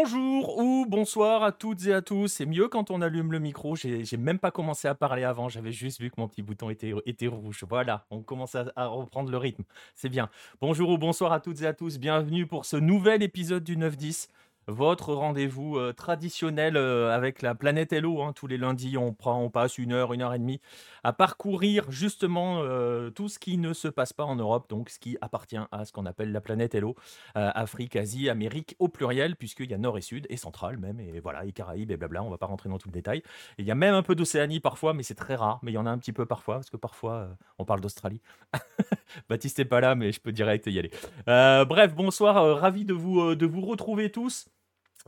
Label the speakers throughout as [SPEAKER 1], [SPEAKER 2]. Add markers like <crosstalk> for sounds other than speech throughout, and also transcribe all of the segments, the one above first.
[SPEAKER 1] Bonjour ou bonsoir à toutes et à tous. C'est mieux quand on allume le micro. J'ai même pas commencé à parler avant. J'avais juste vu que mon petit bouton était, était rouge. Voilà, on commence à, à reprendre le rythme. C'est bien. Bonjour ou bonsoir à toutes et à tous. Bienvenue pour ce nouvel épisode du 9-10 votre rendez-vous euh, traditionnel euh, avec la planète Hello. hein. Tous les lundis, on, prend, on passe une heure, une heure et demie à parcourir justement euh, tout ce qui ne se passe pas en Europe, donc ce qui appartient à ce qu'on appelle la planète Hello. Afrique, Asie, Amérique au pluriel, puisqu'il y a Nord et Sud, et Central même, et voilà, et Caraïbes, et blabla, on va pas rentrer dans tout le détail. Il y a même un peu d'Océanie parfois, mais c'est très rare, mais il y en a un petit peu parfois, parce que parfois, on parle d'Australie. <laughs> Baptiste n'est pas là, mais je peux direct y aller. Bref, bonsoir, ravi de vous, de vous retrouver tous.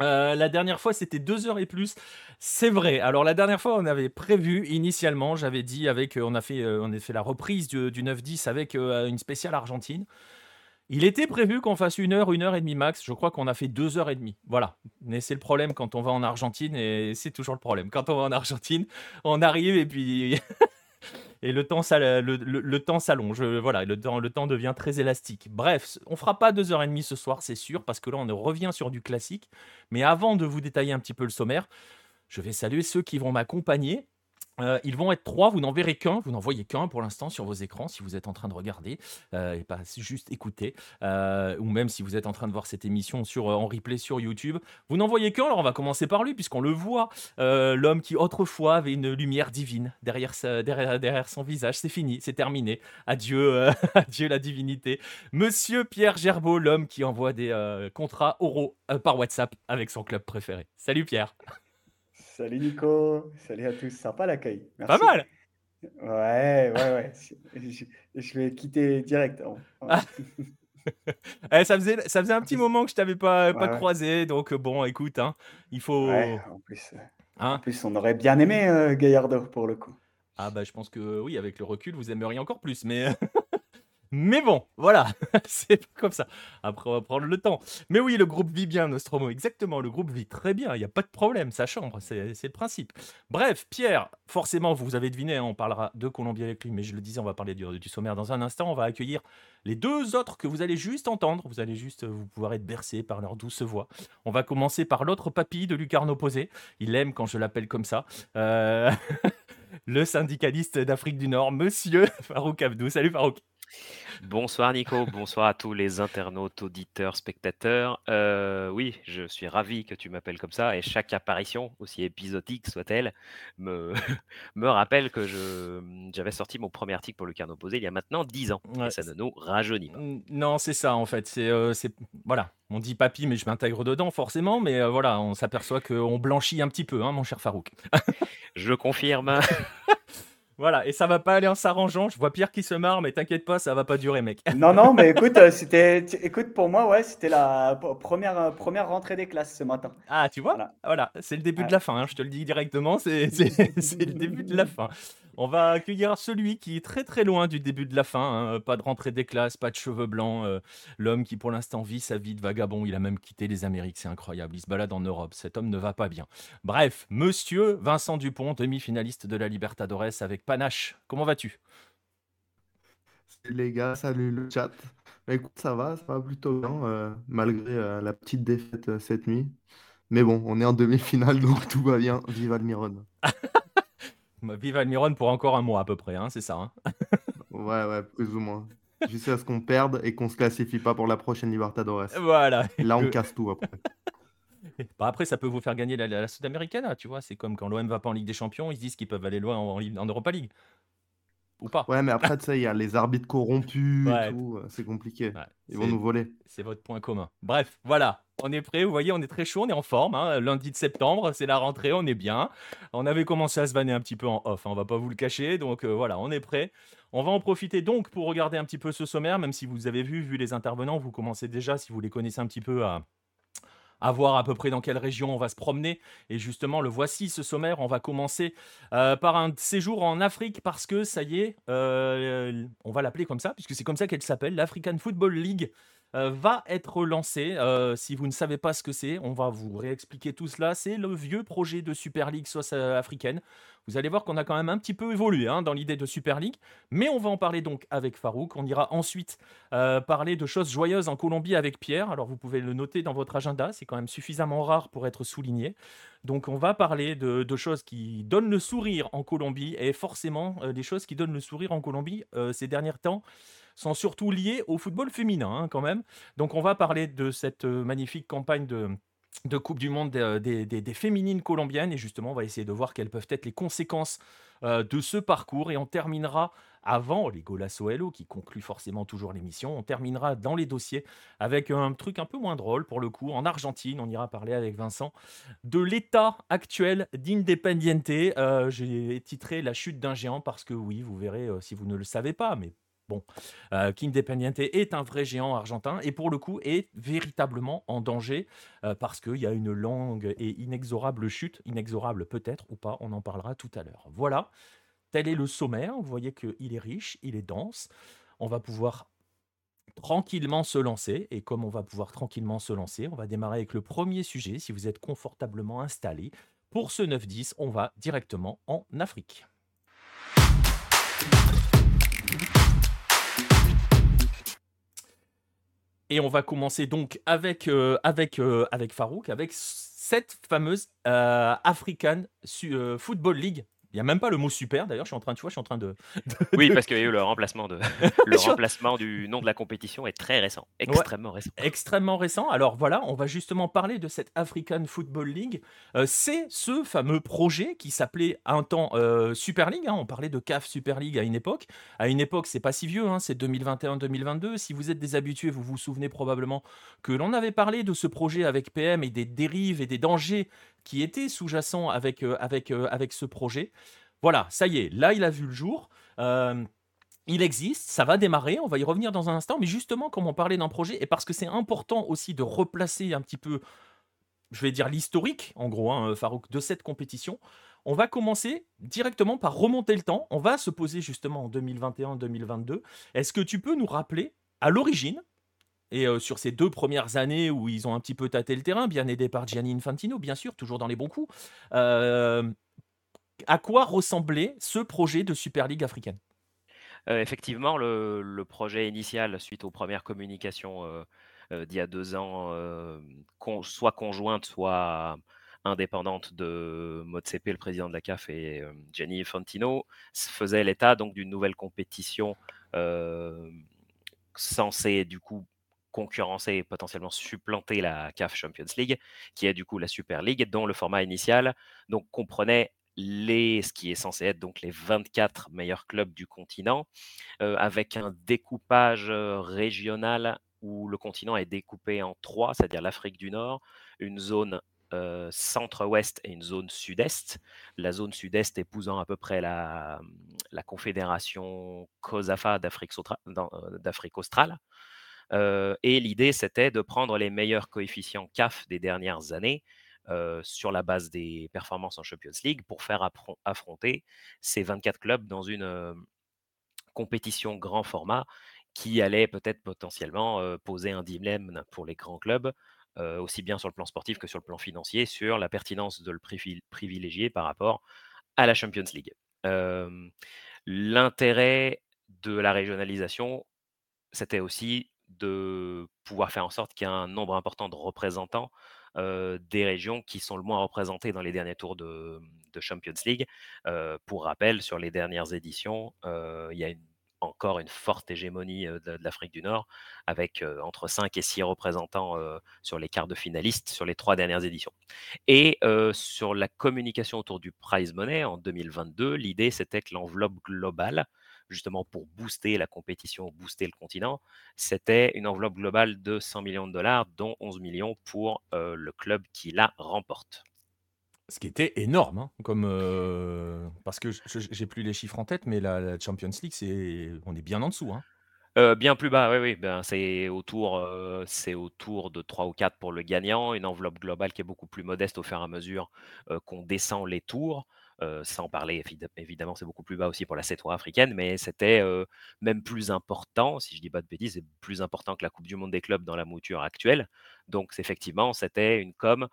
[SPEAKER 1] Euh, la dernière fois, c'était deux heures et plus. C'est vrai. Alors la dernière fois, on avait prévu initialement, j'avais dit avec, euh, on a fait, euh, on a fait la reprise du, du 9-10 avec une spéciale Argentine. Il était prévu qu'on fasse une heure, une heure et demie max. Je crois qu'on a fait deux heures et demie. Voilà. Mais c'est le problème quand on va en Argentine et c'est toujours le problème. Quand on va en Argentine, on arrive et puis et le temps, le, le- temps s'allonge. Voilà, le temps, le temps devient très élastique. Bref, on fera pas deux heures et demie ce soir, c'est sûr, parce que là, on revient sur du classique. Mais avant de vous détailler un petit peu le sommaire, je vais saluer ceux qui vont m'accompagner. Euh, ils vont être trois, vous n'en verrez qu'un, vous n'en voyez qu'un pour l'instant sur vos écrans si vous êtes en train de regarder euh, et pas juste écouter, euh, ou même si vous êtes en train de voir cette émission sur, en replay sur YouTube. Vous n'en voyez qu'un, alors on va commencer par lui puisqu'on le voit, l'homme qui autrefois avait une lumière divine derrière, sa- derrière, son visage. C'est fini, c'est terminé. Adieu, <laughs> adieu la divinité. Monsieur Pierre Gerbeau, l'homme qui envoie des contrats oraux par WhatsApp avec son club préféré. Salut Pierre.
[SPEAKER 2] Salut Nico, salut à tous, sympa l'accueil,
[SPEAKER 1] Pas mal.
[SPEAKER 2] Ouais, ouais, ouais, je, je vais quitter direct.
[SPEAKER 1] Ah. <laughs> Eh, ça, faisait, ça faisait un petit moment que je t'avais pas, pas
[SPEAKER 2] Ouais,
[SPEAKER 1] croisé, donc euh, bon, écoute, hein, il faut...
[SPEAKER 2] Ouais, en plus, euh, en
[SPEAKER 1] Hein?
[SPEAKER 2] plus, on aurait bien aimé euh, Gallardo pour le coup.
[SPEAKER 1] ah bah je pense que oui, avec le recul, vous aimeriez encore plus, mais... Mais bon, voilà, <laughs> c'est comme ça. Après, on va prendre le temps. Mais oui, le groupe vit bien, Nostromo, exactement, le groupe vit très bien, il n'y a pas de problème, sa chambre, c'est le principe. Bref, Pierre, forcément, vous avez deviné, on parlera de Colombie avec lui, mais je le disais, on va parler du, du sommaire dans un instant, on va accueillir les deux autres que vous allez juste entendre, vous allez juste, vous pouvoir être bercé par leur douce voix. On va commencer par l'autre papy de Lucarne opposé, il aime quand je l'appelle comme ça. Euh, <laughs> le syndicaliste d'Afrique du Nord, monsieur <laughs> Farouk Abdou. Salut Farouk.
[SPEAKER 3] Bonsoir Nico, bonsoir à tous les internautes, auditeurs, spectateurs. Euh, oui, je suis ravi que tu m'appelles comme ça et chaque apparition, aussi épisodique soit-elle, me, <laughs> me rappelle que je, j'avais sorti mon premier article pour le Carnet opposé il y a maintenant 10 ans
[SPEAKER 1] Ouais,
[SPEAKER 3] et ça ne nous rajeunit pas.
[SPEAKER 1] Non, c'est ça en fait. C'est, euh, c'est, voilà, on dit papy, mais je m'intègre dedans forcément. Mais euh, voilà, on s'aperçoit qu'on blanchit un petit peu, hein, mon cher Farouk.
[SPEAKER 3] Je confirme. <laughs>
[SPEAKER 1] Voilà, et ça va pas aller en s'arrangeant. Je vois Pierre qui se marre, mais t'inquiète pas, ça va pas durer, mec. <laughs>
[SPEAKER 2] Non, non, mais écoute, euh, c'était, écoute, pour moi, ouais, c'était la première, euh, première rentrée des classes ce matin.
[SPEAKER 1] Ah, tu vois?
[SPEAKER 2] Voilà.
[SPEAKER 1] Voilà, c'est le début de la fin, hein, je te le dis directement, c'est <laughs> le début de la fin. On va accueillir celui qui est très très loin du début de la fin, hein, pas de rentrée des classes, pas de cheveux blancs, euh, l'homme qui pour l'instant vit sa vie de vagabond, il a même quitté les Amériques, c'est incroyable, il se balade en Europe, cet homme ne va pas bien. Bref, monsieur Vincent Dupont, demi-finaliste de la Libertadores avec Panache, comment vas-tu?
[SPEAKER 4] Salut les gars, salut le chat. Bah, écoute, ça va, ça va plutôt bien, euh, malgré euh, la petite défaite euh, cette nuit. Mais bon, on est en demi-finale, <laughs> donc tout va bien. Vive Almiron. <laughs>
[SPEAKER 1] Vive Almiron pour encore un mois à peu près, hein, c'est ça. hein <laughs>
[SPEAKER 4] Ouais, ouais, plus ou moins. Jusqu'à ce qu'on perde et qu'on se classifie pas pour la prochaine Libertadores.
[SPEAKER 1] voilà.
[SPEAKER 4] Et là, on <laughs>
[SPEAKER 1] Que-
[SPEAKER 4] casse tout après.
[SPEAKER 1] Bah après, ça peut vous faire gagner la, la, la Sud-Américaine, tu vois. C'est comme quand l'OM va pas en Ligue des Champions, ils se disent qu'ils peuvent aller loin en, en, en Europa League. Ou pas.
[SPEAKER 4] Ouais, mais après, tu sais, il y a les arbitres corrompus
[SPEAKER 1] Ouais.
[SPEAKER 4] et tout, euh, c'est compliqué.
[SPEAKER 1] Ouais,
[SPEAKER 4] Ils vont nous voler.
[SPEAKER 1] C'est votre point commun. Bref, voilà. On est prêt, vous voyez, on est très chaud, on est en forme. hein. Lundi de septembre, c'est la rentrée, on est bien. On avait commencé à se vanner un petit peu en off, hein, on va pas vous le cacher. Donc euh, voilà, on est prêt. On va en profiter donc pour regarder un petit peu ce sommaire, même si vous avez vu, vu les intervenants, vous commencez déjà, si vous les connaissez un petit peu, à, voir à peu près dans quelle région on va se promener. Et justement, le voici, ce sommaire. On va commencer euh, par un séjour en Afrique parce que ça y est, euh, on va l'appeler comme ça, puisque c'est comme ça qu'elle s'appelle, l'African Football League. Euh, va être lancé. Euh, si vous ne savez pas ce que c'est, on va vous réexpliquer tout cela. C'est le vieux projet de Super League soit africaine. Vous allez voir qu'on a quand même un petit peu évolué hein, dans l'idée de Super League, mais on va en parler donc avec Farouk. On ira ensuite euh, parler de choses joyeuses en Colombie avec Pierre. Alors vous pouvez le noter dans votre agenda, c'est quand même suffisamment rare pour être souligné. Donc on va parler de, choses qui donnent le sourire en Colombie et forcément des choses qui donnent le sourire en Colombie ces derniers temps sont surtout liés au football féminin hein, quand même. Donc on va parler de cette euh, magnifique campagne de, Coupe du Monde des, des, féminines colombiennes. Et justement, on va essayer de voir quelles peuvent être les conséquences euh, de ce parcours. Et on terminera avant les Golasso Hello, qui conclut forcément toujours l'émission. On terminera dans les dossiers avec un truc un peu moins drôle pour le coup. En Argentine, on ira parler avec Vincent de l'état actuel d'Independiente. Euh, j'ai titré La chute d'un géant parce que oui, vous verrez si vous ne le savez pas, mais Bon, euh, Independiente est un vrai géant argentin et pour le coup est véritablement en danger euh, parce qu'il y a une longue et inexorable chute, inexorable peut-être ou pas, on en parlera tout à l'heure. Voilà, tel est le sommaire, vous voyez qu'il est riche, il est dense, on va pouvoir tranquillement se lancer et comme on va pouvoir tranquillement se lancer, on va démarrer avec le premier sujet, si vous êtes confortablement installé. Pour ce 9-10, on va directement en Afrique. Et on va commencer donc avec, euh, euh, Farouk, avec cette fameuse euh, African Football League il n'y a même pas le mot super, d'ailleurs, je suis en train, tu vois, je suis en train de.
[SPEAKER 3] oui, parce qu'il y a eu le remplacement, de... <laughs> le remplacement du nom de la compétition est très récent, extrêmement récent.
[SPEAKER 1] Extrêmement récent. Alors voilà, on va justement parler de cette African Football League. Euh, c'est ce fameux projet qui s'appelait un temps euh, Super League. Hein. on parlait de CAF Super League à une époque. À une époque, c'est pas si vieux, hein, c'est 2021-2022. Si vous êtes des habitués, vous vous souvenez probablement que l'on avait parlé de ce projet avec PM et des dérives et des dangers qui était sous-jacent avec, euh, euh, avec ce projet. Voilà, ça y est, là il a vu le jour. Euh, il existe, ça va démarrer, on va y revenir dans un instant, mais justement, comme on parlait d'un projet, et parce que c'est important aussi de replacer un petit peu, je vais dire l'historique, en gros, hein, Farouk, de cette compétition, on va commencer directement par remonter le temps. On va se poser justement en 2021-2022. Est-ce que tu peux nous rappeler, à l'origine, et sur ces deux premières années où ils ont un petit peu tâté le terrain, bien aidés par Gianni Infantino, bien sûr, toujours dans les bons coups, à quoi ressemblait ce projet de Super League africaine?
[SPEAKER 3] Effectivement, le, projet initial, suite aux premières communications d'il y a deux ans, soit conjointe, soit indépendante de Motsepe, le président de la CAF, et Gianni Infantino, faisait l'état donc d'une nouvelle compétition censée du coup concurrencer et potentiellement supplanter la CAF Champions League, qui est du coup la Super League, dont le format initial donc, comprenait les, ce qui est censé être donc les 24 meilleurs clubs du continent, euh, avec un découpage euh, régional où le continent est découpé en trois, c'est-à-dire l'Afrique du Nord, une zone euh, centre-ouest et une zone sud-est. La zone sud-est épousant à peu près la, la confédération COSAFA d'Afrique australe et l'idée, c'était de prendre les meilleurs coefficients CAF des dernières années sur la base des performances en Champions League pour faire affronter ces 24 clubs dans une compétition grand format qui allait peut-être potentiellement poser un dilemme pour les grands clubs, aussi bien sur le plan sportif que sur le plan financier, sur la pertinence de le privilégier par rapport à la Champions League. L'intérêt de la régionalisation, c'était aussi de pouvoir faire en sorte qu'il y ait un nombre important de représentants des régions qui sont le moins représentées dans les derniers tours de, Champions League. pour rappel, sur les dernières éditions, il y a encore une forte hégémonie de, l'Afrique du Nord, avec entre 5 et 6 représentants sur les quarts de finalistes sur les trois dernières éditions. Et sur la communication autour du prize money en 2022, l'idée c'était que l'enveloppe globale justement pour booster la compétition, booster le continent, c'était une enveloppe globale de 100 millions de dollars, dont 11 millions pour le club qui la remporte.
[SPEAKER 1] Ce qui était énorme, hein, comme parce que j'ai plus les chiffres en tête, mais la, Champions League, c'est on est bien en dessous.
[SPEAKER 3] Hein. bien plus bas, oui, oui. Ben, c'est autour, c'est autour de 3 ou 4 pour le gagnant, une enveloppe globale qui est beaucoup plus modeste au fur et à mesure qu'on descend les tours. Sans parler évidemment, c'est beaucoup plus bas aussi pour la C3 africaine, mais c'était même plus important, si je dis pas de bêtises, c'est plus important que la Coupe du monde des clubs dans la mouture actuelle. Donc effectivement, c'était une com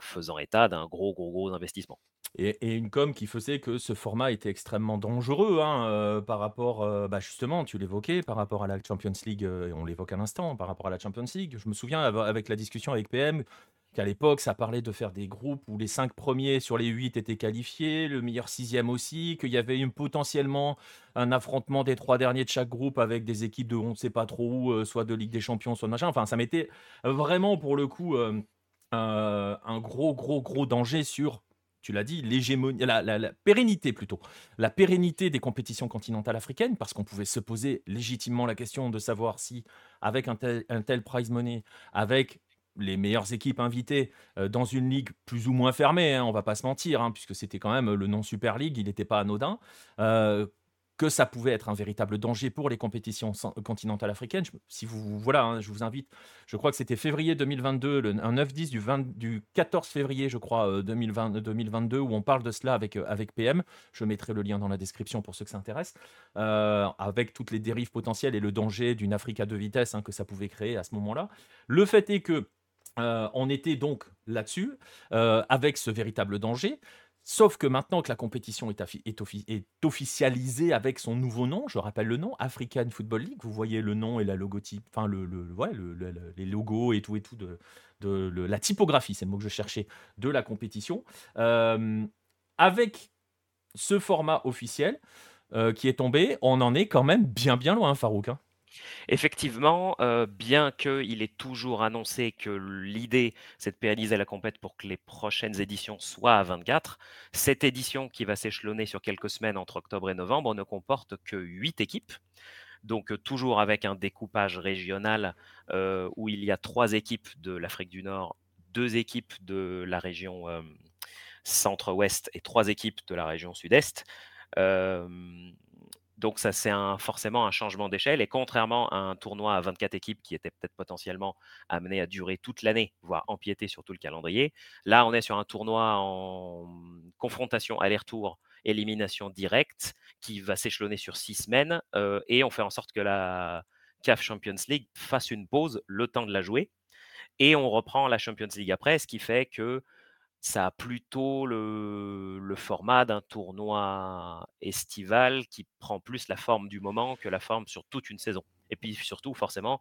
[SPEAKER 3] faisant état d'un gros, gros, gros investissement.
[SPEAKER 1] Et, une com qui faisait que ce format était extrêmement dangereux hein, par rapport, bah, justement, tu l'évoquais, par rapport à la Champions League, on l'évoque un instant, par rapport à la Champions League. Je me souviens avec la discussion avec PM, qu'à l'époque, ça parlait de faire des groupes où les cinq premiers sur les huit étaient qualifiés, le meilleur sixième aussi, qu'il y avait potentiellement un affrontement des trois derniers de chaque groupe avec des équipes de on ne sait pas trop où, soit de Ligue des Champions, soit de machin. Enfin, ça mettait vraiment pour le coup un gros, gros, gros danger sur tu l'as dit, l'hégémonie, la, pérennité plutôt, la pérennité des compétitions continentales africaines, parce qu'on pouvait se poser légitimement la question de savoir si, avec un tel, un tel prize money, avec les meilleures équipes invitées euh, dans une ligue plus ou moins fermée, hein, on va pas se mentir, hein, puisque c'était quand même le nom Super League, il n'était pas anodin. Euh, que ça pouvait être un véritable danger pour les compétitions continentales africaines. si vous voilà, hein, je vous invite. Je crois que c'était février 2022, le, un 9-10 du, du 14 février, je crois 2020, euh, 2022, où on parle de cela avec avec PM. Je mettrai le lien dans la description pour ceux que ça intéresse, avec toutes les dérives potentielles et le danger d'une Afrique à deux vitesses hein, que ça pouvait créer à ce moment-là. Le fait est que on était donc là-dessus, avec ce véritable danger. Sauf que maintenant que la compétition est, officialisée avec son nouveau nom, je rappelle le nom, African Football League, vous voyez le nom et la logotype, enfin le, les logos et tout et tout de, la typographie, c'est le mot que je cherchais, de la compétition. Euh, avec ce format officiel euh, qui est tombé, on en est quand même bien bien loin, Farouk. Hein.
[SPEAKER 3] Effectivement, bien qu'il est toujours annoncé que l'idée, c'est de pérenniser la compète pour que les prochaines éditions soient à 24, cette édition qui va s'échelonner sur quelques semaines entre octobre et novembre ne comporte que 8 équipes. Donc toujours avec un découpage régional, où il y a 3 équipes de l'Afrique du Nord, 2 équipes de la région, centre-ouest et 3 équipes de la région sud-est. Donc ça, c'est forcément un changement d'échelle. Et contrairement à un tournoi à 24 équipes qui était peut-être potentiellement amené à durer toute l'année, voire empiéter sur tout le calendrier, là, on est sur un tournoi en confrontation aller-retour, élimination directe, qui va s'échelonner sur six semaines. Euh, et on fait en sorte que la CAF Champions League fasse une pause, le temps de la jouer. Et on reprend la Champions League après, ce qui fait que ça a plutôt le, format d'un tournoi estival qui prend plus la forme du moment que la forme sur toute une saison. Et puis surtout, forcément,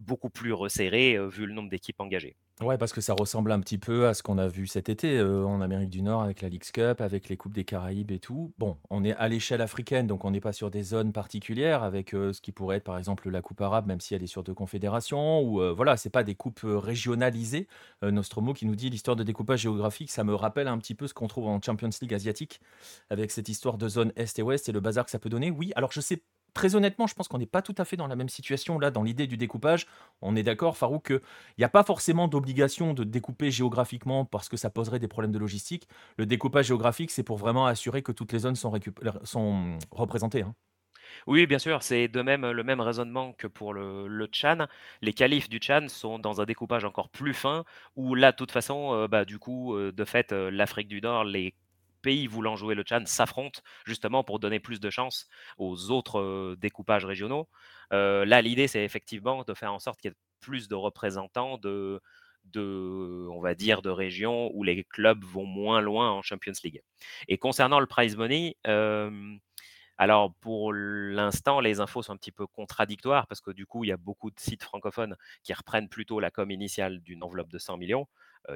[SPEAKER 3] beaucoup plus resserré vu le nombre d'équipes engagées.
[SPEAKER 1] Ouais, parce que ça ressemble un petit peu à ce qu'on a vu cet été en Amérique du Nord avec la Leagues Cup, avec les Coupes des Caraïbes et tout. Bon, on est à l'échelle africaine, donc on n'est pas sur des zones particulières avec ce qui pourrait être par exemple la Coupe arabe, même si elle est sur deux confédérations, ou voilà, c'est pas des coupes régionalisées. Nostromo qui nous dit l'histoire de découpage géographique, ça me rappelle un petit peu ce qu'on trouve en Champions League asiatique, avec cette histoire de zone Est et Ouest et le bazar que ça peut donner. Oui, alors je sais très honnêtement, je pense qu'on n'est pas tout à fait dans la même situation là, dans l'idée du découpage. On est d'accord, Farouk, qu'il n'y a pas forcément d'obligation de découper géographiquement parce que ça poserait des problèmes de logistique. Le découpage géographique, c'est pour vraiment assurer que toutes les zones sont, représentées. Hein.
[SPEAKER 3] Oui, bien sûr, c'est de même le même raisonnement que pour le, le Chan. Les qualifs du Chan sont dans un découpage encore plus fin, où là, de toute façon, euh, bah, du coup, euh, de fait, euh, l'Afrique du Nord, les pays voulant jouer le Chan s'affrontent justement pour donner plus de chance aux autres découpages régionaux. là, l'idée, c'est effectivement de faire en sorte qu'il y ait plus de représentants de, on va dire, de régions où les clubs vont moins loin en Champions League. Et concernant le prize money, alors pour l'instant, les infos sont un petit peu contradictoires parce que du coup, il y a beaucoup de sites francophones qui reprennent plutôt la com initiale d'une enveloppe de 100 millions,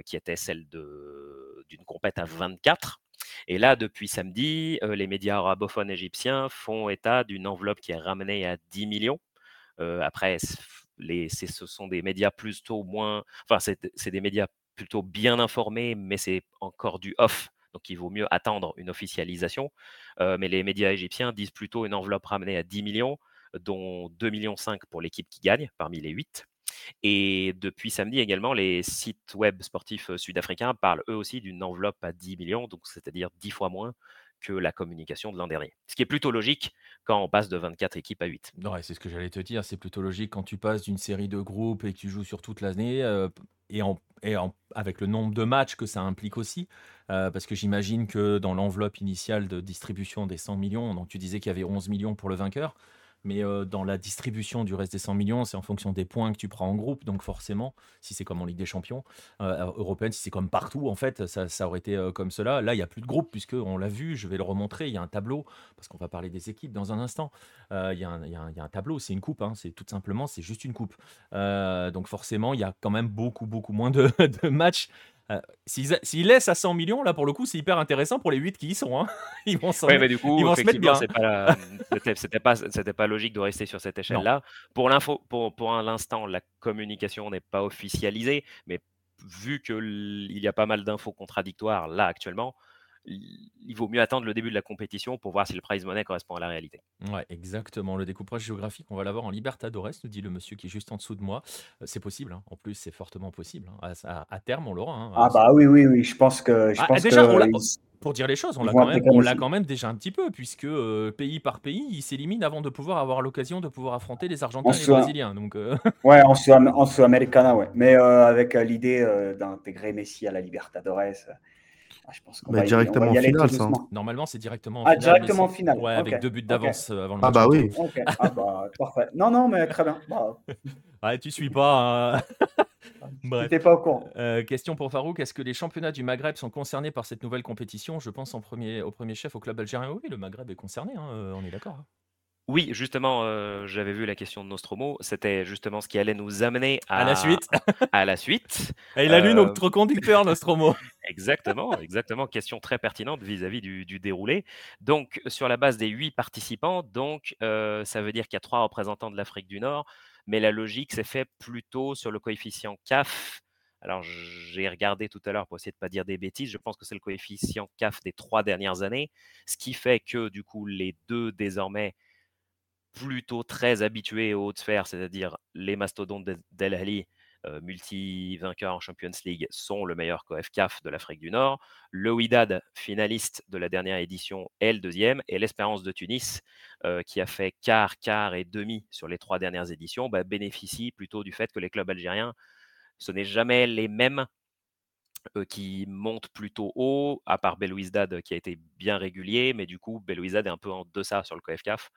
[SPEAKER 3] qui était celle d'une compète à 24. Et là, depuis samedi, les médias arabophones égyptiens font état d'une enveloppe qui est ramenée à 10 millions. après, les, ce sont des médias plutôt moins. Enfin, c'est des médias plutôt bien informés, mais c'est encore du off. Donc, il vaut mieux attendre une officialisation. mais les médias égyptiens disent plutôt une enveloppe ramenée à 10 millions, dont 2,5 millions pour l'équipe qui gagne parmi les 8. Et depuis samedi également, les sites web sportifs sud-africains parlent eux aussi d'une enveloppe à 10 millions, donc c'est-à-dire 10 fois moins que la communication de l'an dernier. Ce qui est plutôt logique quand on passe de 24 équipes à 8.
[SPEAKER 1] Ouais, c'est ce que j'allais te dire. C'est plutôt logique quand tu passes d'une série de groupes et que tu joues sur toute l'année euh, et, avec le nombre de matchs que ça implique aussi. Euh, parce que j'imagine que dans l'enveloppe initiale de distribution des 100 millions, donc tu disais qu'il y avait 11 millions pour le vainqueur. Mais euh, dans la distribution du reste des 100 millions, c'est en fonction des points que tu prends en groupe. Donc forcément, si c'est comme en Ligue des Champions euh, européenne, si c'est comme partout, en fait, ça, aurait été euh, comme cela. Là, il n'y a plus de groupe, puisque on l'a vu, je vais le remontrer, il y a un tableau, parce qu'on va parler des équipes dans un instant. Euh, Il y, a un- tableau, c'est une coupe, hein, c'est tout simplement, c'est juste une coupe. Euh, donc forcément, il y a quand même beaucoup, beaucoup moins de <laughs> matchs. Euh, S'ils laissent à 100 millions, là, pour le coup, c'est hyper intéressant pour les 8 qui y sont. hein. <laughs> Ils vont
[SPEAKER 3] mais du coup,
[SPEAKER 1] ils vont se mettre bien.
[SPEAKER 3] pas pas, c'était pas logique de rester sur cette échelle-là. Pour l'info, pour, pour l'instant, la communication n'est pas officialisée, mais vu qu'il y a pas mal d'infos contradictoires là actuellement, il il vaut mieux attendre le début de la compétition pour voir si le prize money correspond à la réalité.
[SPEAKER 1] Ouais, exactement. Le découpage géographique, on va l'avoir en Libertadores, nous dit le monsieur qui est juste en dessous de moi. Euh, c'est possible, hein. en plus, c'est fortement possible. hein. À, à- à terme, on l'aura. hein.
[SPEAKER 2] Ah bah oui, oui, oui, je pense que... Je
[SPEAKER 1] Ah,
[SPEAKER 2] pense
[SPEAKER 1] déjà,
[SPEAKER 2] que
[SPEAKER 1] on l'a- Pour dire les choses, on l'a quand, même, on l'a quand même déjà un petit peu, puisque euh, pays par pays, ils s'éliminent avant de pouvoir avoir l'occasion de pouvoir affronter les Argentins
[SPEAKER 2] En
[SPEAKER 1] et les Brésiliens. Donc, euh, <laughs>
[SPEAKER 2] Ouais, en Sud- en Sudamericana, ouais. Mais euh, avec euh, l'idée euh, d'intégrer Messi à la Libertadores, euh, ah, je pense qu'on
[SPEAKER 4] Bah,
[SPEAKER 2] va, y-
[SPEAKER 4] directement
[SPEAKER 2] on va y
[SPEAKER 4] en
[SPEAKER 2] aller
[SPEAKER 4] finale, ça, hein.
[SPEAKER 1] normalement, c'est directement en
[SPEAKER 2] Ah,
[SPEAKER 1] finale. mais
[SPEAKER 2] directement en finale.
[SPEAKER 1] Ouais, avec deux buts d'avance euh, avant le
[SPEAKER 4] Ah
[SPEAKER 1] match
[SPEAKER 4] bah
[SPEAKER 1] retour.
[SPEAKER 4] oui.
[SPEAKER 2] Ah bah, parfait. Non, non, mais très bien. Bah, <laughs>
[SPEAKER 1] Ouais, tu suis pas. hein. <laughs> Bref.
[SPEAKER 2] Pas au courant.
[SPEAKER 1] Euh, question pour Farouk, est-ce que les championnats du Maghreb sont concernés par cette nouvelle compétition? Je pense en premier, au premier chef au club algérien. Oui, le Maghreb est concerné, hein, euh, on est d'accord.
[SPEAKER 3] Oui, justement, euh, j'avais vu la question de Nostromo. C'était justement ce qui allait nous amener à,
[SPEAKER 1] À la suite.
[SPEAKER 3] à la suite. <laughs>
[SPEAKER 1] Et il a lu
[SPEAKER 3] Euh,
[SPEAKER 1] notre conducteur, Nostromo. <laughs>
[SPEAKER 3] Exactement, exactement. Question très pertinente vis-à-vis du, du déroulé. Donc, sur la base des huit participants, donc euh, ça veut dire qu'il y a trois représentants de l'Afrique du Nord, mais la logique s'est fait plutôt sur le coefficient CAF. Alors, j'ai regardé tout à l'heure pour essayer de ne pas dire des bêtises. Je pense que c'est le coefficient CAF des trois dernières années, ce qui fait que du coup, les deux désormais plutôt très habitués aux hautes sphères, c'est-à-dire les mastodontes de- d'El Ahly, euh, multi-vainqueurs en Champions League, sont le meilleur coef CAF de l'Afrique du Nord. Le Wydad, finaliste de la dernière édition, est le deuxième. Et l'Espérance de Tunis, euh, qui a fait quart, quart et demi sur les trois dernières éditions, bah, bénéficie plutôt du fait que les clubs algériens, ce n'est jamais les mêmes euh, qui montent plutôt haut, à part Belouizdad qui a été bien régulier, mais du coup, Belouizdad est un peu en deçà sur le COFCAF.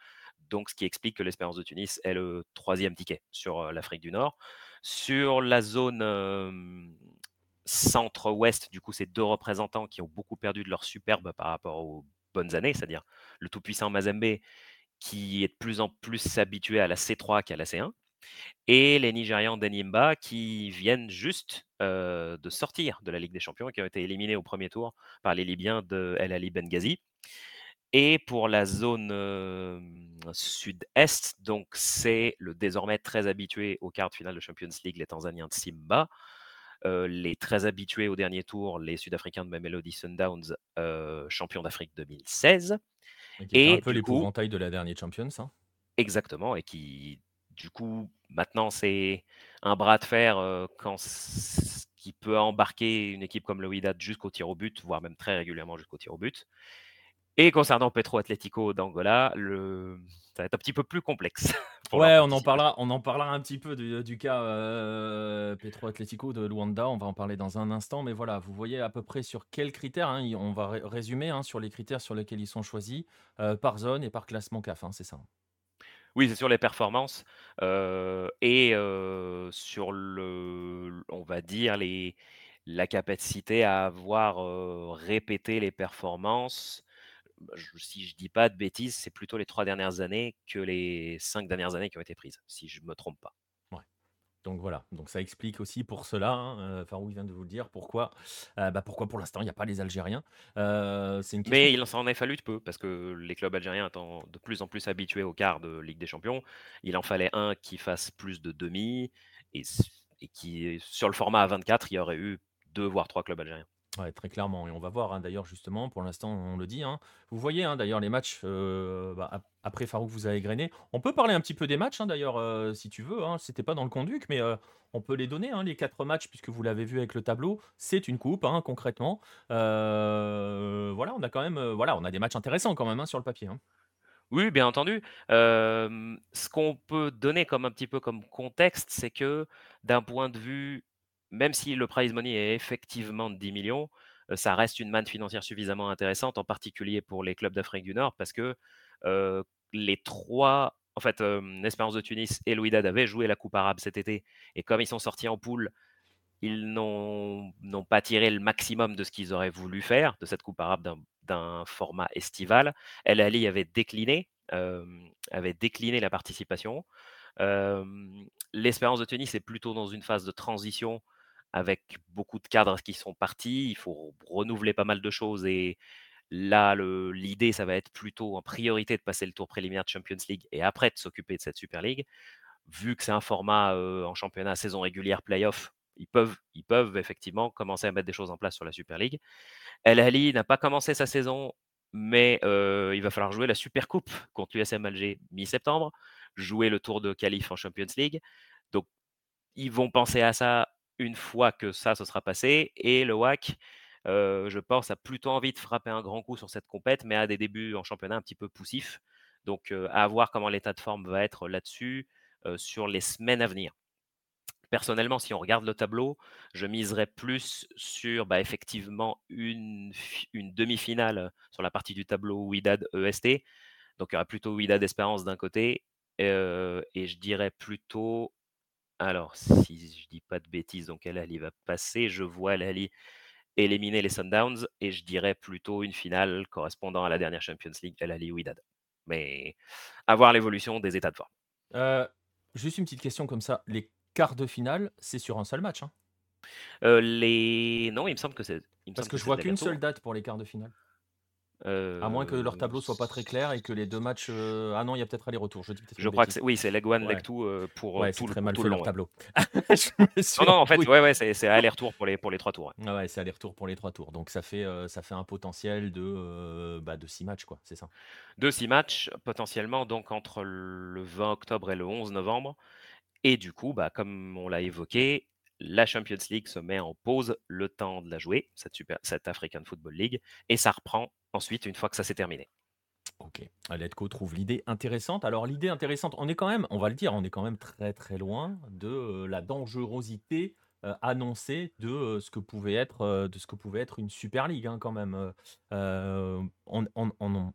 [SPEAKER 3] Donc, ce qui explique que l'Espérance de Tunis est le troisième ticket sur euh, l'Afrique du Nord. Sur la zone euh, centre-ouest, du coup, c'est deux représentants qui ont beaucoup perdu de leur superbe par rapport aux bonnes années, c'est-à-dire le tout-puissant Mazembe qui est de plus en plus habitué à la C3 qu'à la C1 et les Nigérians d'Enimba qui viennent juste euh, de sortir de la Ligue des Champions et qui ont été éliminés au premier tour par les Libyens de El Ali Benghazi. Et pour la zone euh, sud-est, donc c'est le désormais très habitué au quart de finale de Champions League, les Tanzaniens de Simba. Euh, les très habitués au dernier tour, les Sud-Africains de Mamelody Sundowns, euh, champions d'Afrique 2016.
[SPEAKER 1] Et un peu l'épouvantail de la dernière Champions. hein.
[SPEAKER 3] Exactement, et qui, du coup, maintenant, c'est un bras de fer euh, quand qui peut embarquer une équipe comme le Wydad jusqu'au tir au but, voire même très régulièrement jusqu'au tir au but. Et concernant Petro Atlético d'Angola, le... ça va être un petit peu plus complexe. <laughs>
[SPEAKER 1] Ouais, on en, parlera, on en parlera un petit peu du, du cas euh, Petro Atlético de Luanda. On va en parler dans un instant. Mais voilà, vous voyez à peu près sur quels critères. hein, on va ré- résumer hein, sur les critères sur lesquels ils sont choisis euh, par zone et par classement CAF. hein, c'est ça.
[SPEAKER 3] Oui, c'est sur les performances et sur le, on va dire, les, la capacité à avoir répété les performances. Bah, je- si je dis pas de bêtises, c'est plutôt les trois dernières années que les cinq dernières années qui ont été prises, si je me trompe pas.
[SPEAKER 1] Donc voilà, donc ça explique aussi pour cela, hein, euh, Farouk vient de vous le dire, pourquoi, euh, bah, pourquoi pour l'instant il n'y a pas les Algériens. Euh, c'est une question.
[SPEAKER 3] Mais il s'en est fallu de peu, parce que les clubs algériens étant de plus en plus habitués au quart de Ligue des Champions, il en fallait un qui fasse plus de demi, et, et qui, sur le format à 24, il y aurait eu deux voire trois clubs algériens.
[SPEAKER 1] Ouais, très clairement et on va voir, hein, d'ailleurs justement pour l'instant on le dit, hein. Vous voyez, hein, d'ailleurs les matchs, heu, bah, ap après Farouk vous a égrené. On peut parler un petit peu des matchs, d'ailleurs, heu, si tu veux, hein. C'était pas dans le conduc mais, heu, on peut les donner, les 4 matchs puisque vous l'avez vu avec le tableau. C'est une coupe, concrètement. Voilà, on a quand même, voilà, on a des matchs intéressants quand même, sur le papier.
[SPEAKER 3] Oui, bien entendu. Ce qu'on peut donner comme un petit peu comme contexte, c'est que d'un point de vue même si le prize money est effectivement de 10 000 000, heu, ça reste une manne financière suffisamment intéressante, en particulier pour les clubs d'Afrique du Nord parce que, les 3 en fait, l'Espérance de Tunis et le Wydad avaient joué la coupe arabe cet été et comme ils sont sortis en poule, ils n'ont pas tiré le maximum de ce qu'ils auraient voulu faire de cette coupe arabe d'un format estival. El Ahly avait décliné, avait décliné la participation. L'Espérance de Tunis est plutôt dans une phase de transition avec beaucoup de cadres qui sont partis. Il faut renouveler pas mal de choses et là, l'idée, ça va être plutôt en priorité de passer le tour préliminaire de Champions League et après de s'occuper de cette Super League. Vu que c'est un format, heu, en championnat saison régulière play-off, ils peuvent ils peuvent effectivement commencer à mettre des choses en place sur la Super League. El Ahly n'a pas commencé sa saison, mais heu, il va falloir jouer la Super Coupe contre l'USM Alger mi-septembre, jouer le tour de qualif en Champions League. Donc ils vont penser à ça une fois que ça, se sera passé et le WAC, je pense, a plutôt envie de frapper un grand coup sur cette compète, mais a des débuts en championnat un petit peu poussifs. Donc à voir comment l'état de forme va être là-dessus, sur les semaines à venir. Personnellement, si on regarde le tableau, je miserais plus sur, bah, effectivement une une demi-finale sur la partie du tableau Wydad-EST. Donc il y aura plutôt Wydad-Espérance d'un côté, et je dirais plutôt alors si je dis pas de bêtises, donc El Ahly va passer. Je vois El Ahly éliminer les Sundowns et je dirais plutôt une finale correspondant à la dernière Champions League, El Ahly-Wydad. Mais à voir l'évolution des états de forme.
[SPEAKER 1] Heu, juste une petite question comme ça, les quarts de finale, c'est sur un seul match, hein?
[SPEAKER 3] Les non, il me semble que c'est
[SPEAKER 1] Parce que
[SPEAKER 3] que
[SPEAKER 1] je vois qu'une seule
[SPEAKER 3] l'aller-retour.
[SPEAKER 1] date pour les quarts de finale. À moins que leur
[SPEAKER 3] Heu,
[SPEAKER 1] tableau soit pas très clair et que les 2 matchs, heu ah non, il y a peut-être aller-retour, je dis peut-être
[SPEAKER 3] Je
[SPEAKER 1] une
[SPEAKER 3] crois que
[SPEAKER 1] bêtise.
[SPEAKER 3] c'est oui, c'est leg 1, leg
[SPEAKER 1] Ouais.
[SPEAKER 3] 2, heu, pour, heu,
[SPEAKER 1] Ouais, c'est
[SPEAKER 3] tout le
[SPEAKER 1] très
[SPEAKER 3] pour
[SPEAKER 1] mal
[SPEAKER 3] tout
[SPEAKER 1] fait
[SPEAKER 3] le
[SPEAKER 1] leur
[SPEAKER 3] ouais.
[SPEAKER 1] tableau. <laughs> <laughs> Je me suis
[SPEAKER 3] Non, non, en fait,
[SPEAKER 1] embrouillé.
[SPEAKER 3] ouais, ouais, c'est c'est aller-retour pour les pour les 3 tours, ouais.
[SPEAKER 1] Ah ouais, c'est aller-retour pour les 3 tours. Donc ça fait, ça fait un potentiel de, heu, bah, de 6 matchs, quoi, c'est ça?
[SPEAKER 3] De 6 matchs potentiellement donc entre le 20 octobre et le 11 novembre et du coup, bah, comme on l'a évoqué, la Champions League se met en pause le temps de la jouer, cette African Football League et ça reprend ensuite une fois que ça s'est terminé.
[SPEAKER 1] OK. Letco trouve l'idée intéressante. Alors l'idée intéressante, on est quand même, on va le dire, on est quand même très, très loin de, heu, la dangerosité, heu, annoncée de, heu, ce que pouvait être, de ce que pouvait être une super league, hein, quand même, on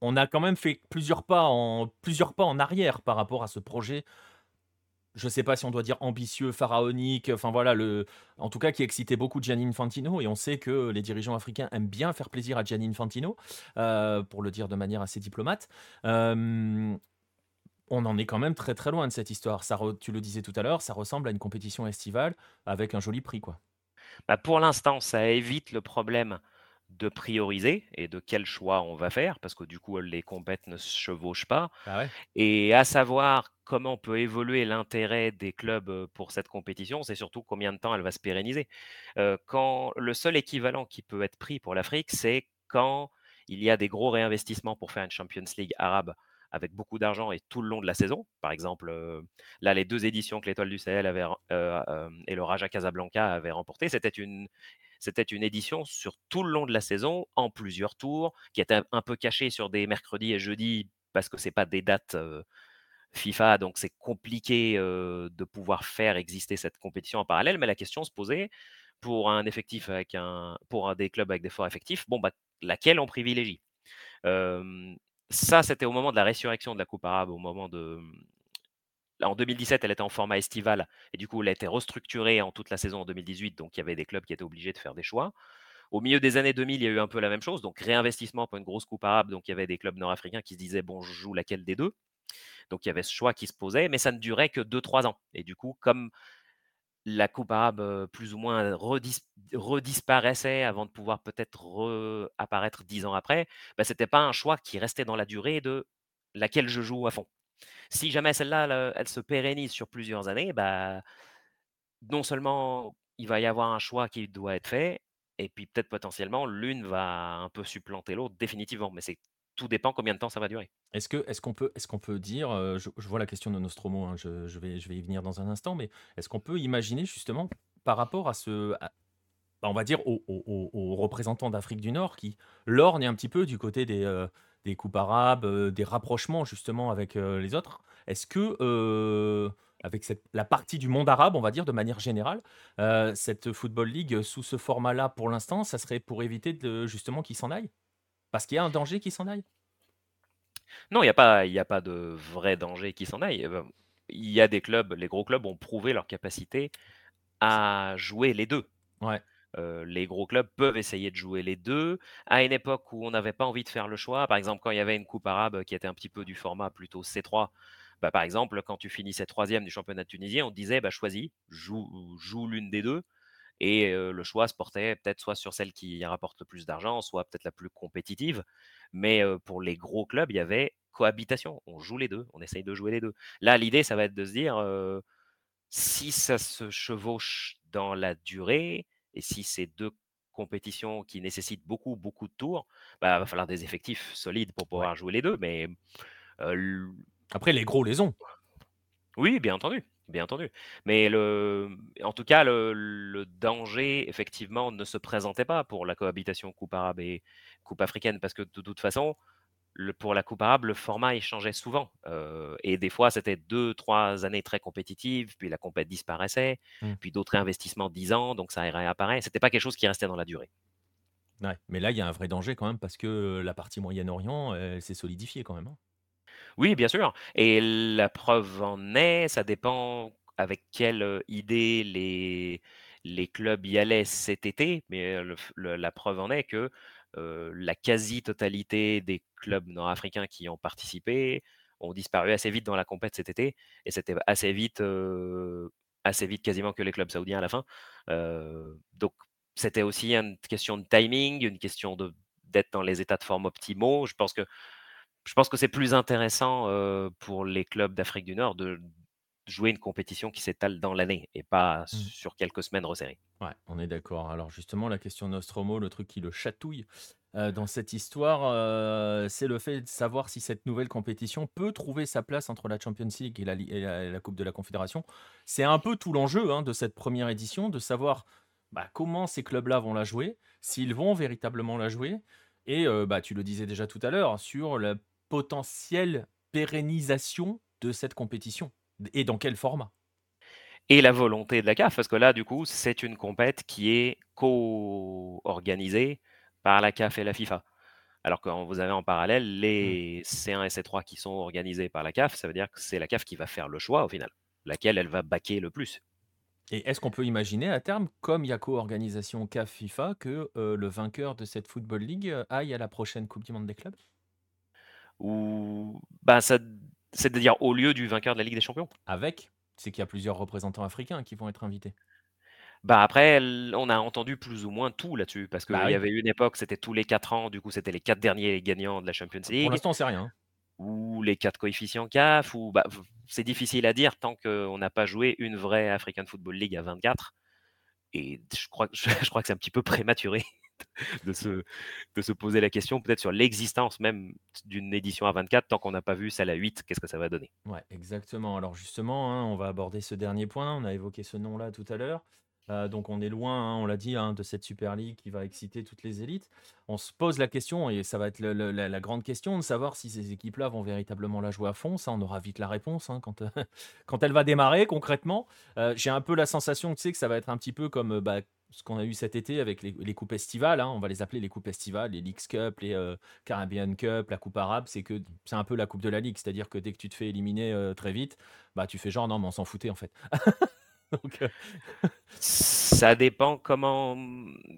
[SPEAKER 1] on a quand même fait plusieurs pas en plusieurs pas en arrière par rapport à ce projet je sais pas si on doit dire ambitieux, pharaonique, enfin voilà, en tout cas qui excitait beaucoup Gianni Infantino et on sait que les dirigeants africains aiment bien faire plaisir à Gianni Infantino, heu, pour le dire de manière assez diplomate. Hem, on en est quand même très, très loin de cette histoire. Ça tu le disais tout à l'heure, ça ressemble à une compétition estivale avec un joli prix, quoi.
[SPEAKER 3] Bah, pour l'instant, ça évite le problème de prioriser et de quel choix on va faire parce que du coup, les compètes ne se chevauchent pas
[SPEAKER 1] Bah ouais.
[SPEAKER 3] et à savoir comment peut évoluer l'intérêt des clubs, heu, pour cette compétition, c'est surtout combien de temps elle va se pérenniser. Heu, quand le seul équivalent qui peut être pris pour l'Afrique, c'est quand il y a des gros réinvestissements pour faire une Champions League arabe avec beaucoup d'argent et tout le long de la saison. Par exemple, là, les 2 éditions que l'Étoile du Sahel avait et le Raja Casablanca avaient remporté, c'était une c'était une édition sur tout le long de la saison, en plusieurs tours, qui était un peu cachée sur des mercredis et jeudis parce que c'est pas des dates, FIFA, donc c'est compliqué, de pouvoir faire exister cette compétition en parallèle. Mais la question se posait pour un effectif avec un pour un des clubs avec des forts effectifs, bon, bah, laquelle on privilégie? Ça, c'était au moment de la résurrection de la coupe arabe, au moment de, en 2017, elle était en format estival et du coup, elle a été restructurée en toute la saison en 2018, donc il y avait des clubs qui étaient obligés de faire des choix. Au milieu des années 2000, il y a eu un peu la même chose, donc réinvestissement pour une grosse coupe arabe, donc il y avait des clubs nord-africains qui se disaient: «Bon, je joue laquelle des 2?» donc il y avait ce choix qui se posait, mais ça ne durait que 2-3 ans et du coup, comme la coupe arabe, plus ou moins redis redisparaissait avant de pouvoir peut-être reapparaître 10 ans après, bah, c'était pas un choix qui restait dans la durée de laquelle je joue à fond. Si jamais celle-là, elle, elle se pérennise sur plusieurs années, bah, non seulement il va y avoir un choix qui doit être fait, et puis peut-être potentiellement l'une va un peu supplanter l'autre définitivement. Mais c'est tout dépend combien de temps ça va durer.
[SPEAKER 1] Est-ce que est-ce qu'on peut est-ce qu'on peut dire, euh, je, vois la question de Nostromo, hein, je, vais je vais y venir dans un instant, mais est-ce qu'on peut imaginer justement par rapport à ce bah, on va dire aux- aux représentants d'Afrique du Nord qui lorgnent un petit peu du côté des euh, des coupes arabes, euh, des rapprochements justement avec euh, les autres. Est-ce que euh, avec cette, la partie du monde arabe, on va dire de manière générale, cette Football League sous ce format-là pour l'instant, ça serait pour éviter de, justement qu'ils s'en aillent? Parce qu'il y a un danger qu'ils s'en aillent?
[SPEAKER 3] Non, il n'y a pas, il y a pas de vrai danger qui s'en aille. Euh, Il y a des clubs, les gros clubs ont prouvé leur capacité à jouer les deux.
[SPEAKER 1] Ouais.
[SPEAKER 3] Euh, les gros clubs peuvent essayer de jouer les deux. À une époque où on n'avait pas envie de faire le choix, par exemple quand il y avait une coupe arabe qui était un petit peu du format plutôt C3, bah, par exemple quand tu finissais troisième du championnat tunisien, on te disait bah, choisis, joue, l'une des deux. Et euh, le choix se portait peut-être soit sur celle qui rapporte le plus d'argent, soit peut-être la plus compétitive. Mais euh, pour les gros clubs, il y avait cohabitation. On joue les deux, on essaye de jouer les deux. Là, l'idée, ça va être de se dire, euh, si ça se chevauche dans la durée, et si c'est deux compétitions qui nécessitent beaucoup, beaucoup de tours, bah, il va falloir des effectifs solides pour
[SPEAKER 1] Ouais.
[SPEAKER 3] pouvoir jouer les deux. Mais euh,
[SPEAKER 1] Après, les gros les ont.
[SPEAKER 3] oui, bien entendu, bien entendu. Mais le, en tout cas, le, le danger, effectivement, ne se présentait pas pour la cohabitation Coupe arabe et Coupe africaine, parce que de toute façon, le- pour la Coupe arabe, le format il changeait souvent. Euh, et des fois, c'était deux, trois années très compétitives, puis la compète disparaissait,
[SPEAKER 1] Mm.
[SPEAKER 3] puis d'autres investissements dix ans, donc ça réapparaît. C'était pas quelque chose qui restait dans la durée.
[SPEAKER 1] Ouais. Mais là, il y a un vrai danger quand même parce que la partie Moyen-Orient, elle s'est solidifiée quand même. hein.
[SPEAKER 3] Oui, bien sûr. Et la preuve en est, ça dépend avec quelle idée les, les clubs y allaient cet été, mais le f- le- la preuve en est que la quasi-totalité des clubs nord-africains qui ont participé ont disparu assez vite dans la compète cet été, et c'était assez vite, assez vite quasiment que les clubs saoudiens à la fin. Donc c'était aussi une question de timing, une question de d'être dans les états de forme optimaux. Je pense que je pense que c'est plus intéressant pour les clubs d'Afrique du Nord de jouer une compétition qui s'étale dans l'année et pas
[SPEAKER 1] Mm.
[SPEAKER 3] sur quelques semaines resserrées.
[SPEAKER 1] Ouais, on est d'accord. Alors justement, la question Nostromo, le truc qui le chatouille euh, dans cette histoire, euh, c'est le fait de savoir si cette nouvelle compétition peut trouver sa place entre la Champions League et la, li- et la- et la Coupe de la Confédération. C'est un peu tout l'enjeu hein, de cette première édition, de savoir bah, comment ces clubs-là vont la jouer, s'ils vont véritablement la jouer, et euh, bah, tu le disais déjà tout à l'heure, sur la potentielle pérennisation de cette compétition, et dans quel format?
[SPEAKER 3] Et la volonté de la CAF, parce que là, du coup, c'est une compète qui est co-organisée par la CAF et la FIFA. Alors que vous avez en parallèle les C1 et C3 qui sont organisés par la CAF, ça veut dire que c'est la CAF qui va faire le choix au final, laquelle elle va baquer le plus.
[SPEAKER 1] Et est-ce qu'on peut imaginer à terme, comme il y a co-organisation CAF FIFA, que euh, le vainqueur de cette Football League euh, aille à la prochaine Coupe du Monde des clubs?
[SPEAKER 3] Ou bah, ça, c'est-à-dire au lieu du vainqueur de la Ligue des Champions.
[SPEAKER 1] Avec C'est qu'il y a plusieurs représentants africains qui vont être invités.
[SPEAKER 3] Bah après, on a entendu plus ou moins tout là-dessus, parce qu'il
[SPEAKER 1] Bah
[SPEAKER 3] y
[SPEAKER 1] oui.
[SPEAKER 3] avait une époque, c'était tous les 4 ans, du coup c'était les 4 derniers gagnants de la Champions
[SPEAKER 1] Pour
[SPEAKER 3] League,
[SPEAKER 1] l'instant, on sait rien. hein.
[SPEAKER 3] ou les 4 coefficients CAF, ou bah, c'est difficile à dire tant qu'on n'a pas joué une vraie African Football League à 24, et je crois, que- <laughs> je, crois que c'est un petit peu prématuré <laughs> de se, poser la question peut-être sur l'existence même d'une édition à 24, tant qu'on n'a pas vu celle à 8, qu'est-ce que ça va donner?
[SPEAKER 1] Ouais, exactement. Alors justement, hein, on va aborder ce dernier point. On a évoqué ce nom-là tout à l'heure. Euh, donc on est loin, hein, on l'a dit, hein, de cette Super League qui va exciter toutes les élites. On se pose la question, et ça va être la, grande question, de savoir si ces équipes-là vont véritablement la jouer à fond. Ça, on aura vite la réponse hein, quand, <laughs> quand elle va démarrer concrètement. Euh, J'ai un peu la sensation tu sais, que ça va être un petit peu comme euh, bah, ce qu'on a eu cet été avec les, coupes estivales. on va les appeler les coupes estivales, les Leagues Cup, les euh, Caribbean Cup, la Coupe arabe. C'est que c'est un peu la Coupe de la Ligue, c'est-à-dire que dès que tu te fais éliminer euh, très vite, bah tu fais genre non, mais on s'en foutait en fait. <laughs> <laughs> Donc, euh,
[SPEAKER 3] Ça dépend comment.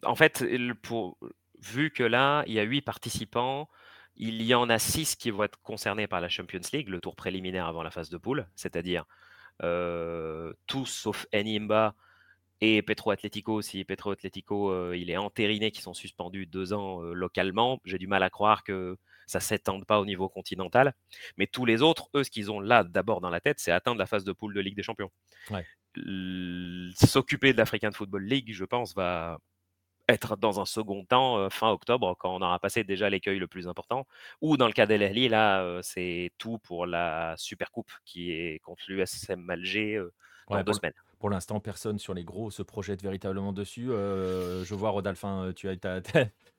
[SPEAKER 3] En fait, pour... vu que là, il y a huit participants, il y en a six qui vont être concernés par la Champions League, le tour préliminaire avant la phase de poule, c'est-à-dire euh, tous sauf Enimba et Petro Atlético. Si Petro Atlético euh, il est entériné, qui sont suspendus deux ans euh, localement, j'ai du mal à croire que ça s'étende pas au niveau continental. Mais tous les autres, eux, ce qu'ils ont là d'abord dans la tête, c'est atteindre la phase de poule de Ligue des Champions.
[SPEAKER 1] Ouais.
[SPEAKER 3] S'occuper de l'African Football League, je pense, va être dans un second temps fin octobre quand on aura passé déjà l'écueil le plus important. Ou dans le cas d'El là, c'est tout pour la Super Coupe qui est contre l'USM Alger dans deux semaines.
[SPEAKER 1] Pour l'instant, personne sur les gros se projette véritablement dessus. je vois, Rodalphin, tu as, ta, question, tu as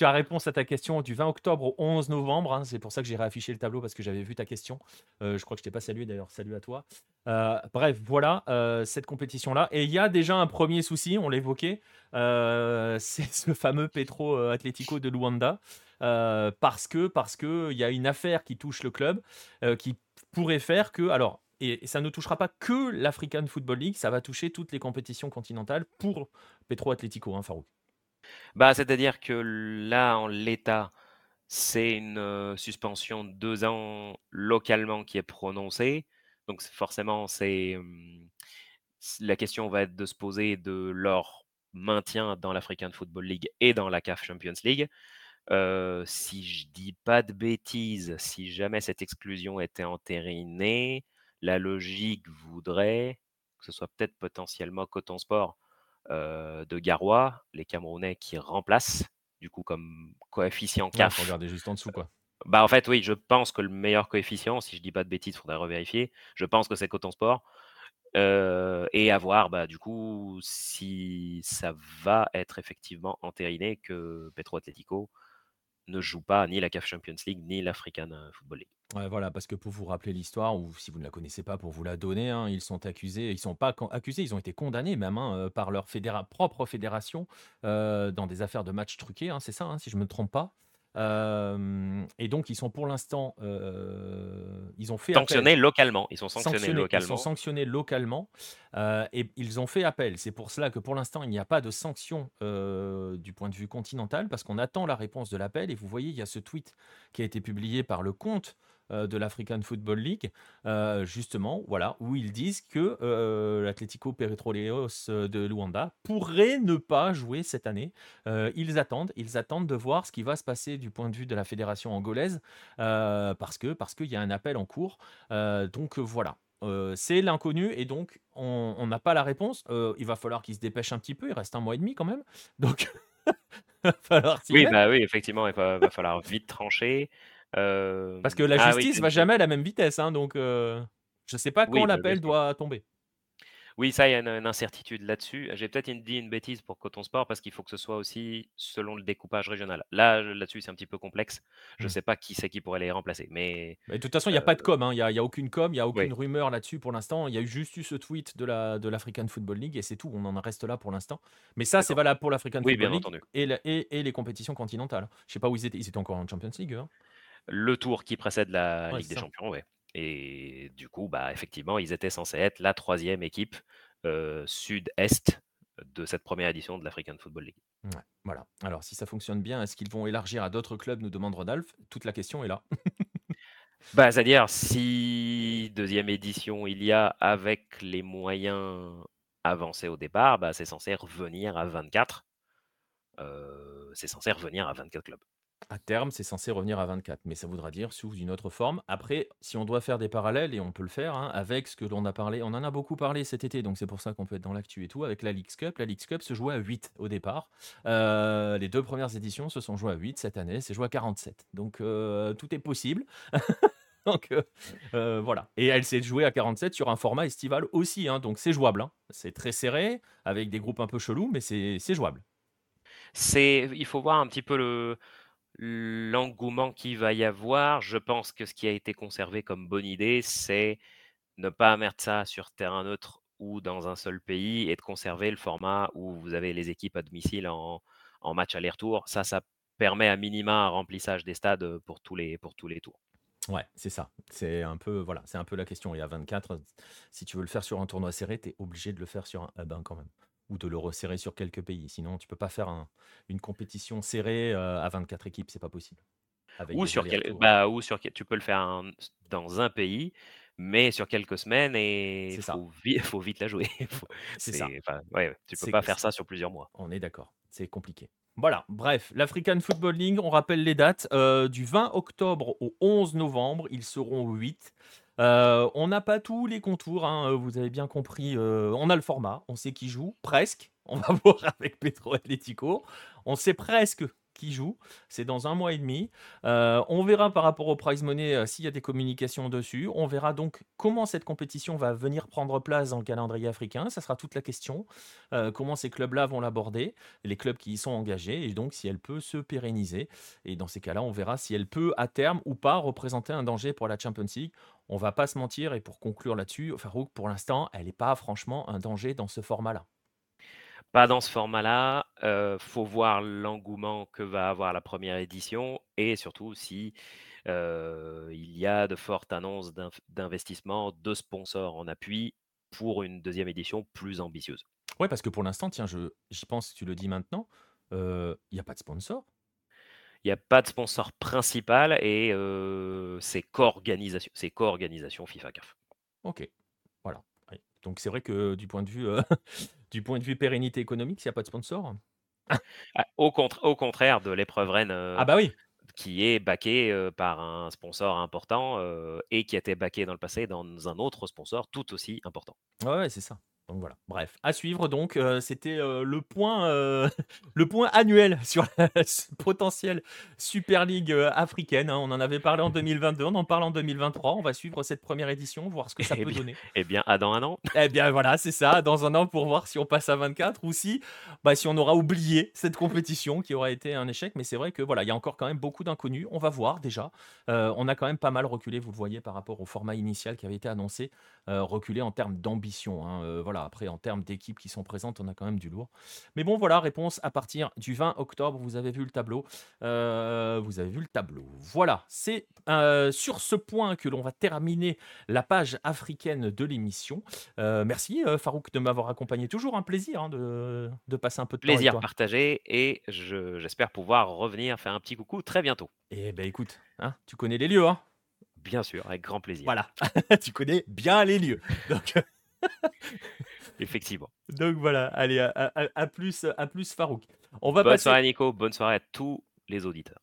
[SPEAKER 1] réponse à ta question du 20 octobre au 11 novembre. Hein. c'est pour ça que j'ai réaffiché le tableau parce que j'avais vu ta question. je crois que je t'ai pas salué d'ailleurs. Salut à toi. bref, voilà cette compétition-là. Et il y a déjà un premier souci, on l'évoquait. <laughs> c'est ce fameux Petro Atlético de Luanda. parce que parce que il y a une affaire qui touche le club qui pourrait faire que alors et, ça ne touchera pas que l'African Football League, ça va toucher toutes les compétitions continentales pour Petro Atlético, hein, Farouk.
[SPEAKER 3] Bah, c'est-à-dire que là, en l'état, c'est une suspension de deux ans localement qui est prononcée. Donc forcément, c'est la question va être de se poser de leur maintien dans l'African Football League et dans la CAF Champions League. si je dis pas de bêtises, si jamais cette exclusion était entérinée, la logique voudrait que ce soit peut-être potentiellement Coton Sport de Garoua, les Camerounais qui remplacent, du coup, comme coefficient CAF.
[SPEAKER 1] regarder juste en dessous, quoi.
[SPEAKER 3] Bah, en fait, oui, je pense que le meilleur coefficient, si je dis pas de bêtises, il faudrait revérifier. Je pense que c'est Coton Sport. et à voir, bah, du coup, si ça va être effectivement entériné que Petro Atletico ne joue pas ni la CAF Champions League ni l'African Football League.
[SPEAKER 1] Voilà, parce que pour vous rappeler l'histoire, ou si vous ne la connaissez pas, pour vous la donner, hein, ils sont accusés, ils sont pas accusés, ils ont été condamnés même hein, euh, par leur propre fédération euh, dans des affaires de matchs truqués, hein, c'est ça, si je ne me trompe pas? Et donc, ils sont pour l'instant, ils ont fait
[SPEAKER 3] sanctionnés localement. Ils sont
[SPEAKER 1] sanctionnés,
[SPEAKER 3] localement.
[SPEAKER 1] Ils sont sanctionnés localement et ils ont fait appel. C'est pour cela que pour l'instant, il n'y a pas de sanction du point de vue continental parce qu'on attend la réponse de l'appel. Et vous voyez, il y a ce tweet qui a été publié par le compte euh, de l'African Football League, euh, justement, voilà, où ils disent que euh, l'Atlético Petroleros de Luanda pourrait ne pas jouer cette année. ils attendent, ils attendent de voir ce qui va se passer du point de vue de la fédération angolaise, parce que parce qu'il y a un appel en cours. donc voilà. c'est l'inconnu et donc on n'a pas la réponse. il va falloir qu'ils se dépêchent un petit peu. Il reste un mois et demi quand même. Donc, <laughs>
[SPEAKER 3] va falloir oui, bah oui, effectivement, il va, va falloir vite trancher.
[SPEAKER 1] Parce que la ah justice va jamais à la même vitesse, hein, donc je ne sais pas quand bah, l'appel doit tomber.
[SPEAKER 3] Oui, ça, il y a une, incertitude là-dessus. J'ai peut-être dit une bêtise pour Coton Sport parce qu'il faut que ce soit aussi selon le découpage régional. Là, là-dessus, c'est un petit peu complexe. Je ne mmh. sais pas qui c'est qui pourrait les remplacer. Mais,
[SPEAKER 1] de toute façon, il n'y a pas de com. Hein. Il n'y a, aucune com, il n'y a aucune rumeur là-dessus pour l'instant. Il y a juste eu ce tweet de la de l'African Football League et c'est tout. On en reste là pour l'instant. Mais ça, c'est valable pour l'African Football League et, et, les compétitions continentales. Je ne sais pas où ils étaient. Ils étaient encore en Champions League. Hein
[SPEAKER 3] le tour qui précède la Ligue des Champions, ouais. Et du coup, bah, effectivement, ils étaient censés être la troisième équipe sud-est de cette première édition de l'African Football League.
[SPEAKER 1] voilà. Alors, si ça fonctionne bien, est-ce qu'ils vont élargir à d'autres clubs nous demande Rodolphe. Toute la question est là. <laughs>
[SPEAKER 3] bah, c'est-à-dire, si deuxième édition il y a avec les moyens avancés au départ, bah, c'est censé revenir à 24. c'est censé revenir à 24 clubs.
[SPEAKER 1] À terme, c'est censé revenir à 24, mais ça voudra dire sous une autre forme. Après, si on doit faire des parallèles, et on peut le faire, hein, avec ce que l'on a parlé, on en a beaucoup parlé cet été, donc c'est pour ça qu'on peut être dans l'actu et tout, avec la League Cup. La League Cup se jouait à 8 au départ. Euh, les deux premières éditions se sont jouées à 8 cette année, c'est joué à 47. Donc euh, tout est possible. <laughs> donc euh, voilà. Et elle s'est jouée à 47 sur un format estival aussi, hein, donc c'est jouable. Hein. C'est très serré, avec des groupes un peu chelous, mais c'est jouable.
[SPEAKER 3] Il faut voir un petit peu le, l'engouement qu'il va y avoir, je pense que ce qui a été conservé comme bonne idée, c'est ne pas mettre ça sur terrain neutre ou dans un seul pays et de conserver le format où vous avez les équipes à domicile en, match aller-retour. Ça, ça permet à minima un remplissage des stades pour tous les, pour tous les tours.
[SPEAKER 1] Ouais, c'est ça. C'est un peu voilà, c'est un peu la question. Il y a 24, si tu veux le faire sur un tournoi serré, tu es obligé de le faire sur un hub hein, quand même ou de le resserrer sur quelques pays. Sinon, tu peux pas faire une compétition serrée euh, à 24 équipes, c'est pas possible.
[SPEAKER 3] Ou sur, quel, bah, ou sur tu peux le faire dans un pays, mais sur quelques semaines et il faut, <laughs> faut, vite la jouer. <laughs> c'est ça. Ouais, tu peux pas faire ça sur plusieurs mois.
[SPEAKER 1] On est d'accord, c'est compliqué. Voilà, bref, l'African Football League, on rappelle les dates. Euh, du 20 octobre au 11 novembre, ils seront 8. On n'a pas tous les contours, hein, vous avez bien compris. on a le format, on sait qui joue, presque. On va <laughs> voir avec Petro Atlético. On sait presque qui joue. C'est dans un mois et demi. Euh, on verra par rapport au prize money euh, s'il y a des communications dessus. On verra donc comment cette compétition va venir prendre place dans le calendrier africain. Ça sera toute la question. Euh, comment ces clubs-là vont l'aborder, les clubs qui y sont engagés, et donc si elle peut se pérenniser. Et dans ces cas-là, on verra si elle peut à terme ou pas représenter un danger pour la Champions League. On va pas se mentir, et pour conclure là-dessus, Farouk, pour l'instant, elle n'est pas franchement un danger dans ce format-là.
[SPEAKER 3] Pas dans ce format-là. Il faut voir l'engouement que va avoir la première édition et surtout si il y a de fortes annonces d'investissement, de sponsors en appui pour une deuxième édition plus ambitieuse.
[SPEAKER 1] Oui, parce que pour l'instant, tiens, je, j'y pense, tu le dis maintenant, il n'y a pas de sponsor.
[SPEAKER 3] Il n'y a pas de sponsor principal et c'est co-organisation, c'est co-organisation FIFA CAF.
[SPEAKER 1] Ok, voilà. Donc c'est vrai que du point de vue <laughs> Du point de vue pérennité économique, s'il n'y a pas de sponsor?
[SPEAKER 3] Ah, au, au contraire de l'épreuve Rennes.
[SPEAKER 1] ah bah oui
[SPEAKER 3] qui est baqué par un sponsor important et qui a été baqué dans le passé dans un autre sponsor tout aussi important.
[SPEAKER 1] Ouais, c'est ça. Donc voilà, bref, à suivre. Donc, euh, c'était euh, le, point, euh, <laughs> le point annuel <laughs> sur la <laughs> potentielle Super League africaine. Hein. On en avait parlé en 2022, on en parle en 2023. On va suivre cette première édition, voir ce que ça
[SPEAKER 3] eh
[SPEAKER 1] peut donner.
[SPEAKER 3] Eh bien, à dans un an.
[SPEAKER 1] Eh bien, voilà, c'est ça, dans un an pour voir si on passe à 24 ou si, bah, si on aura oublié cette compétition qui aura été un échec. Mais c'est vrai que voilà, il y a encore quand même beaucoup d'inconnus. On va voir déjà. on a quand même pas mal reculé, vous le voyez, par rapport au format initial qui avait été annoncé, reculé en termes d'ambition. Hein. voilà après, en termes d'équipes qui sont présentes, on a quand même du lourd. Mais bon, voilà, réponse à partir du 20 octobre. Vous avez vu le tableau. Euh, vous avez vu le tableau. Voilà, c'est euh, sur ce point que l'on va terminer la page africaine de l'émission. Euh, merci Farouk de m'avoir accompagné. Toujours un plaisir hein, de, passer un peu de
[SPEAKER 3] temps. Plaisir partagé et j'espère pouvoir revenir faire un petit coucou très bientôt.
[SPEAKER 1] Eh ben écoute, hein, tu connais les lieux, hein
[SPEAKER 3] Bien sûr, avec grand plaisir.
[SPEAKER 1] Voilà, <laughs> tu connais bien les lieux. Donc, <laughs> <laughs>
[SPEAKER 3] Effectivement.
[SPEAKER 1] Donc voilà, allez, à, plus, à plus Farouk. On va
[SPEAKER 3] bonne soirée Nico, bonne soirée à tous les auditeurs.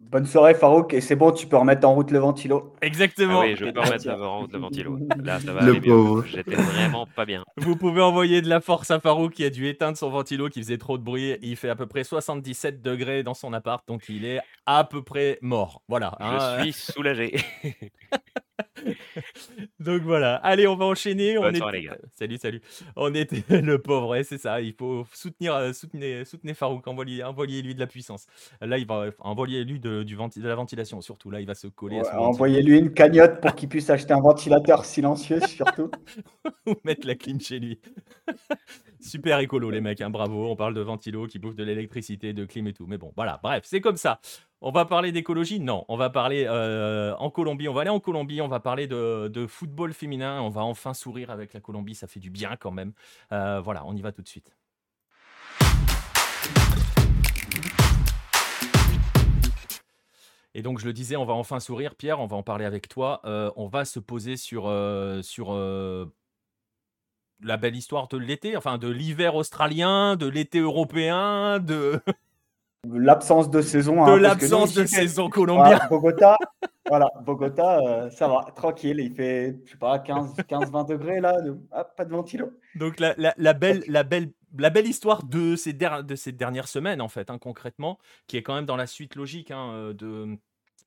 [SPEAKER 2] Bonne soirée Farouk, et c'est bon, tu peux remettre en route le ventilo.
[SPEAKER 1] Exactement.
[SPEAKER 3] Ah oui, je peux <laughs> remettre en route le ventilo. Là, ça va le pauvre. J'étais vraiment pas bien.
[SPEAKER 1] Vous pouvez envoyer de la force à Farouk qui a dû éteindre son ventilo qui faisait trop de bruit. Il fait à peu près 77 degrés dans son appart, donc il est à peu près mort. Voilà.
[SPEAKER 3] Je hein. suis soulagé. <laughs> <laughs>
[SPEAKER 1] Donc voilà, allez, on va enchaîner.
[SPEAKER 3] on
[SPEAKER 1] est...
[SPEAKER 3] les gars. <laughs>
[SPEAKER 1] Salut, salut. On était <laughs> le pauvre, c'est ça. Il faut soutenir, euh, soutenir, soutenir Farouk, envoyez-lui de la puissance. Là, il va envoyer-lui de, du de la ventilation, surtout. Là, il va se coller à
[SPEAKER 2] Envoyez-lui une cagnotte pour qu'il puisse acheter un ventilateur silencieux, surtout.
[SPEAKER 1] Ou mettre la clim chez lui. Super écolo, les mecs, hein, bravo. On parle de ventilo qui bouffe de l'électricité, de clim et tout. Mais bon, voilà, bref, c'est comme ça. On va parler d'écologie? Non, on va parler euh, en Colombie. On va aller en Colombie, on va parler de, football féminin. On va enfin sourire avec la Colombie, ça fait du bien quand même. Euh, voilà, on y va tout de suite. Et donc, je le disais, on va enfin sourire. Pierre, on va en parler avec toi. Euh, on va se poser sur, sur la belle histoire de l'été, enfin de l'hiver australien, de l'été européen, de.
[SPEAKER 2] L'absence de saison.
[SPEAKER 1] De hein, l'absence de saison colombienne.
[SPEAKER 2] Bogota, <laughs> voilà, Bogota, euh, ça va, tranquille. Il fait, je sais pas, 15-20 degrés là, pas de ventilo.
[SPEAKER 1] Donc la, la, belle, la, belle, la belle histoire de ces, de ces dernières semaines, en fait, hein, concrètement, qui est quand même dans la suite logique hein, de,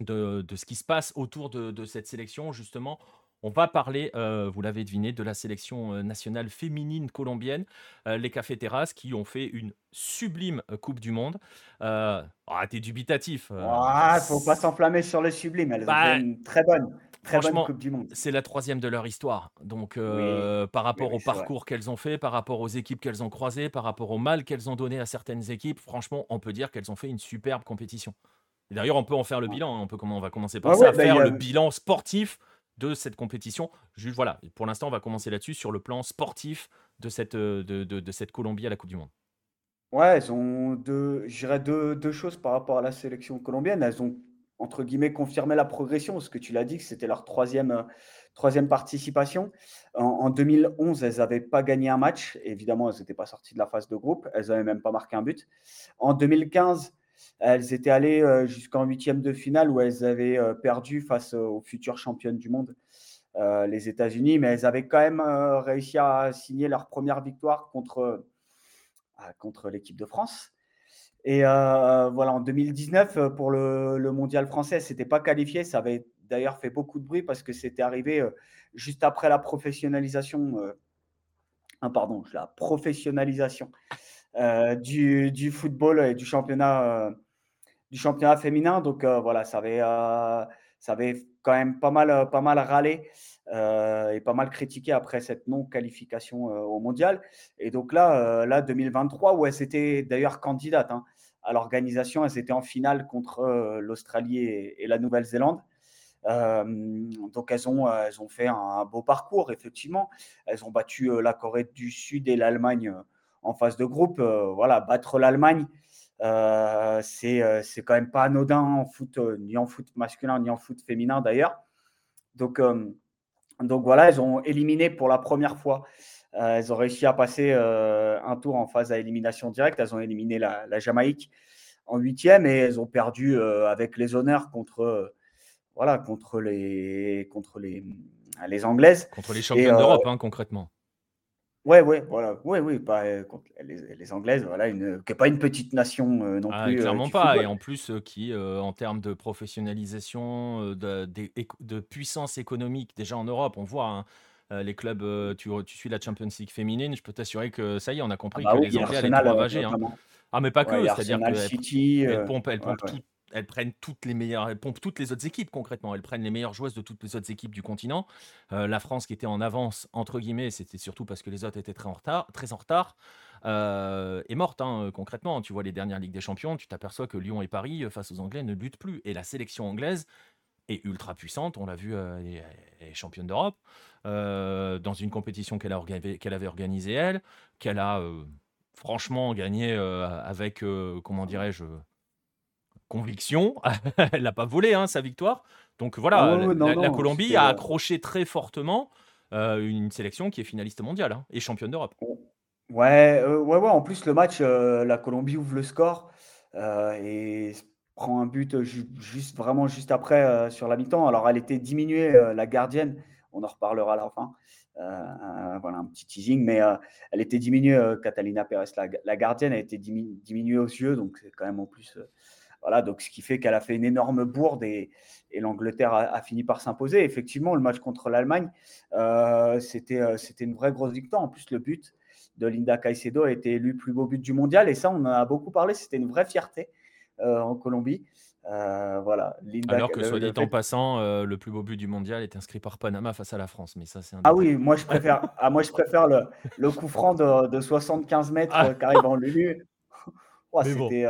[SPEAKER 1] de, de, ce qui se passe autour de, de cette sélection, justement. On va parler, euh, vous l'avez deviné, de la sélection euh, nationale féminine colombienne, euh, les Cafeteras, qui ont fait une sublime Coupe du Monde. ah, t'es dubitatif.
[SPEAKER 2] Ah, faut pas s'enflammer sur le sublime. Elles ont bah, fait une très bonne, très bonne Coupe du Monde.
[SPEAKER 1] C'est la troisième de leur histoire. Donc, par rapport au parcours qu'elles ont fait, par rapport aux équipes qu'elles ont croisées, par rapport au mal qu'elles ont donné à certaines équipes, franchement, on peut dire qu'elles ont fait une superbe compétition. D'ailleurs, on peut en faire le bilan. Hein. On, peut, on va commencer par ça, bah, faire le bilan sportif de cette compétition. Juste, voilà, pour l'instant, on va commencer là-dessus sur le plan sportif de cette, euh, de, de, cette Colombie à la Coupe du Monde.
[SPEAKER 2] Ouais, elles ont deux, deux, deux, choses par rapport à la sélection colombienne. Elles ont, entre guillemets, confirmé la progression, ce que tu l'as dit, que c'était leur troisième, euh, troisième participation. En, 2011, elles n'avaient pas gagné un match. Évidemment, elles n'étaient pas sorties de la phase de groupe. Elles n'avaient même pas marqué un but. En 2015, elles étaient allées euh, jusqu'en huitième de finale où elles avaient euh, perdu face aux futures championnes du monde, euh, les États-Unis, mais elles avaient quand même réussi à signer leur première victoire contre, contre l'équipe de France. Et voilà, en 2019, pour le, le mondial français, c'était pas qualifié. Ça avait d'ailleurs fait beaucoup de bruit parce que c'était arrivé juste après la professionnalisation. Ah, pardon, la professionnalisation du, du, football et du championnat, du championnat féminin. Donc voilà, ça avait, ça avait quand même pas mal, pas mal râlé et pas mal critiqué après cette non-qualification au mondial. Et donc là, là 2023, où elles étaient d'ailleurs candidates hein, à l'organisation, elles étaient en finale contre l'Australie et, la Nouvelle-Zélande. donc elles ont, elles ont fait un, beau parcours, effectivement. Elles ont battu la Corée du Sud et l'Allemagne en phase de groupe. voilà, battre l'Allemagne, euh, c'est quand même pas anodin en foot, ni en foot masculin, ni en foot féminin d'ailleurs. Donc, donc voilà, elles ont éliminé pour la première fois. elles ont réussi à passer un tour en phase à élimination directe. Elles ont éliminé la, Jamaïque en huitième et elles ont perdu avec les honneurs contre, voilà, contre, les, contre les, les Anglaises.
[SPEAKER 1] Contre les championnes d'Europe, hein, concrètement.
[SPEAKER 2] Ouais, ouais, voilà. Ouais, oui, pas, les, les Anglaises, voilà, une, qui n'est pas une petite nation non ah, plus.
[SPEAKER 1] clairement pas. Et en plus, qui, en termes de professionnalisation, de, de, puissance économique, déjà en Europe, on voit hein, les clubs, tu, tu, suis la Champions League féminine, je peux t'assurer que ça y est, on a compris ah bah que les Anglais allaient tout ravager. Hein. Ah, mais pas que, c'est-à-dire qu'elles pompent, elles pompent tout, elles prennent toutes les meilleures, pompent toutes les autres équipes concrètement. Elles prennent les meilleures joueuses de toutes les autres équipes du continent. Euh, la France qui était en avance entre guillemets, c'était surtout parce que les autres étaient très en retard, très en retard. Euh, est morte hein, concrètement. Tu vois les dernières Ligues des Champions, tu t'aperçois que Lyon et Paris euh, face aux Anglais ne luttent plus. Et la sélection anglaise est ultra puissante. On l'a vu, elle est championne d'Europe dans une compétition qu'elle qu'elle avait organisée elle, qu'elle a franchement gagné avec comment dirais-je conviction. <laughs> Elle n'a pas volé hein, sa victoire. Donc voilà, la, Colombie a accroché très fortement euh, une sélection qui est finaliste mondiale hein, et championne d'Europe.
[SPEAKER 2] Ouais, euh, ouais, ouais. En plus, le match, euh, la Colombie ouvre le score et prend un but juste vraiment juste après sur la mi-temps. Alors, elle était diminuée, la gardienne. On en reparlera à la fin. voilà un petit teasing, mais elle était diminuée, Catalina Pérez, la, gardienne, a été diminuée aux yeux, donc c'est quand même en plus voilà, donc ce qui fait qu'elle a fait une énorme bourde et, l'Angleterre a, fini par s'imposer. Effectivement, le match contre l'Allemagne, euh, c'était, euh, c'était une vraie grosse victoire. En plus, le but de Linda Caicedo a été élu plus beau but du mondial et ça, on en a beaucoup parlé. C'était une vraie fierté euh, en Colombie. voilà,
[SPEAKER 1] Alors que, soit dit en passant, le plus beau but du mondial est inscrit par Panama face à la France. Mais ça, c'est
[SPEAKER 2] Ah oui, moi je préfère, <laughs> ah, moi, je préfère le, le coup franc de, 75 mètres ah. qui arrive en Lulu. <laughs> c'était,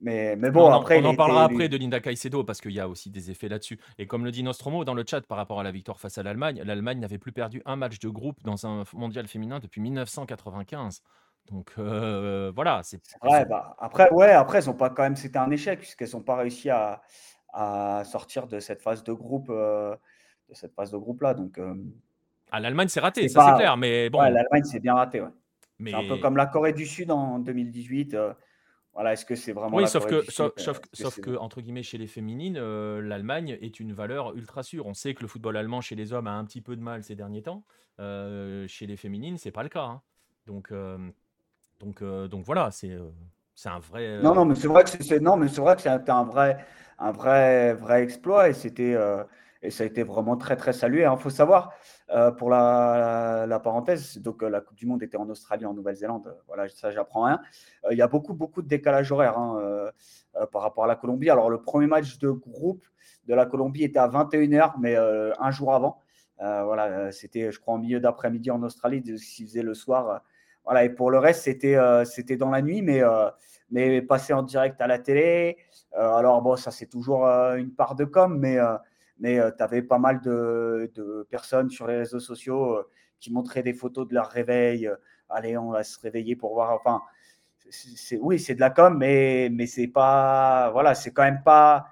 [SPEAKER 2] mais, mais bon,
[SPEAKER 1] on
[SPEAKER 2] après.
[SPEAKER 1] On en parlera après de Linda Caicedo parce qu'il y a aussi des effets là-dessus. Et comme le dit Nostromo dans le chat par rapport à la victoire face à l'Allemagne, l'Allemagne n'avait plus perdu un match de groupe dans un mondial féminin depuis 1995. Donc euh, voilà, c'est.
[SPEAKER 2] Ouais, bah, après, ouais, après, elles ont pas quand même. C'était un échec puisqu'elles n'ont pas réussi à, à, sortir de cette phase de groupe, euh, de cette phase de groupe là. Donc. Euh,
[SPEAKER 1] à l'Allemagne, c'est raté, ça c'est clair, mais bon.
[SPEAKER 2] Ouais, l'Allemagne, c'est bien raté, ouais. Mais... C'est un peu comme la Corée du Sud en 2018. Voilà, est-ce que c'est vraiment.
[SPEAKER 1] Oui, sauf que, sauf, sauf, que, entre guillemets, chez les féminines, euh, l'Allemagne est une valeur ultra sûre. On sait que le football allemand chez les hommes a un petit peu de mal ces derniers temps. Euh, chez les féminines, c'est pas le cas. Hein. Donc, euh, donc, donc voilà, c'est c'est un vrai.
[SPEAKER 2] Non, non, mais c'est vrai que c'est non, mais c'est vrai que c'était un vrai, un vrai, vrai exploit et c'était et ça a été vraiment très très salué. Il hein. faut savoir euh, pour la, parenthèse, donc euh, la Coupe du Monde était en Australie, en Nouvelle-Zélande. Voilà, ça j'apprends rien. Euh, il y a beaucoup beaucoup de décalage horaire hein, par rapport à la Colombie. Alors le premier match de groupe de la Colombie était à 21h, mais un jour avant. voilà, c'était je crois en milieu d'après-midi en Australie, s'il faisait le soir. voilà, et pour le reste, c'était c'était dans la nuit, mais mais passé en direct à la télé. alors bon, ça c'est toujours une part de com, mais mais euh, tu avais pas mal de, personnes sur les réseaux sociaux euh, qui montraient des photos de leur réveil. Euh, allez, on va se réveiller pour voir. Enfin, c'est, oui, c'est de la com, mais, mais c'est pas. Voilà, c'est quand même pas.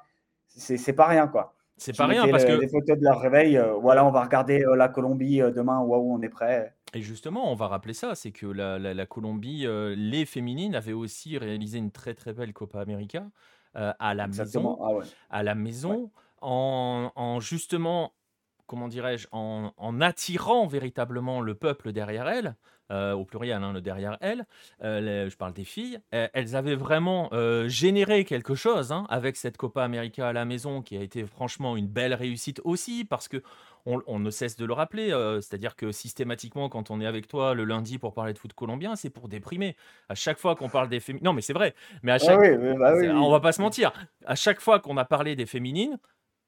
[SPEAKER 2] C'est, pas rien, quoi.
[SPEAKER 1] C'est pas rien parce que.
[SPEAKER 2] Les photos de leur réveil, voilà, on va regarder la Colombie demain, waouh, on est prêt.
[SPEAKER 1] Et justement, on va rappeler ça, c'est que la, Colombie, les féminines avaient aussi réalisé une très très belle Copa América à la maison. Ah à la maison en, justement, comment dirais-je, en, attirant véritablement le peuple derrière elle, au pluriel, hein, le derrière elles, je parle des filles, elles avaient vraiment généré quelque chose hein, avec cette Copa América à la maison qui a été franchement une belle réussite aussi parce que on, ne cesse de le rappeler, c'est-à-dire que systématiquement, quand on est avec toi le lundi pour parler de foot colombien, c'est pour déprimer. À chaque fois qu'on parle des féminines, non mais c'est vrai, mais à chaque, bah on va pas se mentir, à chaque fois qu'on a parlé des féminines,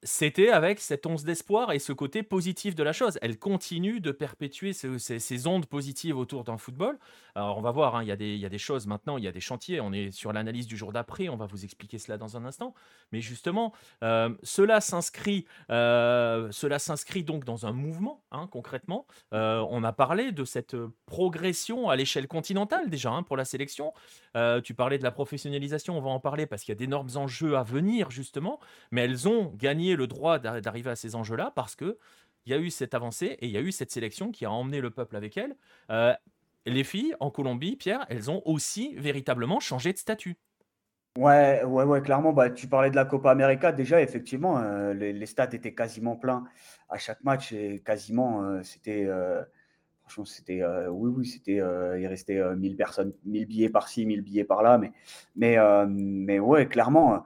[SPEAKER 1] c'était avec cette once d'espoir et ce côté positif de la chose. Elle continue de perpétuer ces, ondes positives autour d'un football. Alors on va voir, hein, il, y a des, choses maintenant, il y a des chantiers, on est sur l'analyse du jour d'après, on va vous expliquer cela dans un instant. Mais justement, euh, cela s'inscrit euh, cela s'inscrit donc dans un mouvement, hein, concrètement. Euh, on a parlé de cette progression à l'échelle continentale déjà hein, pour la sélection. tu parlais de la professionnalisation, on va en parler parce qu'il y a d'énormes enjeux à venir justement, mais elles ont gagné le droit d'arriver à ces enjeux-là parce que il y a eu cette avancée et il y a eu cette sélection qui a emmené le peuple avec elle. Euh, les filles en Colombie, Pierre, elles ont aussi véritablement changé de statut.
[SPEAKER 2] Ouais, ouais, ouais, clairement. Bah, tu parlais de la Copa América. Déjà, effectivement, euh, les, stades étaient quasiment pleins à chaque match et quasiment, euh, c'était, franchement, c'était, oui, oui, c'était, il restait 1000 personnes, 1000 billets par-ci, 1000 billets par-là, mais, mais, mais ouais, clairement,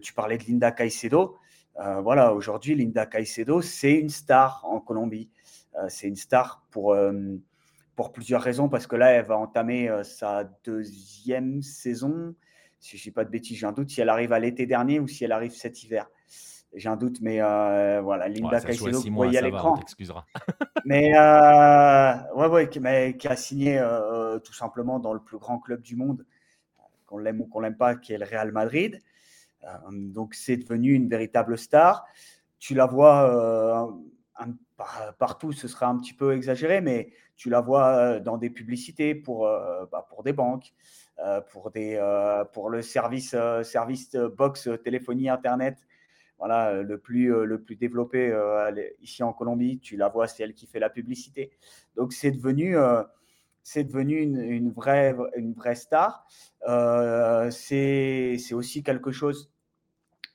[SPEAKER 2] tu parlais de Linda Caicedo. Euh, voilà, aujourd'hui, Linda Caicedo, c'est une star en Colombie. Euh, c'est une star pour, euh, pour plusieurs raisons, parce que là, elle va entamer sa deuxième saison. Si je ne dis pas de bêtises, j'ai un doute si elle arrive à l'été dernier ou si elle arrive cet hiver. J'ai un doute, mais voilà, Linda Caicedo, vous voyez à l'écran. <laughs> mais ouais, ouais, mais, qui a signé tout simplement dans le plus grand club du monde, qu'on l'aime ou qu'on l'aime pas, qui est le Real Madrid. Euh, donc c'est devenu une véritable star. Tu la vois euh, partout, ce sera un petit peu exagéré, mais tu la vois euh, dans des publicités pour, bah, pour des banques, pour, des, pour le service, service box téléphonie Internet. Voilà, le plus, le plus développé ici en Colombie, tu la vois, c'est elle qui fait la publicité. Donc c'est devenu, c'est devenu une, vraie, une vraie star. c'est aussi quelque chose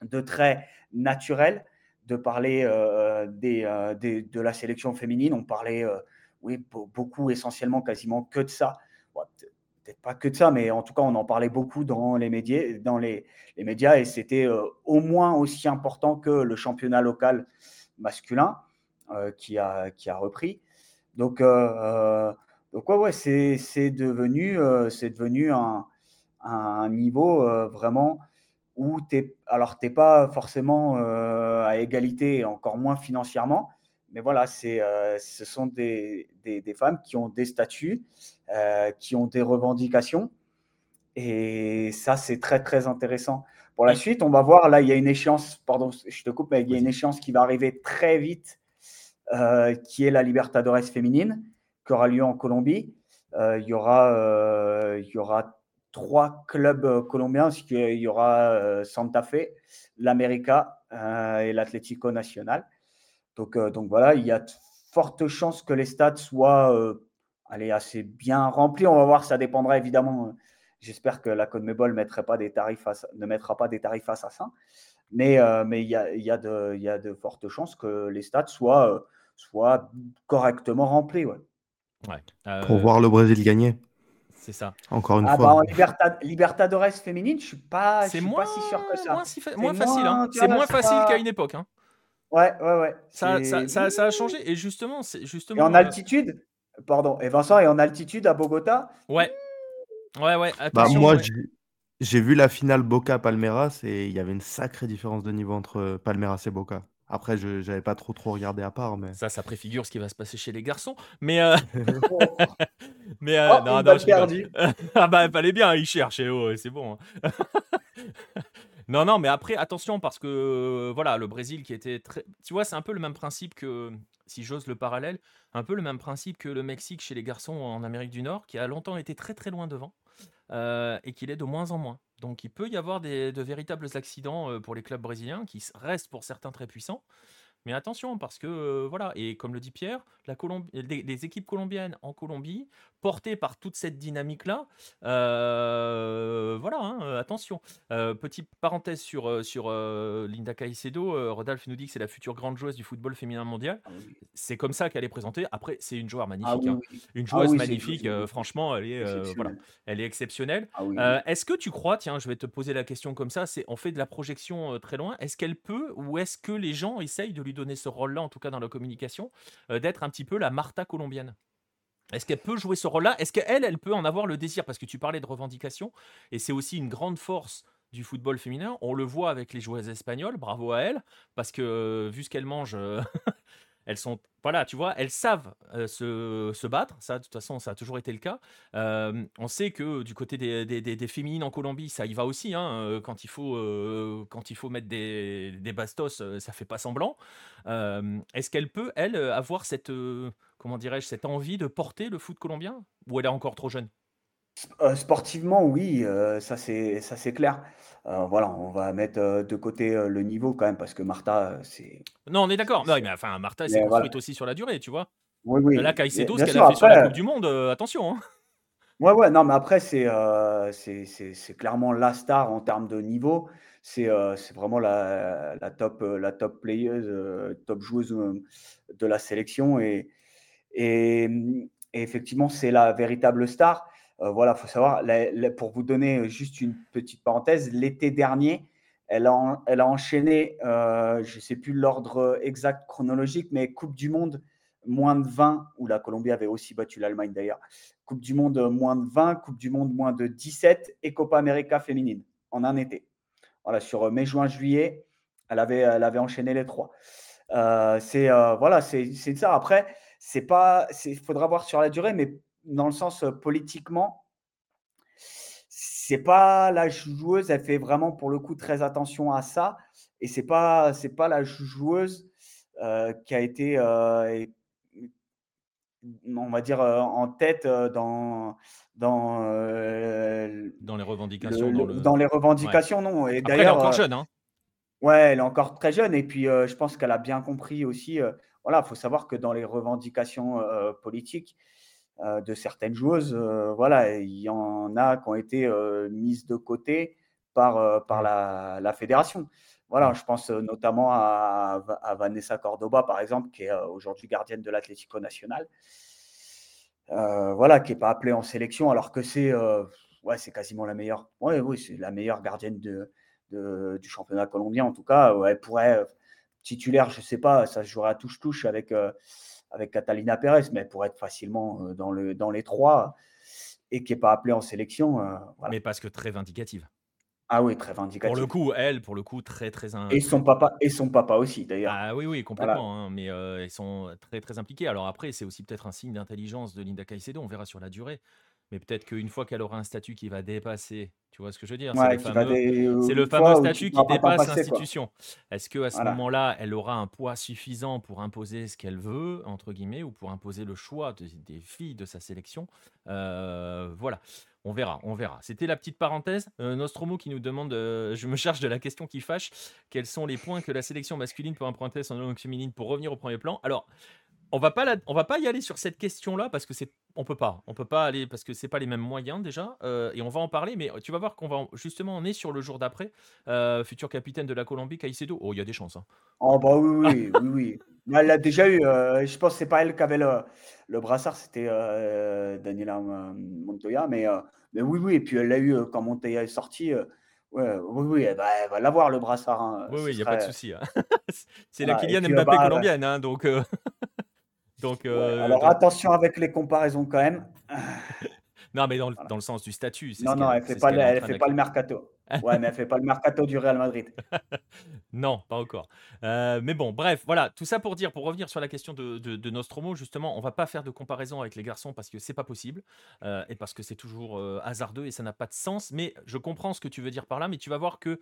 [SPEAKER 2] de très naturel de parler euh, euh, des, de la sélection féminine. On parlait, euh, oui, beaucoup, essentiellement, quasiment que de ça. Peut-être pas que de ça, mais en tout cas, on en parlait beaucoup dans les médias, dans les, médias et c'était au moins aussi important que le championnat local masculin qui, a, qui a repris. Donc, donc ouais, ouais c'est devenu, c'est devenu un, un niveau vraiment où tu alors t'es pas forcément euh, à égalité, encore moins financièrement, mais voilà, c'est, euh, ce sont des, des, femmes qui ont des statuts, euh, qui ont des revendications, et ça c'est très très intéressant. Pour la suite, on va voir, là il y a une échéance, pardon, je te coupe, mais il y a une échéance qui va arriver très vite, qui est la Libertadores féminine, qui aura lieu en Colombie. il y aura, il y aura trois clubs euh, colombiens, parce qu'il y aura euh, Santa Fe, l'América euh, et l'Atlético Nacional. Donc, donc voilà, il y a de fortes chances que les stades soient allez, assez bien remplis. On va voir, ça dépendra évidemment. J'espère que la CONMEBOL ne mettra pas des tarifs assassins. Mais, mais il, y a, y a de, y a de fortes chances que les stades soient, soient correctement remplis. Ouais.
[SPEAKER 4] Pour voir le Brésil gagner.
[SPEAKER 1] C'est ça.
[SPEAKER 4] Encore une
[SPEAKER 2] ah
[SPEAKER 4] fois.
[SPEAKER 2] Bah en Libertadores féminine, je suis pas,
[SPEAKER 1] c'est
[SPEAKER 2] moins, pas si sûr que ça.
[SPEAKER 1] Moins, moins facile. Hein. C'est moins facile qu'à une époque. Hein.
[SPEAKER 2] Ouais, ouais, ouais.
[SPEAKER 1] Ça, ça, ça, a changé. Et justement, c'est justement.
[SPEAKER 2] Et en euh, altitude, pardon. Et Vincent, et en altitude à Bogota?
[SPEAKER 1] Ouais. Ouais, ouais.
[SPEAKER 4] bah, moi, j'ai vu la finale Boca Palmeiras et il y avait une sacrée différence de niveau entre Palmeiras et Boca. Après, je n'avais pas trop trop regardé à part, mais
[SPEAKER 1] Ça, ça préfigure ce qui va se passer chez les garçons. Mais, euh, <laughs> mais
[SPEAKER 2] euh, Oh, non, non, je <laughs>
[SPEAKER 1] Ah bah, fallait bien, il cherche, eh oh, c'est bon. Hein. <laughs> Non, non, mais après, attention, parce que euh, voilà, le Brésil qui était très. Tu vois, c'est un peu le même principe que, si j'ose le parallèle, un peu le même principe que le Mexique chez les garçons en Amérique du Nord, qui a longtemps été très très loin devant et qu'il est de moins en moins. Donc il peut y avoir de véritables accidents pour les clubs brésiliens qui restent pour certains très puissants. Mais attention, parce que euh, voilà, et comme le dit Pierre, les, équipes colombiennes en Colombie, portées par toute cette dynamique-là, euh, voilà, hein, attention. petite parenthèse sur, sur Linda Caicedo, Rodolphe nous dit que c'est la future grande joueuse du football féminin mondial. Ah c'est comme ça qu'elle est présentée. Après, c'est une joueur magnifique. Ah hein. Une joueuse magnifique, franchement, elle est, voilà, elle est exceptionnelle. Est-ce que tu crois, tiens, je vais te poser la question comme ça, c'est on fait de la projection très loin, est-ce qu'elle peut ou est-ce que les gens essayent de lui donner ce rôle-là, en tout cas dans la communication, d'être un petit peu la Martha colombienne? Est-ce qu'elle peut jouer ce rôle-là? Est-ce qu'elle, elle peut en avoir le désir? Parce que tu parlais de revendication, et c'est aussi une grande force du football féminin. On le voit avec les joueuses espagnoles, bravo à elle, parce que vu ce qu'elles mangent, <laughs> elles sont, voilà, tu vois, elles savent se, se, battre. Ça, de toute façon, ça a toujours été le cas. on sait que du côté des, des, féminines en Colombie, ça y va aussi. Hein, quand, il faut, quand il faut mettre des, des bastos, ça fait pas semblant. Est-ce qu'elle peut, elle, avoir cette, comment dirais-je, cette envie de porter le foot colombien? Ou elle est encore trop jeune?
[SPEAKER 2] Sportivement, oui, ça c'est ça c'est clair. voilà, on va mettre, de côté, le niveau quand même parce que Martha, c'est
[SPEAKER 1] Non, on est d'accord. Non, mais enfin, Martha, s'est construite aussi sur la durée, tu vois?
[SPEAKER 2] Oui, oui,
[SPEAKER 1] Là, Caicedo, ce qu'elle a fait sur la coupe du monde, attention, hein.
[SPEAKER 2] ouais, ouais, non, mais après c'est, clairement la star en termes de niveau. C'est, c'est vraiment la la top, la top playeuse, top joueuse, de la sélection et et effectivement, c'est la véritable star. Euh, voilà, il faut savoir, pour vous donner juste une petite parenthèse, l'été dernier, elle a, enchaîné, euh, je ne sais plus l'ordre exact chronologique, mais Coupe du Monde moins de 20, où la Colombie avait aussi battu l'Allemagne d'ailleurs. Coupe du Monde moins de 20, Coupe du Monde moins de 17 et Copa América féminine en un été. Voilà, sur mai, juin, juillet, elle avait, enchaîné les trois. Euh, c'est voilà, c'est ça. Après, c'est pas, il faudra voir sur la durée, mais dans le sens politiquement, c'est pas la joueuse, elle fait vraiment pour le coup très attention à ça. Et c'est pas, c'est pas la joueuse qui a été, on va dire, en tête dans, dans,
[SPEAKER 1] dans les revendications.
[SPEAKER 2] dans, les revendications, non.
[SPEAKER 1] Et d'ailleurs, elle est encore jeune, hein
[SPEAKER 2] Ouais, elle est encore très jeune. Et puis, je pense qu'elle a bien compris aussi. Voilà, il faut savoir que dans les revendications politiques, euh, de certaines joueuses, euh, voilà, il y en a qui ont été euh, mises de côté par, par la, la, fédération. Voilà, je pense notamment à, à, Vanessa Cordoba, par exemple, qui est aujourd'hui gardienne de l'Atlético Nacional. voilà, qui n'est pas appelée en sélection, alors que c'est ouais, c'est quasiment la meilleure. Ouais, oui, c'est la meilleure gardienne de, de, du championnat colombien, en tout cas. elle pourrait titulaire, je ne sais pas, ça se jouerait à touche-touche avec avec Catalina Pérez, mais pour être facilement euh, dans, le, dans les trois et qui n'est pas appelée en sélection. Euh,
[SPEAKER 1] mais parce que très vindicative.
[SPEAKER 2] Ah oui, très vindicative.
[SPEAKER 1] Pour le coup, elle, pour le coup, très très.
[SPEAKER 2] Et son papa et son papa aussi, d'ailleurs.
[SPEAKER 1] Ah oui, oui, complètement. Hein, mais euh, ils sont très très impliqués. Alors après, c'est aussi peut-être un signe d'intelligence de Linda Caicedo. On verra sur la durée. Mais peut-être qu'une fois qu'elle aura un statut qui va dépasser, tu vois ce que je veux dire? C'est le fameux, statut qui dépasse l'institution. Est-ce qu'à ce, moment-là, elle aura un poids suffisant pour imposer ce qu'elle veut, entre guillemets, ou pour imposer le choix des filles de sa sélection? Euh, Voilà. On verra, on verra. C'était la petite parenthèse. Euh, Nostromo qui nous demande, euh, je me charge de la question qui fâche, quels sont les points que la sélection masculine peut emprunter son langue féminine pour revenir au premier plan? Alors, on va pas on va pas y aller sur cette question-là parce que c'est on peut pas, on peut pas aller parce que c'est pas les mêmes moyens déjà euh, et on va en parler mais tu vas voir qu'on va justement on est sur le jour d'après euh, futur capitaine de la Colombie Caicedo. Oh, il y a des chances hein.
[SPEAKER 2] Oh bah oui oui oui oui. elle l'a déjà eu euh, je pense que c'est pas elle qui avait le, le brassard, c'était Daniela Montoya mais mais oui oui et puis elle l'a eu quand Montoya est sorti Ouais, oui, oui, elle va, l'avoir le brassard. Hein,
[SPEAKER 1] oui, oui, il n'y a pas de souci. Hein. <laughs> c'est la Kylian Mbappé bah, colombienne, hein, donc.
[SPEAKER 2] Donc, euh, alors attention avec les comparaisons quand même. <laughs>
[SPEAKER 1] non, mais dans le, dans le, sens du statut.
[SPEAKER 2] Non, non, elle ne fait, pas, elle fait pas le mercato. <laughs> ouais, mais elle fait pas le mercato du Real Madrid. <laughs>
[SPEAKER 1] non, pas encore. Euh, mais bon, bref, voilà, tout ça pour dire, pour revenir sur la question de, de, Nostromo, justement, on va pas faire de comparaison avec les garçons parce que c'est pas possible euh, et parce que c'est toujours hasardeux et ça n'a pas de sens. Mais je comprends ce que tu veux dire par là, mais tu vas voir que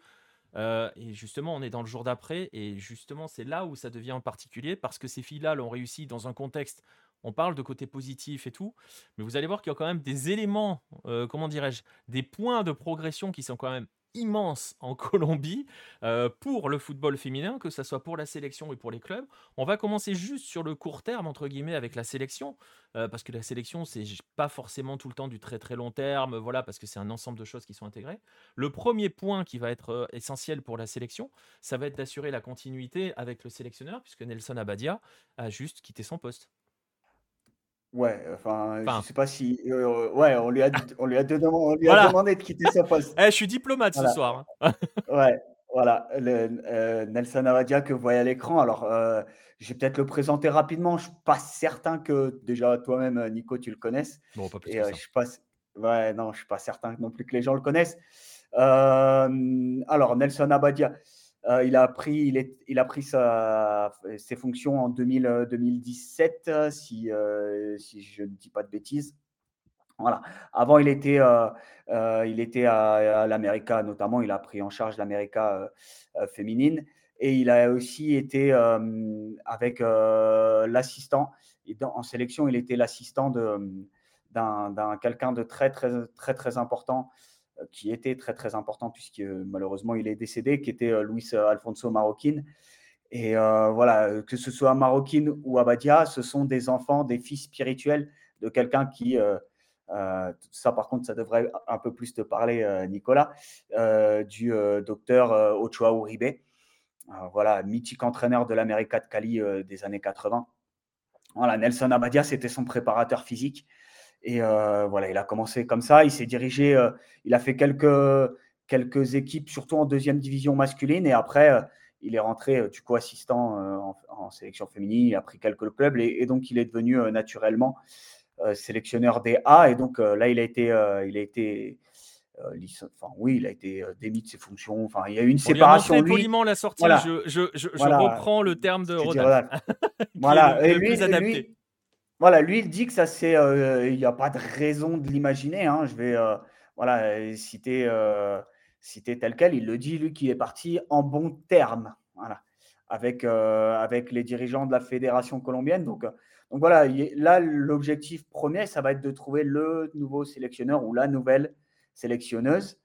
[SPEAKER 1] euh, et justement, on est dans le jour d'après, et justement, c'est là où ça devient en particulier, parce que ces filles-là l'ont réussi dans un contexte, on parle de côté positif et tout, mais vous allez voir qu'il y a quand même des éléments, euh, comment dirais-je, des points de progression qui sont quand même immense en Colombie euh, pour le football féminin, que ce soit pour la sélection et pour les clubs. On va commencer juste sur le court terme, entre guillemets, avec la sélection, euh, parce que la sélection, c'est pas forcément tout le temps du très très long terme, voilà, parce que c'est un ensemble de choses qui sont intégrées. Le premier point qui va être euh, essentiel pour la sélection, ça va être d'assurer la continuité avec le sélectionneur, puisque Nelson Abadia a juste quitté son poste.
[SPEAKER 2] Ouais, enfin, je sais pas si. Euh, ouais, on lui a, on lui a, demandé de quitter sa poste.
[SPEAKER 1] Eh, je suis diplomate ce soir.
[SPEAKER 2] Hein. <laughs> ouais, voilà. Euh, Nelson Avadia que vous voyez à l'écran. Alors, euh, je vais peut-être le présenter rapidement. Je suis pas certain que déjà toi-même, Nico, tu le connaisses.
[SPEAKER 1] Bon, pas plus
[SPEAKER 2] Et, je suis pas. Ouais, non, je suis pas certain non plus que les gens le connaissent. alors, Nelson Abadia. Euh, il a pris, il, a pris ses fonctions en 2000, 2017, euh, si, euh, si je ne dis pas de bêtises. Voilà. Avant, il était, il était à, l'América, notamment, il a pris en charge l'América féminine. Et il a aussi été avec l'assistant. En sélection, il était l'assistant d'un quelqu'un de très, très, très, très important qui était très très important puisque malheureusement il est décédé, qui était Luis Alfonso Maroquin. Et voilà, que ce soit Maroquin ou Abadia, ce sont des enfants, des fils spirituels de quelqu'un qui, ça par contre, ça devrait un peu plus te parler, Nicolas, du docteur Ochoa Uribe. voilà, mythique entraîneur de l'América de Cali des années 80. Voilà, Nelson Abadia, c'était son préparateur physique. Et euh, voilà, il a commencé comme ça. Il s'est dirigé, euh, il a fait quelques, quelques équipes, surtout en deuxième division masculine. Et après, euh, il est rentré du coup assistant en, sélection féminine. Il a pris quelques clubs et, donc il est devenu naturellement sélectionneur des A. Et donc là, il a été, il a été enfin, oui, il a été démis de ses fonctions. Enfin, il y a eu une séparation.
[SPEAKER 1] Lui, poliment la sortie. Je, je, je, reprends le terme de
[SPEAKER 2] Rodin. voilà. <laughs> et lui, Lui, voilà, lui, il dit que ça, c'est, euh, il n'y a pas de raison de l'imaginer. Hein. Je vais euh, euh, citer tel quel. Il le dit, lui, qui est parti en bon terme voilà, avec, les dirigeants de la fédération colombienne. Donc, voilà, là, l'objectif premier, ça va être de trouver le nouveau sélectionneur ou la nouvelle sélectionneuse.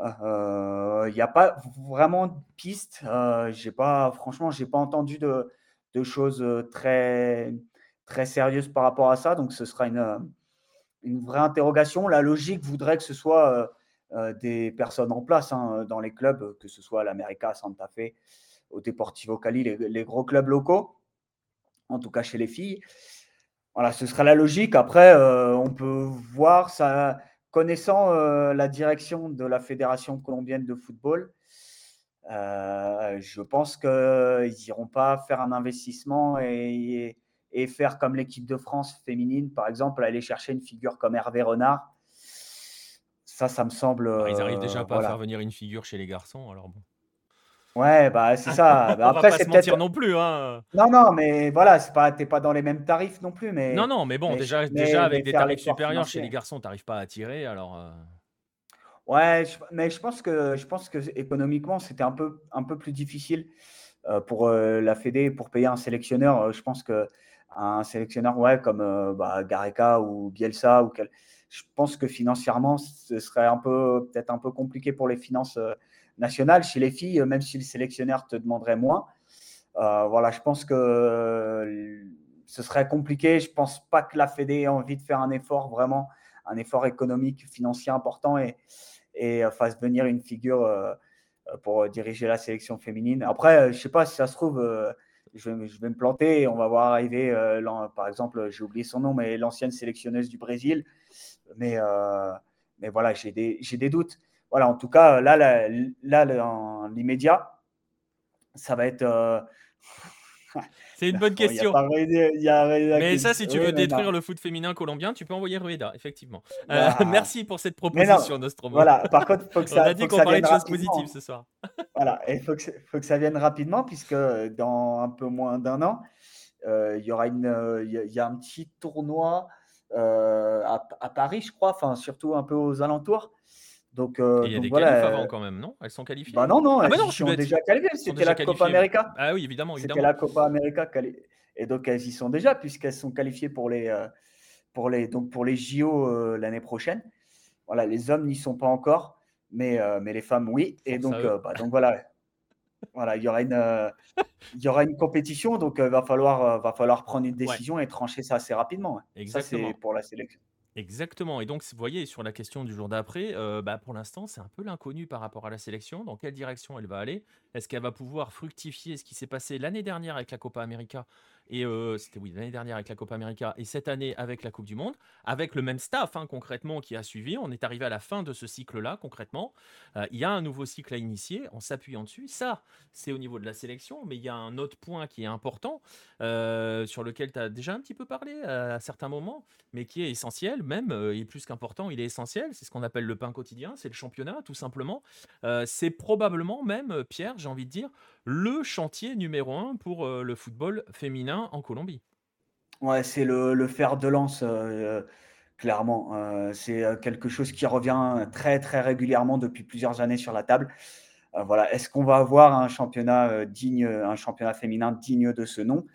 [SPEAKER 2] Il n'y a pas vraiment de piste. j'ai pas, franchement, je n'ai pas entendu de choses très très sérieuse par rapport à ça. Donc, ce sera une, euh, une vraie interrogation. La logique voudrait que ce soit euh, euh, des personnes en place hein, dans les clubs, que ce soit l'América, Santa Fe, au Deportivo Cali, les, gros clubs locaux, en tout cas chez les filles. Voilà, ce sera la logique. Après, on peut voir ça, connaissant la direction de la Fédération colombienne de football. je pense qu'ils n'iront pas faire un investissement et faire comme l'équipe de France féminine, par exemple, aller chercher une figure comme Hervé Renard. Ça, ça me semble.
[SPEAKER 1] Ils arrivent déjà pas à faire venir une figure chez les garçons, alors bon.
[SPEAKER 2] Ouais, bah c'est ça. <laughs> Bah, après,
[SPEAKER 1] c'est peut-être non plus. Hein.
[SPEAKER 2] Non, non, mais voilà, c'est pas, t'es pas dans les mêmes tarifs non plus, mais.
[SPEAKER 1] Non, non, mais bon, déjà, déjà avec des tarifs supérieurs chez les garçons, t'arrives pas à tirer, alors. Euh.
[SPEAKER 2] Ouais, mais je pense que je pense que économiquement, c'était un peu un peu plus difficile euh, pour euh, la Fédé pour payer un sélectionneur. Je pense que un sélectionneur ouais, comme euh, bah, Gareca ou Bielsa. Ou quel... Je pense que financièrement, ce serait un peu peut-être un peu compliqué pour les finances euh, nationales. Chez les filles, même si le sélectionneur te demanderait moins, euh, voilà, je pense que ce serait compliqué. Je pense pas que la Fédé ait envie de faire un effort vraiment, un effort économique, financier important et, et fasse venir une figure pour diriger la sélection féminine. Après, je sais pas si ça se trouve je vais, me planter on va voir arriver, euh, par exemple, j'ai oublié son nom, mais l'ancienne sélectionneuse du Brésil. Mais, euh, mais voilà, j'ai des, des, doutes. Voilà, en tout cas, là, là, là l'immédiat, ça va être. Euh,
[SPEAKER 1] c'est une bonne question. mais ça, si tu veux détruire le foot féminin colombien, tu peux envoyer Rueda, effectivement. Euh, <laughs> merci pour cette proposition, Nostromo.
[SPEAKER 2] Voilà, par contre, faut que <laughs> ça.
[SPEAKER 1] On a dit qu'on parlait de choses positives ce soir. <laughs>
[SPEAKER 2] voilà, il faut que, faut que ça vienne rapidement, puisque dans un peu moins d'un an, euh, il y aura une, euh, il y, a un petit tournoi à, à, Paris, je crois, enfin surtout un peu aux alentours. Donc,
[SPEAKER 1] euh, il y a des voilà, avant quand même, non? Elles sont qualifiées?
[SPEAKER 2] Bah non, non, ah bah elles sont déjà qualifiées. C'était la Copa América.
[SPEAKER 1] Ah oui, évidemment.
[SPEAKER 2] C'était la Copa América. Et donc, elles y sont déjà, puisqu'elles sont qualifiées pour les, euh, pour les, donc pour les JO euh, l'année prochaine. Voilà, les hommes n'y sont pas encore. mais, mais les femmes, oui. Et donc, bah, donc voilà. <laughs> Voilà, il y aura une, il y aura une compétition, donc il va, falloir, va falloir prendre une décision et trancher ça assez rapidement. Ça, c'est pour la sélection.
[SPEAKER 1] Exactement. Et donc, vous voyez, sur la question du jour d'après, bah, pour l'instant, c'est un peu l'inconnu par rapport à la sélection. Dans quelle direction elle va aller Est-ce qu'elle va pouvoir fructifier ce qui s'est passé l'année dernière avec la Copa América et c'était oui l'année dernière avec la Copa América et cette année avec la Coupe du Monde, avec le même staff hein, concrètement qui a suivi. On est arrivé à la fin de ce cycle-là concrètement. il y a un nouveau cycle à initier en s'appuyant dessus. Ça, c'est au niveau de la sélection, mais il y a un autre point qui est important sur lequel tu as déjà un petit peu parlé à certains moments, mais qui est essentiel même et plus qu'important, il est essentiel. C'est ce qu'on appelle le pain quotidien, c'est le championnat tout simplement. c'est probablement même Pierre, j'ai envie de dire, le chantier numéro un pour le football féminin en Colombie.
[SPEAKER 2] Ouais, c'est le, fer de lance, clairement. c'est quelque chose qui revient très très régulièrement depuis plusieurs années sur la table. voilà, est-ce qu'on va avoir un championnat digne, un championnat féminin digne de ce nom?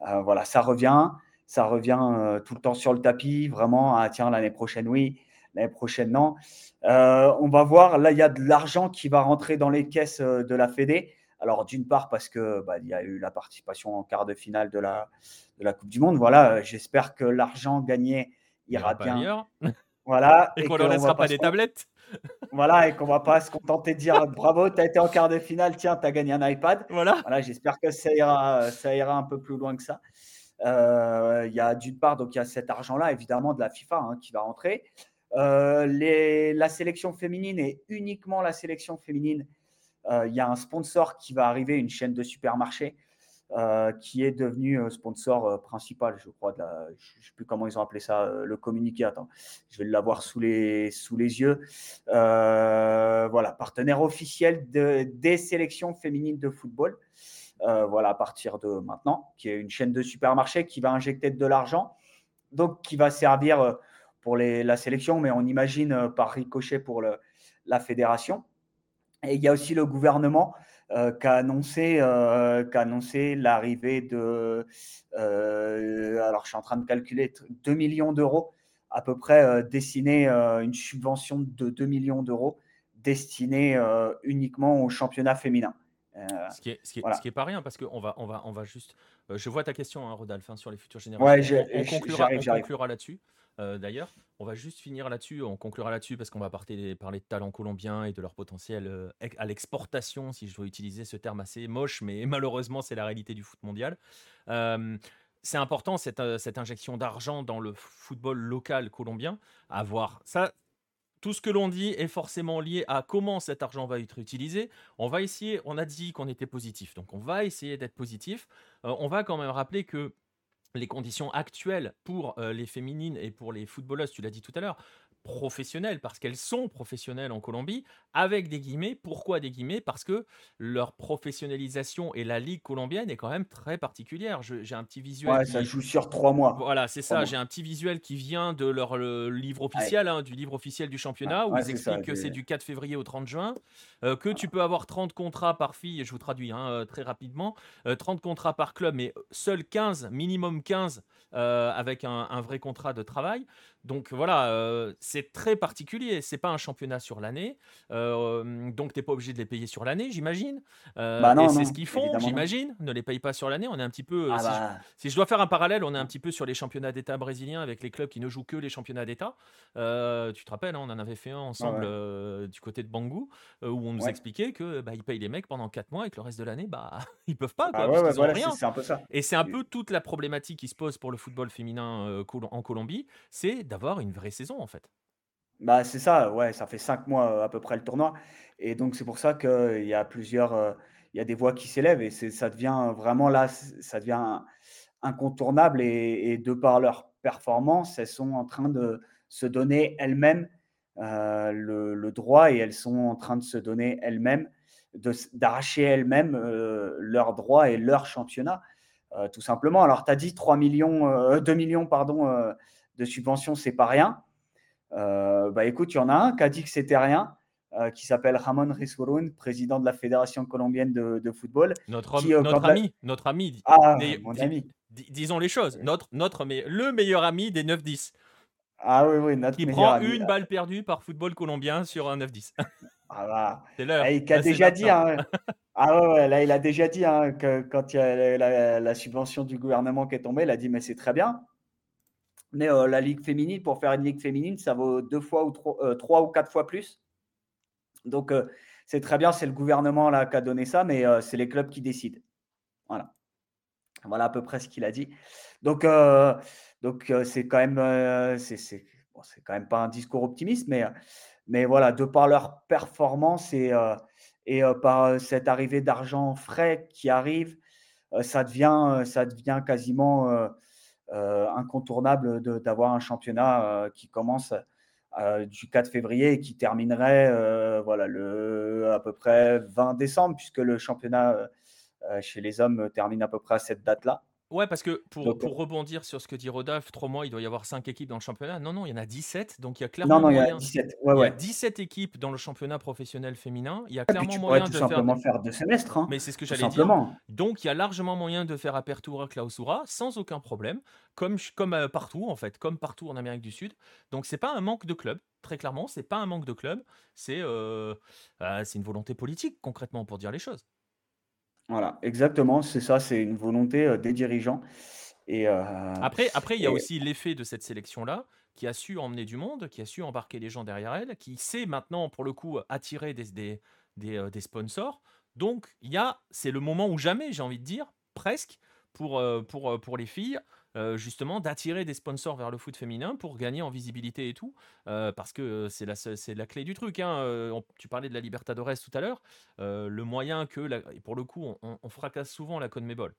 [SPEAKER 2] Voilà, ça revient, ça revient tout le temps sur le tapis. Vraiment, ah, tiens, l'année prochaine, oui, l'année prochaine, non. on va voir. Là, il y a de l'argent qui va rentrer dans les caisses de la Fédé. Alors, d'une part, parce que bah, il y a eu la participation en quart de finale de la, de la Coupe du Monde. Voilà, euh, j'espère que l'argent gagné ira bien.
[SPEAKER 1] Voilà. <laughs> et, qu'on ne laissera pas des tablettes. <laughs>
[SPEAKER 2] Voilà, et qu'on va pas se contenter de dire <laughs> bravo, tu as été en quart de finale, tiens, tu as gagné un iPad.
[SPEAKER 1] Voilà.
[SPEAKER 2] voilà j'espère que ça ira, ça ira un peu plus loin que ça. Euh, il y a d'une part, donc il y a cet argent-là, évidemment, de la FIFA hein, qui va rentrer. Euh, la sélection féminine et uniquement la sélection féminine euh, il y a un sponsor qui va arriver, une chaîne de supermarchés, euh, qui est devenu euh, sponsor principal, je crois. Je ne sais plus comment ils ont appelé ça, le communiqué. Attends, je vais l'avoir sous les, yeux. voilà, partenaire officiel de, des sélections féminines de football. voilà, à partir de maintenant, qui est une chaîne de supermarchés qui va injecter de l'argent, donc qui va servir pour les, la sélection, mais on imagine par ricochet pour le, la fédération. Et il y a aussi le gouvernement euh, qui a annoncé, euh, annoncé l'arrivée de, euh, alors je suis en train de calculer, 2 millions d'euros à peu près destinés, une subvention de 2 millions d'euros destinée uniquement au championnat féminin.
[SPEAKER 1] ce, qui est, ce, qui est, ce, qui est, pas rien parce qu'on va, on va, on va juste. je vois ta question, hein, Rodolphe, hein, sur les futures générations. Ouais, on, conclura, on conclura là-dessus. Euh, d'ailleurs. On va juste finir là-dessus, on conclura là-dessus parce qu'on va parler, parler de talents colombiens et de leur potentiel euh, à l'exportation, si je dois utiliser ce terme assez moche, mais <laughs> malheureusement c'est la réalité du foot mondial. Euh, c'est important cette, cette injection d'argent dans le football local colombien, à voir. Ça, tout ce que l'on dit est forcément lié à comment cet argent va être utilisé. On va essayer, on a dit qu'on était positif, donc on va essayer d'être positif. on va quand même rappeler que les conditions actuelles pour les féminines et pour les footballeuses, tu l'as dit tout à l'heure, professionnelles, parce qu'elles sont professionnelles en Colombie, avec des guillemets. Pourquoi des guillemets? Parce que leur professionnalisation et la ligue colombienne est quand même très particulière. J'ai un petit visuel.
[SPEAKER 2] Ouais, ça joue sur trois mois.
[SPEAKER 1] Voilà, c'est ça. J'ai un petit visuel qui vient de leur livre officiel, hein, du livre officiel du championnat, où ils expliquent que c'est du 4 février au 30 juin, euh, que tu peux avoir 30 contrats par fille, je vous traduis hein, euh, très rapidement, 30 euh, contrats par club, mais seuls 15, minimum 15 avec un, un, vrai contrat de travail. Donc voilà, c'est très particulier. C'est pas un championnat sur l'année, donc t'es pas obligé de les payer sur l'année, j'imagine. Bah et c'est ce qu'ils font, j'imagine. Ne les paye pas sur l'année. On est un petit peu. Ah bah. si, je, dois faire un parallèle, on est un petit peu sur les championnats d'État brésiliens avec les clubs qui ne jouent que les championnats d'État. tu te rappelles, hein, on en avait fait un ensemble du côté de Bangou où on nous expliquait que bah, ils payent les mecs pendant 4 mois et que le reste de l'année, bah <laughs> ils peuvent pas. Quoi, rien.
[SPEAKER 2] Un peu ça.
[SPEAKER 1] Et c'est un peu toute la problématique qui se pose pour le football féminin en Colombie, c'est d'avoir une vraie saison en fait.
[SPEAKER 2] Bah, c'est ça, ouais, ça fait cinq mois à peu près le tournoi. Et donc, c'est pour ça qu'il y a plusieurs, il y a des voix qui s'élèvent et ça devient vraiment là, ça devient incontournable. Et, de par leur performance, elles sont en train de se donner elles-mêmes le, droit et elles sont en train de se donner elles-mêmes, d'arracher elles-mêmes leurs droits et leur championnat, tout simplement. Alors, tu as dit 3 millions, 2 millions pardon, de subventions, c'est pas rien. Euh, bah écoute, il y en a un qui a dit que c'était rien, euh, qui s'appelle Ramon Rizurun, président de la Fédération colombienne de, football.
[SPEAKER 1] Notre, euh, notre ami, notre ami.
[SPEAKER 2] Ah, mon ami.
[SPEAKER 1] disons les choses. Notre, notre, mais le meilleur ami des 9-10.
[SPEAKER 2] Ah oui, oui,
[SPEAKER 1] Qui prend une balle perdue par football colombien sur un 9-10.
[SPEAKER 2] Ah bah, <laughs>
[SPEAKER 1] C'est l'heure.
[SPEAKER 2] eh, il a déjà dit, hein. <laughs> Ah ouais, là, il a déjà dit hein, que quand il y a la, subvention du gouvernement qui est tombée, il a dit mais c'est très bien. Mais euh, la ligue féminine, pour faire une ligue féminine, ça vaut deux fois ou trois, euh, ou quatre fois plus. Donc euh, c'est très bien, c'est le gouvernement qui a donné ça, mais c'est les clubs qui décident. Voilà. Voilà à peu près ce qu'il a dit. Donc donc c'est quand même pas un discours optimiste, mais mais voilà, de par leur performance et et par cette arrivée d'argent frais qui arrive, ça devient ça devient quasiment incontournable d'avoir un championnat qui commence du 4 février et qui terminerait voilà, le, à peu près 20 décembre, puisque le championnat chez les hommes termine à peu près à cette date-là.
[SPEAKER 1] Ouais, parce que pour,
[SPEAKER 2] Donc, euh,
[SPEAKER 1] pour rebondir sur ce que dit Rodolphe, trois mois, il doit y avoir cinq équipes dans le championnat. Non, non, il y en a 17, donc il y a
[SPEAKER 2] non,
[SPEAKER 1] clairement
[SPEAKER 2] non, il y a
[SPEAKER 1] moyen.
[SPEAKER 2] 17. Ouais,
[SPEAKER 1] Il y a
[SPEAKER 2] ouais.
[SPEAKER 1] 17 équipes dans le championnat professionnel féminin. Il y a
[SPEAKER 2] puis
[SPEAKER 1] clairement
[SPEAKER 2] tu
[SPEAKER 1] moyen
[SPEAKER 2] tout
[SPEAKER 1] de faire.
[SPEAKER 2] simplement
[SPEAKER 1] des-
[SPEAKER 2] faire deux semestres, hein,
[SPEAKER 1] Mais c'est ce que j'allais dire. Donc, il y a largement moyen de faire Apertura Clausura sans aucun problème, comme, comme euh, partout en fait, comme partout en Amérique du Sud. Donc, c'est pas un manque de clubs, très clairement, c'est pas un manque de clubs, c'est euh, euh, c'est une volonté politique concrètement pour dire les choses.
[SPEAKER 2] Voilà, exactement, c'est ça, c'est une volonté euh, des dirigeants. Et, euh,
[SPEAKER 1] Après, après, il y a
[SPEAKER 2] et-
[SPEAKER 1] aussi l'effet de cette sélection-là, qui a su emmener du monde, qui a su embarquer les gens derrière elle, qui sait maintenant, pour le coup, attirer des, des, des, euh, des sponsors. Donc, il y a, c'est le moment ou jamais, j'ai envie de dire, presque, pour, euh, pour, euh, pour les filles, euh, justement, d'attirer des sponsors vers le foot féminin pour gagner en visibilité et tout, euh, parce que euh, c'est la, c'est la clé du truc. hein. Tu parlais de la Libertadores tout à l'heure, le moyen que, pour le coup, on, on- on fracasse souvent la CONMEBOL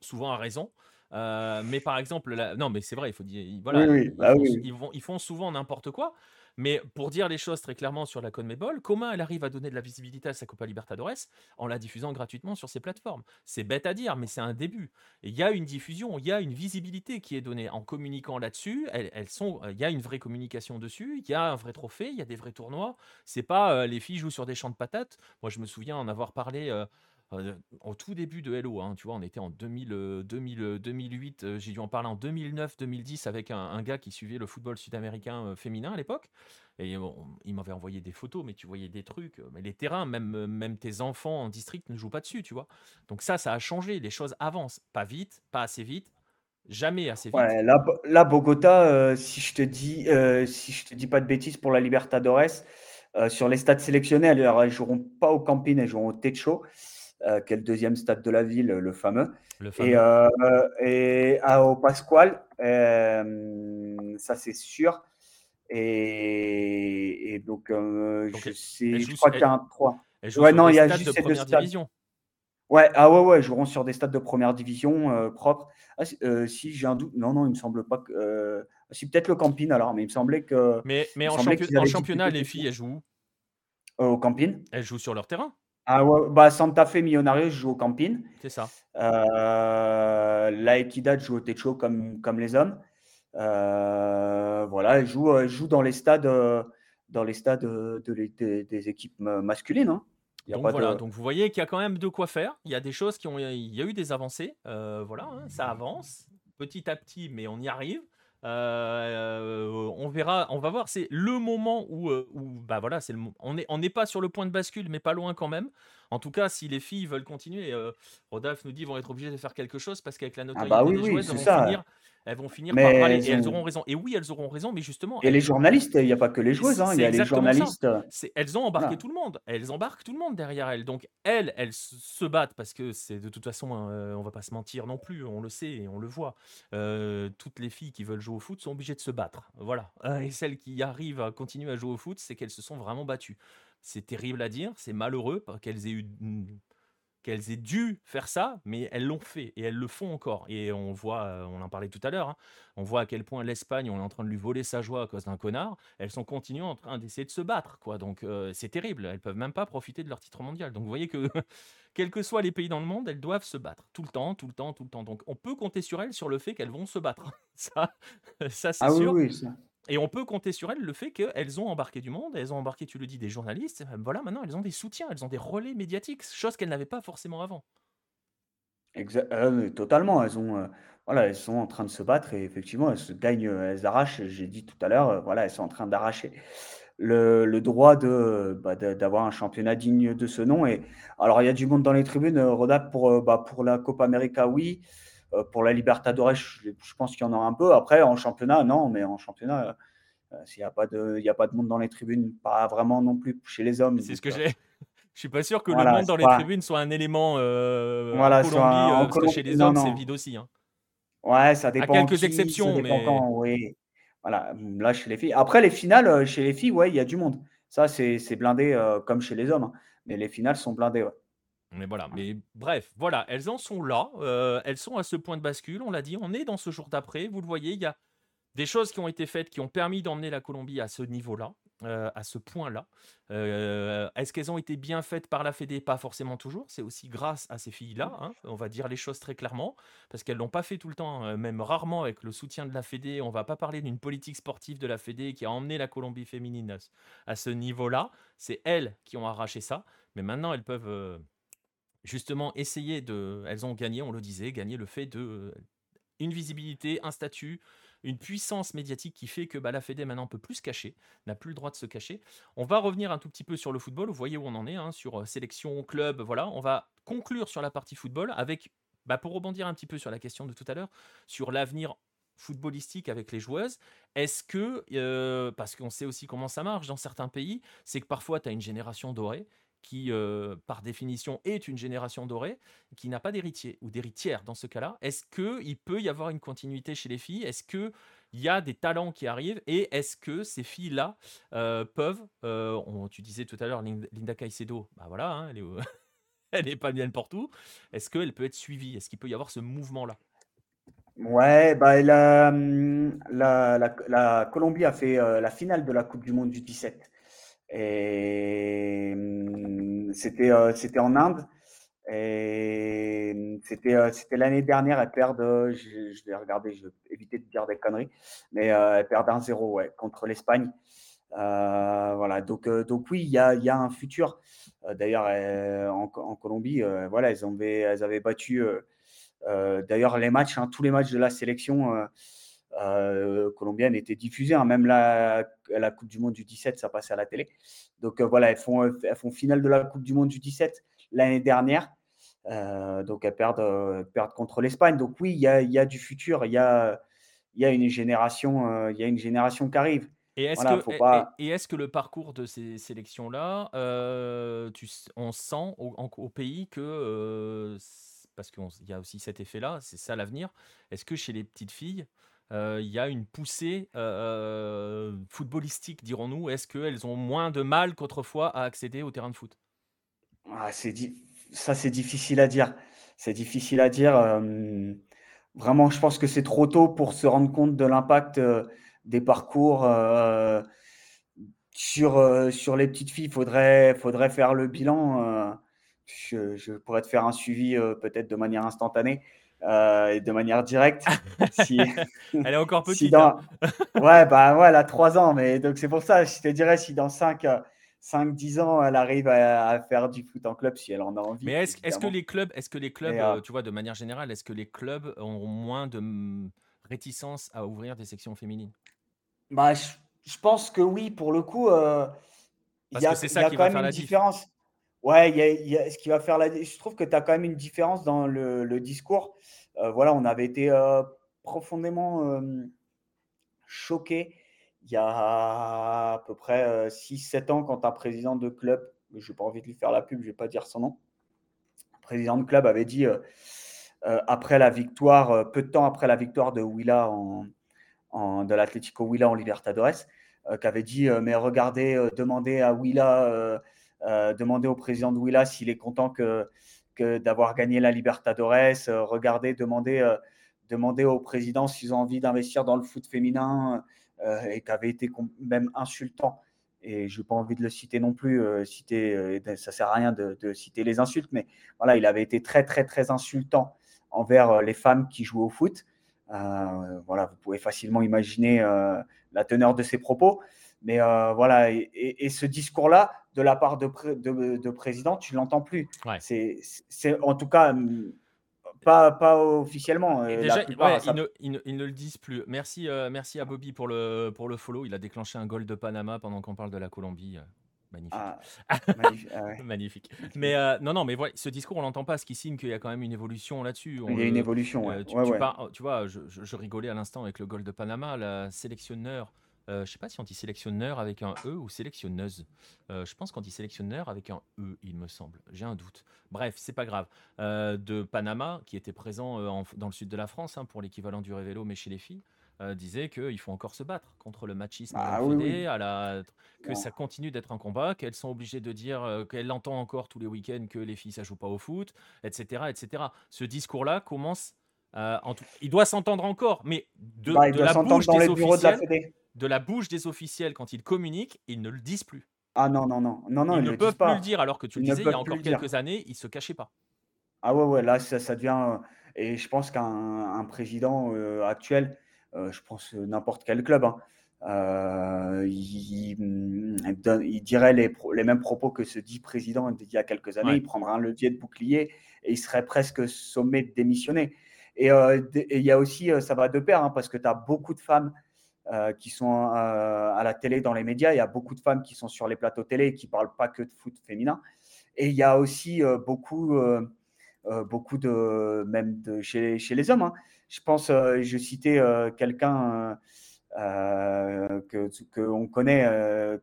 [SPEAKER 1] souvent à raison. Euh, mais par exemple, la- non, mais c'est vrai, il faut dire, ils- voilà,
[SPEAKER 2] Oui, oui,
[SPEAKER 1] ils,
[SPEAKER 2] bah
[SPEAKER 1] font,
[SPEAKER 2] oui,
[SPEAKER 1] sou-
[SPEAKER 2] oui.
[SPEAKER 1] ils vont, ils font souvent n'importe quoi. Mais pour dire les choses très clairement sur la CONMEBOL, comment elle arrive à donner de la visibilité à sa Copa Libertadores en la diffusant gratuitement sur ses plateformes? C'est bête à dire, mais c'est un début. Il y a une diffusion, il y a une visibilité qui est donnée en communiquant là-dessus. Elles, elles sont, il y a une vraie communication dessus. Il y a un vrai trophée, il y a des vrais tournois. C'est pas euh, les filles jouent sur des champs de patates. Moi, je me souviens en avoir parlé. euh, euh, au tout début de Hello, hein, tu vois, on était en 2000, euh, 2000, euh, 2008, j'ai dû en parler en 2009-2010 avec un, gars qui suivait le football sud-américain féminin à l'époque. Et bon, il m'avait envoyé des photos, mais tu voyais des trucs. Mais les terrains, même, tes enfants en district ne jouent pas dessus, tu vois. Donc ça, ça a changé. Les choses avancent. Pas vite, pas assez vite, jamais assez vite.
[SPEAKER 2] Là, Bo- là, Bogota, si je te dis, si je te dis pas de bêtises pour la Libertadores, euh, sur les stades sélectionnés, alors, elles joueront pas au Campín, elles joueront au Techo, euh, qui est le deuxième stade de la ville, le fameux.
[SPEAKER 1] Le
[SPEAKER 2] Et,
[SPEAKER 1] fameux.
[SPEAKER 2] euh, et à- au Pascual, euh, ça c'est sûr. Et, et donc, euh,
[SPEAKER 1] Donc,
[SPEAKER 2] je
[SPEAKER 1] elle-
[SPEAKER 2] sais,
[SPEAKER 1] elle
[SPEAKER 2] je crois qu'il y a un 3.
[SPEAKER 1] Elles jouent
[SPEAKER 2] Ouais,
[SPEAKER 1] sur
[SPEAKER 2] non,
[SPEAKER 1] des
[SPEAKER 2] il y a
[SPEAKER 1] stades
[SPEAKER 2] juste
[SPEAKER 1] de
[SPEAKER 2] ces deux
[SPEAKER 1] première
[SPEAKER 2] stades.
[SPEAKER 1] division.
[SPEAKER 2] Ouais, ah ouais, ouais, ils joueront sur des stades de première division euh, propres. Ah, si, euh, si j'ai un doute, non, non, il me semble pas que. euh, si peut-être le Campine alors, mais il me semblait que
[SPEAKER 1] Mais, mais en, champion- championnat, les filles, elles jouent où?
[SPEAKER 2] Au Campine.
[SPEAKER 1] Elles jouent sur leur terrain.
[SPEAKER 2] Ah ouais, bah Santa Fe Millonarios joue au Campine.
[SPEAKER 1] C'est ça.
[SPEAKER 2] Euh, la Equidad joue au Techo comme, comme les hommes. Euh, voilà, elle joue, elle joue dans les stades, euh, dans les stades de, des, équipes ma- masculines. hein. Il y a
[SPEAKER 1] Donc
[SPEAKER 2] pas
[SPEAKER 1] voilà, donc vous voyez qu'il y a quand même de quoi faire. Il y a des choses qui ont, il y a eu des avancées. euh, voilà, hein, ça avance petit à petit, mais on y arrive. Euh, on verra, on va voir. C'est le moment où, euh, bah voilà, c'est le, on est, on n'est pas sur le point de bascule, mais pas loin quand même. En tout cas, si les filles veulent continuer, euh, Rodolphe nous dit, vont être obligées de faire quelque chose parce qu'avec la notoriété
[SPEAKER 2] bah oui,
[SPEAKER 1] des
[SPEAKER 2] oui,
[SPEAKER 1] joueuses, elles vont
[SPEAKER 2] ça.
[SPEAKER 1] finir, elles vont finir
[SPEAKER 2] Mais
[SPEAKER 1] par râler
[SPEAKER 2] elles
[SPEAKER 1] et elles
[SPEAKER 2] ont-
[SPEAKER 1] auront raison. Et oui, elles auront raison, mais justement,
[SPEAKER 2] Et
[SPEAKER 1] elles-
[SPEAKER 2] les journalistes, il n'y a pas que les joueuses, hein, il y a les journalistes.
[SPEAKER 1] Elles ont embarqué
[SPEAKER 2] Voilà.
[SPEAKER 1] tout le monde. Elles embarquent tout le monde derrière elles. Donc elles, elles se battent parce que c'est de toute façon, euh, on va pas se mentir non plus. On le sait et on le voit. Euh, toutes les filles qui veulent jouer au foot sont obligées de se battre. Voilà. Euh, Et celles qui arrivent à continuer à jouer au foot, c'est qu'elles se sont vraiment battues. C'est terrible à dire. C'est malheureux qu'elles aient eu qu'elles aient dû faire ça, mais elles l'ont fait et elles le font encore. Et on voit, euh, on en parlait tout à l'heure, hein, on voit à quel point l'Espagne, on est en train de lui voler sa joie à cause d'un connard. Elles sont continuant en train d'essayer de se battre, quoi. Donc euh, c'est terrible. Elles peuvent même pas profiter de leur titre mondial. Donc vous voyez que <laughs> quels que soient les pays dans le monde, elles doivent se battre tout le temps, tout le temps, tout le temps. Donc on peut compter sur elles sur le fait qu'elles vont se battre. <laughs> ça, ça c'est
[SPEAKER 2] Ah oui,
[SPEAKER 1] sûr.
[SPEAKER 2] oui, ça.
[SPEAKER 1] Et on peut compter sur elles le fait qu'elles ont embarqué du monde, elles ont embarqué, tu le dis, des journalistes. Euh, Voilà, maintenant elles ont des soutiens, elles ont des relais médiatiques, chose qu'elles n'avaient pas forcément avant.
[SPEAKER 2] Exa ah totalement, elles ont, heu, voilà, elles sont en train de se battre et effectivement, elles se gagnent, heu, elles arrachent, j'ai dit tout à l'heure, heu, voilà, elles sont en train d'arracher le droit bah, de d'avoir un championnat digne de ce nom et alors il y a du monde dans les tribunes, heu, Rodak pour, bah, pour la Copa América, oui, pour la Libertadores, je je pense qu'il y en aura un peu. Après en championnat, non, mais en championnat, heu, s'il y a pas de il y a pas de monde dans les tribunes, pas vraiment non plus chez les hommes
[SPEAKER 1] C'est ce que
[SPEAKER 2] heu,
[SPEAKER 1] j'ai <laughs> je suis pas sûr que le monde dans les
[SPEAKER 2] pas
[SPEAKER 1] tribunes soit un élément, en
[SPEAKER 2] voilà, soit
[SPEAKER 1] Colombie,
[SPEAKER 2] en
[SPEAKER 1] heu, parce que chez les
[SPEAKER 2] non,
[SPEAKER 1] hommes, c'est vide aussi, hein.
[SPEAKER 2] Ouais, ça
[SPEAKER 1] À
[SPEAKER 2] dépend
[SPEAKER 1] quelques
[SPEAKER 2] qui, ça
[SPEAKER 1] exceptions, mais
[SPEAKER 2] quand, oui. Voilà, là, chez les filles après les finales, chez les filles, ouais, il y a du monde. Ça, c'est blindé, comme chez les hommes, hein, mais les finales sont blindées, ouais.
[SPEAKER 1] Mais voilà, mais bref, voilà, elles en sont là, heu, elles sont à ce point de bascule, on l'a dit, on est dans ce jour d'après. Vous le voyez, il y a des choses qui ont été faites, qui ont permis d'emmener la Colombie à ce niveau-là, heu, à ce point-là. Heu, est-ce qu'elles ont été bien faites par la fédé? Pas forcément toujours. C'est aussi grâce à ces filles-là, hein, on va dire les choses très clairement, parce qu'elles l'ont pas fait tout le temps, heu, même rarement avec le soutien de la fédé. On va pas parler d'une politique sportive de la fédé qui a emmené la Colombie féminine à ce niveau-là. C'est elles qui ont arraché ça, mais maintenant elles peuvent, justement essayer de elles ont gagné, on le disait, gagné le fait de, heu, une visibilité, un statut, une puissance médiatique qui fait que bah, la Fédé maintenant peut plus se cacher, n'a plus le droit de se cacher. On va revenir un tout petit peu sur le football, vous voyez où on en est, hein, sur euh, sélection, club, voilà. On va conclure sur la partie football avec, bah, pour rebondir un petit peu sur la question de tout à l'heure, sur l'avenir footballistique avec les joueuses, est-ce que, euh, parce qu'on sait aussi comment ça marche dans certains pays, c'est que parfois tu as une génération dorée qui, euh, par définition, est une génération dorée, qui n'a pas d'héritier ou d'héritière dans ce cas-là, est-ce qu'il peut y avoir une continuité chez les filles? Est-ce qu'il y a des talents qui arrivent? Et est-ce que ces filles-là euh, peuvent, euh, tu disais tout à l'heure, Lin- Linda Caicedo, bah voilà, hein, <laughs> elle est, pas bien partout. Est-ce qu'elle peut être suivie? Est-ce qu'il peut y avoir ce mouvement-là?
[SPEAKER 2] Ouais, bah, la, mmh, la la Colombie a fait, la finale de la coupe du monde du 17 et mmh, c'était, heu, c'était en Inde et c'était, heu, c'était l'année dernière. Elles perdent, heu, je vais regarder, je vais éviter de dire des conneries, mais, heu, elles perdent 1-0, ouais, contre l'Espagne. Voilà, donc, donc oui, il y a y a un futur. D'ailleurs, en Co en Colombie, voilà, elles ont elles avaient battu, d'ailleurs les matchs, hein, tous les matchs de la sélection, heu, colombienne étaient diffusés, hein. Même la la coupe du monde du 17, ça passait à la télé. Donc, heu, voilà, elles font, elles font finale de la coupe du monde du 17 l'année dernière. Heu, donc elles perdent, perdent contre l'Espagne. Donc oui, il y a y a du futur, il y a y a une génération, y a une génération qui arrive.
[SPEAKER 1] Et est-ce
[SPEAKER 2] Voilà,
[SPEAKER 1] que, et, et- est-ce que le parcours de ces sélections-là, euh, on sent au, en- au pays que, euh, parce qu'il y a aussi cet effet-là, c'est ça l'avenir, est-ce que chez les petites filles, euh, il y a une poussée euh, footballistique, dirons-nous Est-ce qu'elles ont moins de mal qu'autrefois à accéder au terrain de foot?
[SPEAKER 2] Ah, ça, c'est difficile à dire. C'est difficile à dire, vraiment, je pense que c'est trop tôt pour se rendre compte de l'impact, des parcours, sur, sur les petites filles. Faudrait faudrait faire le bilan, je pourrais te faire un suivi, peut-être de manière instantanée, heu, et de manière directe <laughs> si
[SPEAKER 1] Elle est encore <laughs>
[SPEAKER 2] si
[SPEAKER 1] petite, hein
[SPEAKER 2] dans Ouais, bah, ouais, elle a 3 ans, mais donc c'est pour ça, je te dirais si dans 5, heu, 5-10 ans, elle arrive à à faire du foot en club, si elle en a
[SPEAKER 1] Mais
[SPEAKER 2] envie,
[SPEAKER 1] est-ce est-ce que les clubs, est-ce que les clubs,
[SPEAKER 2] Mais,
[SPEAKER 1] euh, tu vois, de manière générale, est-ce que les clubs ont moins de mm, réticence à ouvrir des sections féminines?
[SPEAKER 2] Bah, je je pense que oui, pour le coup, heu, il y
[SPEAKER 1] Parce que
[SPEAKER 2] a
[SPEAKER 1] c'est
[SPEAKER 2] il y
[SPEAKER 1] ça
[SPEAKER 2] a
[SPEAKER 1] qui
[SPEAKER 2] quand
[SPEAKER 1] va
[SPEAKER 2] même
[SPEAKER 1] faire
[SPEAKER 2] une
[SPEAKER 1] la diff.
[SPEAKER 2] différence. Ouais, ce qui va faire je trouve que tu as quand même une différence dans le discours. Heu, voilà, on avait été, heu, profondément, hem, choqués il y a à peu près, heu, 6-7 ans quand un président de club, j'ai pas envie de lui faire la pub, je vais pas dire son nom, président de club avait dit, après la victoire, peu de temps après la victoire de Huila en de l'Atlético Huila en Libertadores, heu, qui avait dit, «Mais regardez, demandez à heu, demandez au président de Huila s'il est content que d'avoir gagné la Libertadores, heu, regardez, demandez, heu, demandez au président s'ils ont envie d'investir dans le foot féminin», et qui avait été même insultant et je n'ai pas envie de le citer non plus, citer, ça sert à rien de citer les insultes, mais voilà, il avait été très, très, très insultant envers, les femmes qui jouent au foot. Voilà, vous pouvez facilement imaginer, la teneur de ses propos. Mais, heu, voilà et et et ce discours-là, de la part de pré de de président, tu ne l'entends plus.
[SPEAKER 1] Ouais.
[SPEAKER 2] C'est c'est en tout cas, mmh, pas, pas officiellement. Euh,
[SPEAKER 1] déjà,
[SPEAKER 2] plupart,
[SPEAKER 1] ouais,
[SPEAKER 2] ça-
[SPEAKER 1] ils, ne, ils ne- ils ne le disent plus. Merci, euh, merci à Bobby pour le, pour le follow. Il a déclenché un goal de Panama pendant qu'on parle de la Colombie. Euh, Magnifique.
[SPEAKER 2] Ah, <laughs> magnifique, ah ouais.
[SPEAKER 1] Magnifique. Mais euh, non, non, mais voilà, ce discours, on l'entend pas, ce qui signe qu'il y a quand même une évolution là-dessus. On
[SPEAKER 2] Il y a une évolution, ouais.
[SPEAKER 1] euh, tu, vois, je, je- je rigolais à l'instant avec le goal de Panama, la sélectionneur. Euh, je sais pas si on dit sélectionneur avec un E ou sélectionneuse. Euh, je pense qu'on dit sélectionneur avec un E, il me semble. J'ai un doute. Bref, c'est pas grave. Euh, de Panama, qui était présent euh, en- dans le sud de la France hein, pour l'équivalent du révélo, mais chez les filles, disait qu'il faut encore se battre contre le machisme à
[SPEAKER 2] Ah
[SPEAKER 1] la
[SPEAKER 2] oui, oui.
[SPEAKER 1] à la que ça continue d'être un combat, qu'elles sont obligées de dire, qu'elles entendent encore tous les week-ends que les filles ça joue pas au foot, etc., etc. Ce discours-là commence, euh, en tout- il doit s'entendre encore, mais de,
[SPEAKER 2] Bah, il
[SPEAKER 1] de
[SPEAKER 2] doit
[SPEAKER 1] la bouche
[SPEAKER 2] dans
[SPEAKER 1] des
[SPEAKER 2] les bureaux de la
[SPEAKER 1] officiels,
[SPEAKER 2] Fédé.
[SPEAKER 1] De la bouche des officiels quand ils communiquent, ils ne le disent plus.
[SPEAKER 2] Ah non, non, non. Non, non,
[SPEAKER 1] ils
[SPEAKER 2] ils
[SPEAKER 1] ne
[SPEAKER 2] le
[SPEAKER 1] peuvent plus
[SPEAKER 2] pas.
[SPEAKER 1] le dire, alors que tu le
[SPEAKER 2] Ils ne
[SPEAKER 1] disais, il y a encore
[SPEAKER 2] dire.
[SPEAKER 1] quelques années, ils se cachaient pas.
[SPEAKER 2] Ah ouais, ouais, là, ça, ça devient. euh, Et je pense qu'un un président euh, actuel, euh, je pense n'importe quel club, hein, euh, il, il il dirait les, les mêmes propos que ce dit président d'il y a quelques années.
[SPEAKER 1] Ouais.
[SPEAKER 2] Il prendrait un levier de bouclier et il serait presque sommé de démissionner. Et euh, il y a aussi, ça va de pair, hein, parce que tu as beaucoup de femmes euh, qui sont euh, à la télé, dans les médias. Il y a beaucoup de femmes qui sont sur les plateaux télé et qui ne parlent pas que de foot féminin. Et il y a aussi euh, beaucoup. beaucoup de même chez, chez les hommes. hein. Je pense, je citais quelqu'un que que on connaît,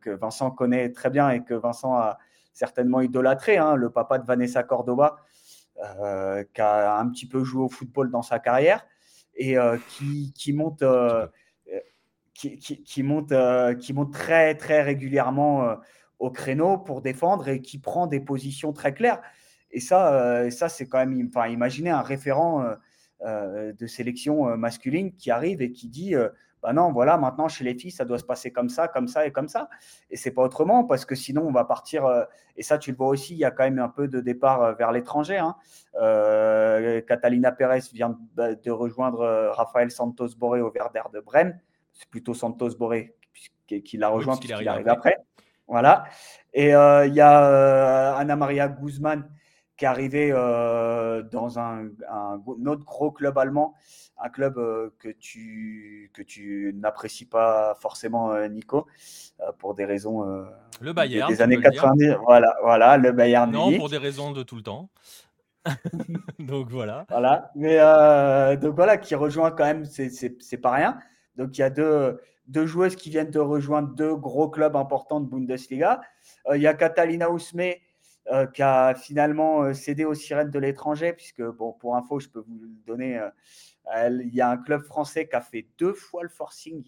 [SPEAKER 2] que Vincent connaît très bien et que Vincent a certainement idolâtré, hein, le papa de Vanessa Cordova, euh, qui a un petit peu joué au football dans sa carrière et qui monte. Qui, qui- monte, euh, qui monte très, très régulièrement euh, au créneau pour défendre et qui prend des positions très claires. Et ça, euh, ça c'est quand même, enfin, imaginez un référent de sélection masculine qui arrive et qui dit, bah non, voilà, maintenant chez les filles, ça doit se passer comme ça, comme ça et comme ça. Et c'est pas autrement parce que sinon on va partir. et ça, tu le vois aussi, il y a quand même un peu de départ vers l'étranger. hein. Catalina Pérez vient de, de rejoindre Rafael Santos Boré au Werder de Brême. C'est plutôt Santos Boré qui, qui l'a rejoint puisqu'il
[SPEAKER 1] arrive
[SPEAKER 2] arrive après. Voilà. Et euh, il y a euh, Anna Maria Guzman qui est arrivée euh, dans un, un autre gros club allemand, un club que tu, que tu n'apprécies pas forcément, Nico, pour des raisons
[SPEAKER 1] Le Bayern,
[SPEAKER 2] des années
[SPEAKER 1] peux le dire.
[SPEAKER 2] 90. Voilà, voilà, le Bayern
[SPEAKER 1] Non,
[SPEAKER 2] Munich.
[SPEAKER 1] pour des raisons de tout le temps. <laughs> <laughs> Donc voilà.
[SPEAKER 2] Voilà, mais euh, donc voilà, qui rejoint quand même, c'est pas rien. Donc il y a deux, deux joueuses qui viennent de rejoindre deux gros clubs importants de Bundesliga. Euh, il y a Catalina Ousme euh, qui a finalement euh, cédé aux sirènes de l'étranger, puisque bon, pour info, je peux vous le donner, il y a un club français qui a fait deux fois le forcing.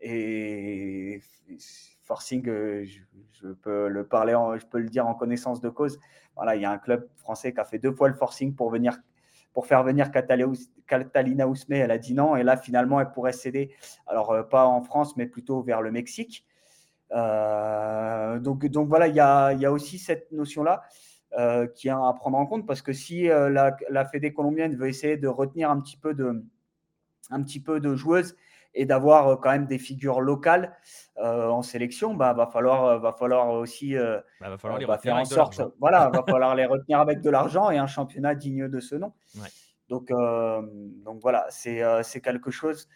[SPEAKER 2] Et forcing, je, peux le parler, je peux le dire en connaissance de cause. Voilà, il y a un club français qui a fait deux fois le forcing pour venir pour faire venir Catalina Ous- Catalina Ousme. Elle a dit non. Et là, finalement, elle pourrait céder. Alors, euh, pas en France, mais plutôt vers le Mexique. Euh, donc, donc voilà, il y a, il y a aussi cette notion-là euh, qui est à prendre en compte parce que si euh, la, la Fédé colombienne veut essayer de retenir un petit peu de, un petit peu de joueuses et d'avoir euh, quand même des figures locales euh, en sélection, bah, va, falloir, euh, va falloir aussi euh,
[SPEAKER 1] Bah, va falloir les
[SPEAKER 2] bah,
[SPEAKER 1] retenir
[SPEAKER 2] faire en
[SPEAKER 1] avec de
[SPEAKER 2] sorte,
[SPEAKER 1] l'argent.
[SPEAKER 2] voilà, <laughs> va falloir les retenir avec de l'argent et un championnat digne de ce nom.
[SPEAKER 1] Ouais.
[SPEAKER 2] Donc, euh, donc voilà, c'est quelque chose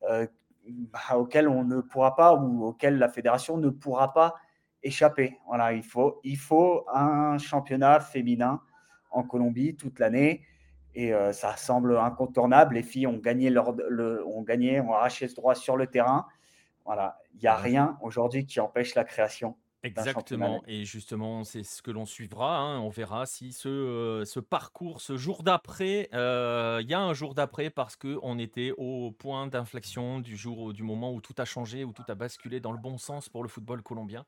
[SPEAKER 2] bah, auquel on ne pourra pas ou auquel la fédération ne pourra pas échapper. Voilà, il faut, il faut un championnat féminin en Colombie toute l'année. Et euh, ça semble incontournable. Les filles ont gagné, leur, le, ont gagné, ont arraché ce droit sur le terrain. Voilà, il n'y a rien aujourd'hui qui empêche la création
[SPEAKER 1] Exactement,
[SPEAKER 2] championnat.
[SPEAKER 1] et justement, c'est ce que l'on suivra. hein, On verra si ce, euh, ce parcours, ce jour d'après, euh, il y a un jour d'après parce que on était au point d'inflexion du jour, du moment où tout a changé, où tout a basculé dans le bon sens pour le football colombien.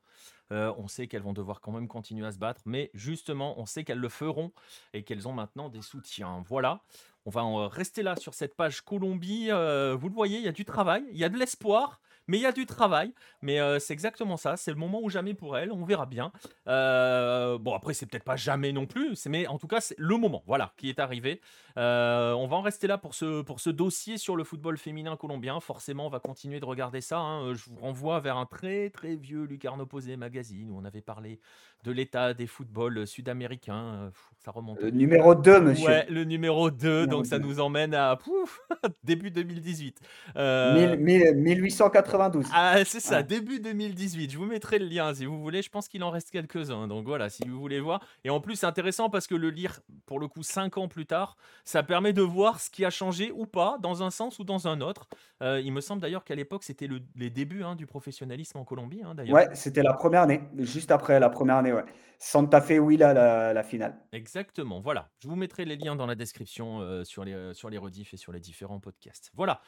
[SPEAKER 1] Euh, on sait qu'elles vont devoir quand même continuer à se battre, mais justement, on sait qu'elles le feront et qu'elles ont maintenant des soutiens. Voilà. On va en rester là sur cette page Colombie. Euh, vous le voyez, il y a du travail, il y a de l'espoir. Mais il y a du travail. Mais c'est exactement ça. C'est le moment ou jamais pour elle. On verra bien. bon, après, c'est peut-être pas jamais non plus. Mais en tout cas, c'est le moment voilà, qui est arrivé. on va en rester là pour ce, pour ce dossier sur le football féminin colombien. Forcément, on va continuer de regarder ça. Hein. Je vous renvoie vers un très très vieux Lucarno Posé magazine où on avait parlé de l'état des footballs sud-américains. Ça remonte.
[SPEAKER 2] Le numéro 2, monsieur.
[SPEAKER 1] Ouais, le numéro 2. donc ça nous emmène à pouf, <laughs> début 2018.
[SPEAKER 2] 1892.
[SPEAKER 1] Ah, c'est ça, début 2018. Je vous mettrai le lien si vous voulez. Je pense qu'il en reste quelques-uns. Donc voilà, si vous voulez voir. Et en plus, c'est intéressant parce que le lire, pour le coup, cinq ans plus tard, ça permet de voir ce qui a changé ou pas, dans un sens ou dans un autre. Euh, il me semble d'ailleurs qu'à l'époque, c'était le, les débuts hein, du professionnalisme en Colombie. Hein, d'ailleurs.
[SPEAKER 2] Ouais, c'était la première année, juste après la première année, Santa Fe, oui, là, la, finale.
[SPEAKER 1] Exactement, voilà. Je vous mettrai les liens dans la description euh, sur, les, euh, sur les rediffs et sur les différents podcasts. Voilà.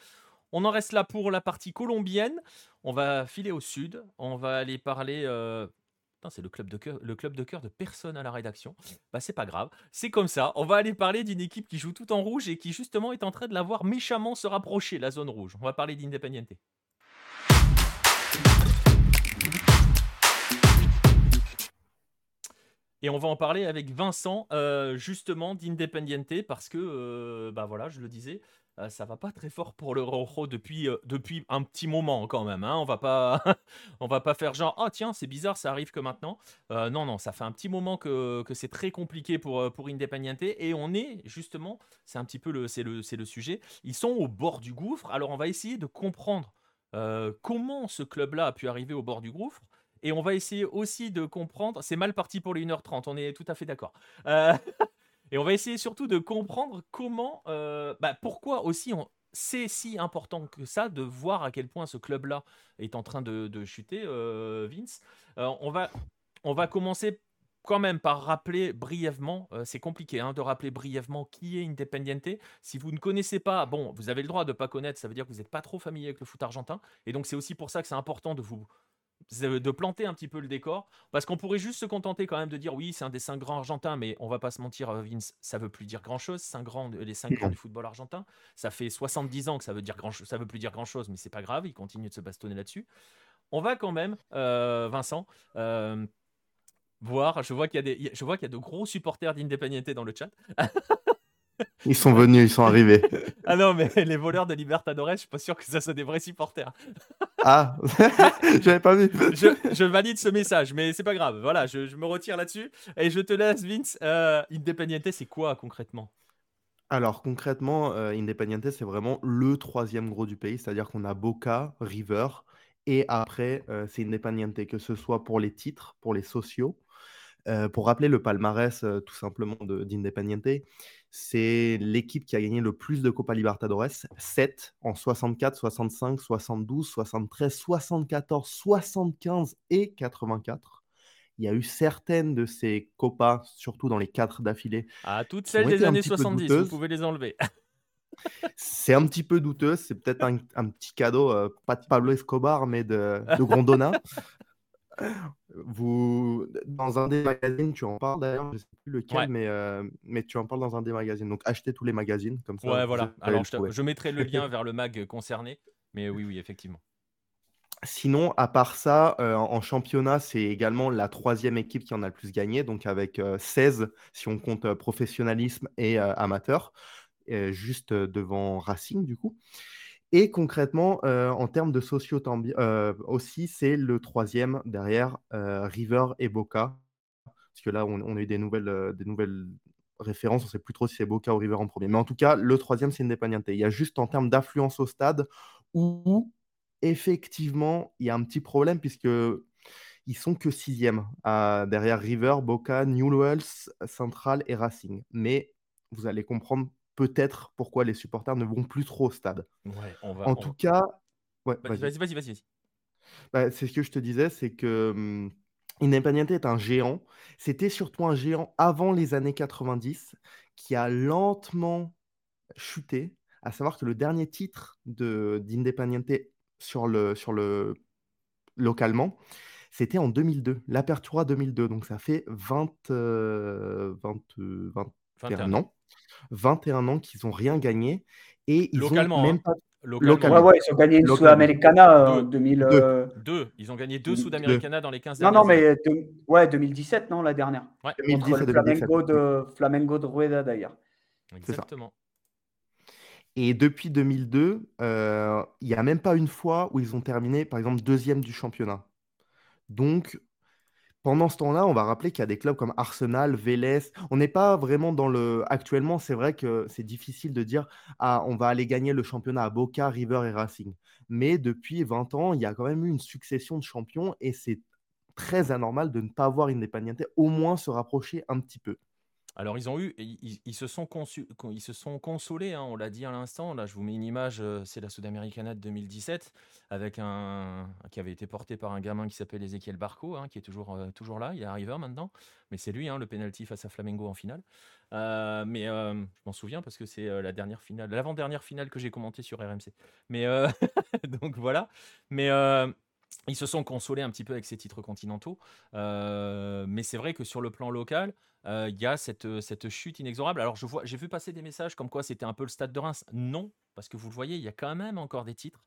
[SPEAKER 1] On en reste là pour la partie colombienne. On va filer au sud. On va aller parler. Euh, c'est le club de cœur, de de personne à la rédaction. Bah c'est pas grave, c'est comme ça. On va aller parler d'une équipe qui joue tout en rouge et qui justement est en train de la voir méchamment se rapprocher la zone rouge. On va parler d'Independiente. Et on va en parler avec Vincent, euh, justement, d'Independiente, parce que, euh, bah voilà, je le disais, euh, ça va pas très fort pour le Rojo depuis, depuis un petit moment quand même. Hein. On va pas, <laughs> on va pas faire genre, ah tiens, c'est bizarre, ça arrive que maintenant. non, non, ça fait un petit moment que, que c'est très compliqué pour, pour Independiente, et on est justement, c'est un petit peu le, c'est le, c'est le sujet, ils sont au bord du gouffre, alors on va essayer de comprendre comment ce club-là a pu arriver au bord du gouffre. Et on va essayer aussi de comprendre. C'est mal parti pour les 1h30, on est tout à fait d'accord. Euh, <laughs> et on va essayer surtout de comprendre comment. Euh, bah, pourquoi aussi c'est si important que ça de voir à quel point ce club-là est en train de, chuter, euh, Vince. on, va, on va commencer quand même par rappeler brièvement, c'est compliqué hein, de rappeler brièvement qui est Independiente. Si vous ne connaissez pas, bon, vous avez le droit de ne pas connaître, ça veut dire que vous n'êtes pas trop familier avec le foot argentin. Et donc c'est aussi pour ça que c'est important de vous de planter un petit peu le décor, parce qu'on pourrait juste se contenter quand même de dire oui, c'est un des cinq grands argentins, mais on va pas se mentir, euh, Vince, ça veut plus dire grand chose. Cinq grands, les cinq grands du football argentin, ça fait 70 ans que ça veut dire grand, ça veut plus dire grand chose, mais c'est pas grave, il continue de se bastonner là-dessus. On va quand même, euh, Vincent, euh, voir. Je vois qu'il y a des, je vois qu'il y a de gros supporters d'Independiente dans le chat. <laughs>
[SPEAKER 4] Ils sont venus, ils sont arrivés. <laughs>
[SPEAKER 1] ah non, mais les voleurs de Libertadores, je suis pas sûr que ça soit des vrais supporters. <laughs>
[SPEAKER 4] ah, <laughs> j'avais pas vu.
[SPEAKER 1] je, valide ce message, mais c'est pas grave. Voilà, je, me retire là-dessus et je te laisse, Vince. Euh, Independiente, c'est quoi concrètement?
[SPEAKER 4] Alors concrètement, euh, Independiente, c'est vraiment le troisième gros du pays, c'est-à-dire qu'on a Boca, River, et après, euh, c'est Independiente, que ce soit pour les titres, pour les sociaux. Euh, pour rappeler le palmarès tout simplement d'Independiente, c'est l'équipe qui a gagné le plus de Copa Libertadores, 7 en 64, 65, 72, 73, 74, 75 et 84. Il y a eu certaines de ces Copas, surtout dans les quatre d'affilée.
[SPEAKER 1] Ah, toutes celles des années 70, vous pouvez les enlever. <laughs>
[SPEAKER 4] c'est un petit peu douteux, c'est peut-être un, petit cadeau, euh, pas de Pablo Escobar, mais de, de Grondona. <laughs> Vous, dans un des magazines, tu en parles d'ailleurs, je ne sais plus lequel, mais, euh, mais tu en parles dans un des magazines. Donc achetez tous les magazines comme ça.
[SPEAKER 1] Ouais, voilà. Alors je, mettrai le <laughs> lien vers le mag concerné, mais oui, oui, effectivement.
[SPEAKER 4] Sinon, à part ça, euh, en championnat, c'est également la troisième équipe qui en a le plus gagné, donc avec 16 euh, si on compte professionnalisme et amateur, juste devant Racing du coup. Et concrètement, euh, en termes de socio euh, aussi, c'est le troisième derrière euh, River et Boca. Parce que là, on, a eu des nouvelles, des nouvelles références. On ne sait plus trop si c'est Boca ou River en premier. Mais en tout cas, le troisième, c'est Independiente. Il y a juste en termes d'affluence au stade où, effectivement, il y a un petit problème puisque ils sont que sixième derrière River, Boca, Newells, Central et Racing. Mais vous allez comprendre peut-être pourquoi les supporters ne vont plus trop au stade. en tout cas,
[SPEAKER 1] vas-y, vas-y, vas-y.
[SPEAKER 4] Bah, c'est ce que je te disais, c'est que hum, Independiente est un géant. C'était surtout un géant avant les années 90 qui a lentement chuté. À savoir que le dernier titre d'Independiente sur le, sur le localement, c'était en 2002, l'Apertura 2002. Donc ça fait 20, 20, 21 ans. 21 ans qu'ils n'ont rien gagné. Et ils
[SPEAKER 1] localement,
[SPEAKER 4] même
[SPEAKER 1] hein.
[SPEAKER 2] Ouais, ouais, ils ont gagné une Sudamericana en 2000.
[SPEAKER 1] Deux. Ils ont gagné deux Sudamericana dans les 15
[SPEAKER 2] dernières
[SPEAKER 1] Non,
[SPEAKER 2] non, mais ouais, 2017, non, la dernière.
[SPEAKER 1] Ouais.
[SPEAKER 2] 2017, le Flamengo de, Flamengo de Rueda, d'ailleurs.
[SPEAKER 1] Exactement.
[SPEAKER 4] Et depuis 2002, il n'y a même pas une fois où ils ont terminé, par exemple, deuxième du championnat. Donc, pendant ce temps-là, on va rappeler qu'il y a des clubs comme Arsenal, Vélez. On n'est pas vraiment dans le. Actuellement, c'est vrai que c'est difficile de dire ah, on va aller gagner le championnat à Boca, River et Racing. Mais depuis 20 ans, il y a quand même eu une succession de champions et c'est très anormal de ne pas voir Independiente au moins se rapprocher un petit peu.
[SPEAKER 1] Alors, ils ont eu, ils, se, sont ils se sont consolés, hein, on l'a dit à l'instant. Là, je vous mets une image, euh, c'est la Sudamericana de 2017, avec un, qui avait été porté par un gamin qui s'appelle Ezequiel Barco, hein, qui est toujours, euh, là, il est arrivé maintenant. Mais c'est lui, hein, le penalty face à Flamengo en finale. Euh, mais je m'en souviens parce que c'est la dernière finale, l'avant-dernière finale que j'ai commentée sur RMC. Mais <laughs> donc voilà. Mais ils se sont consolés un petit peu avec ces titres continentaux. mais c'est vrai que sur le plan local, il y a cette, cette chute inexorable. Alors, j'ai vu passer des messages comme quoi c'était un peu le stade de Reims. Non, parce que vous le voyez, il y a quand même encore des titres.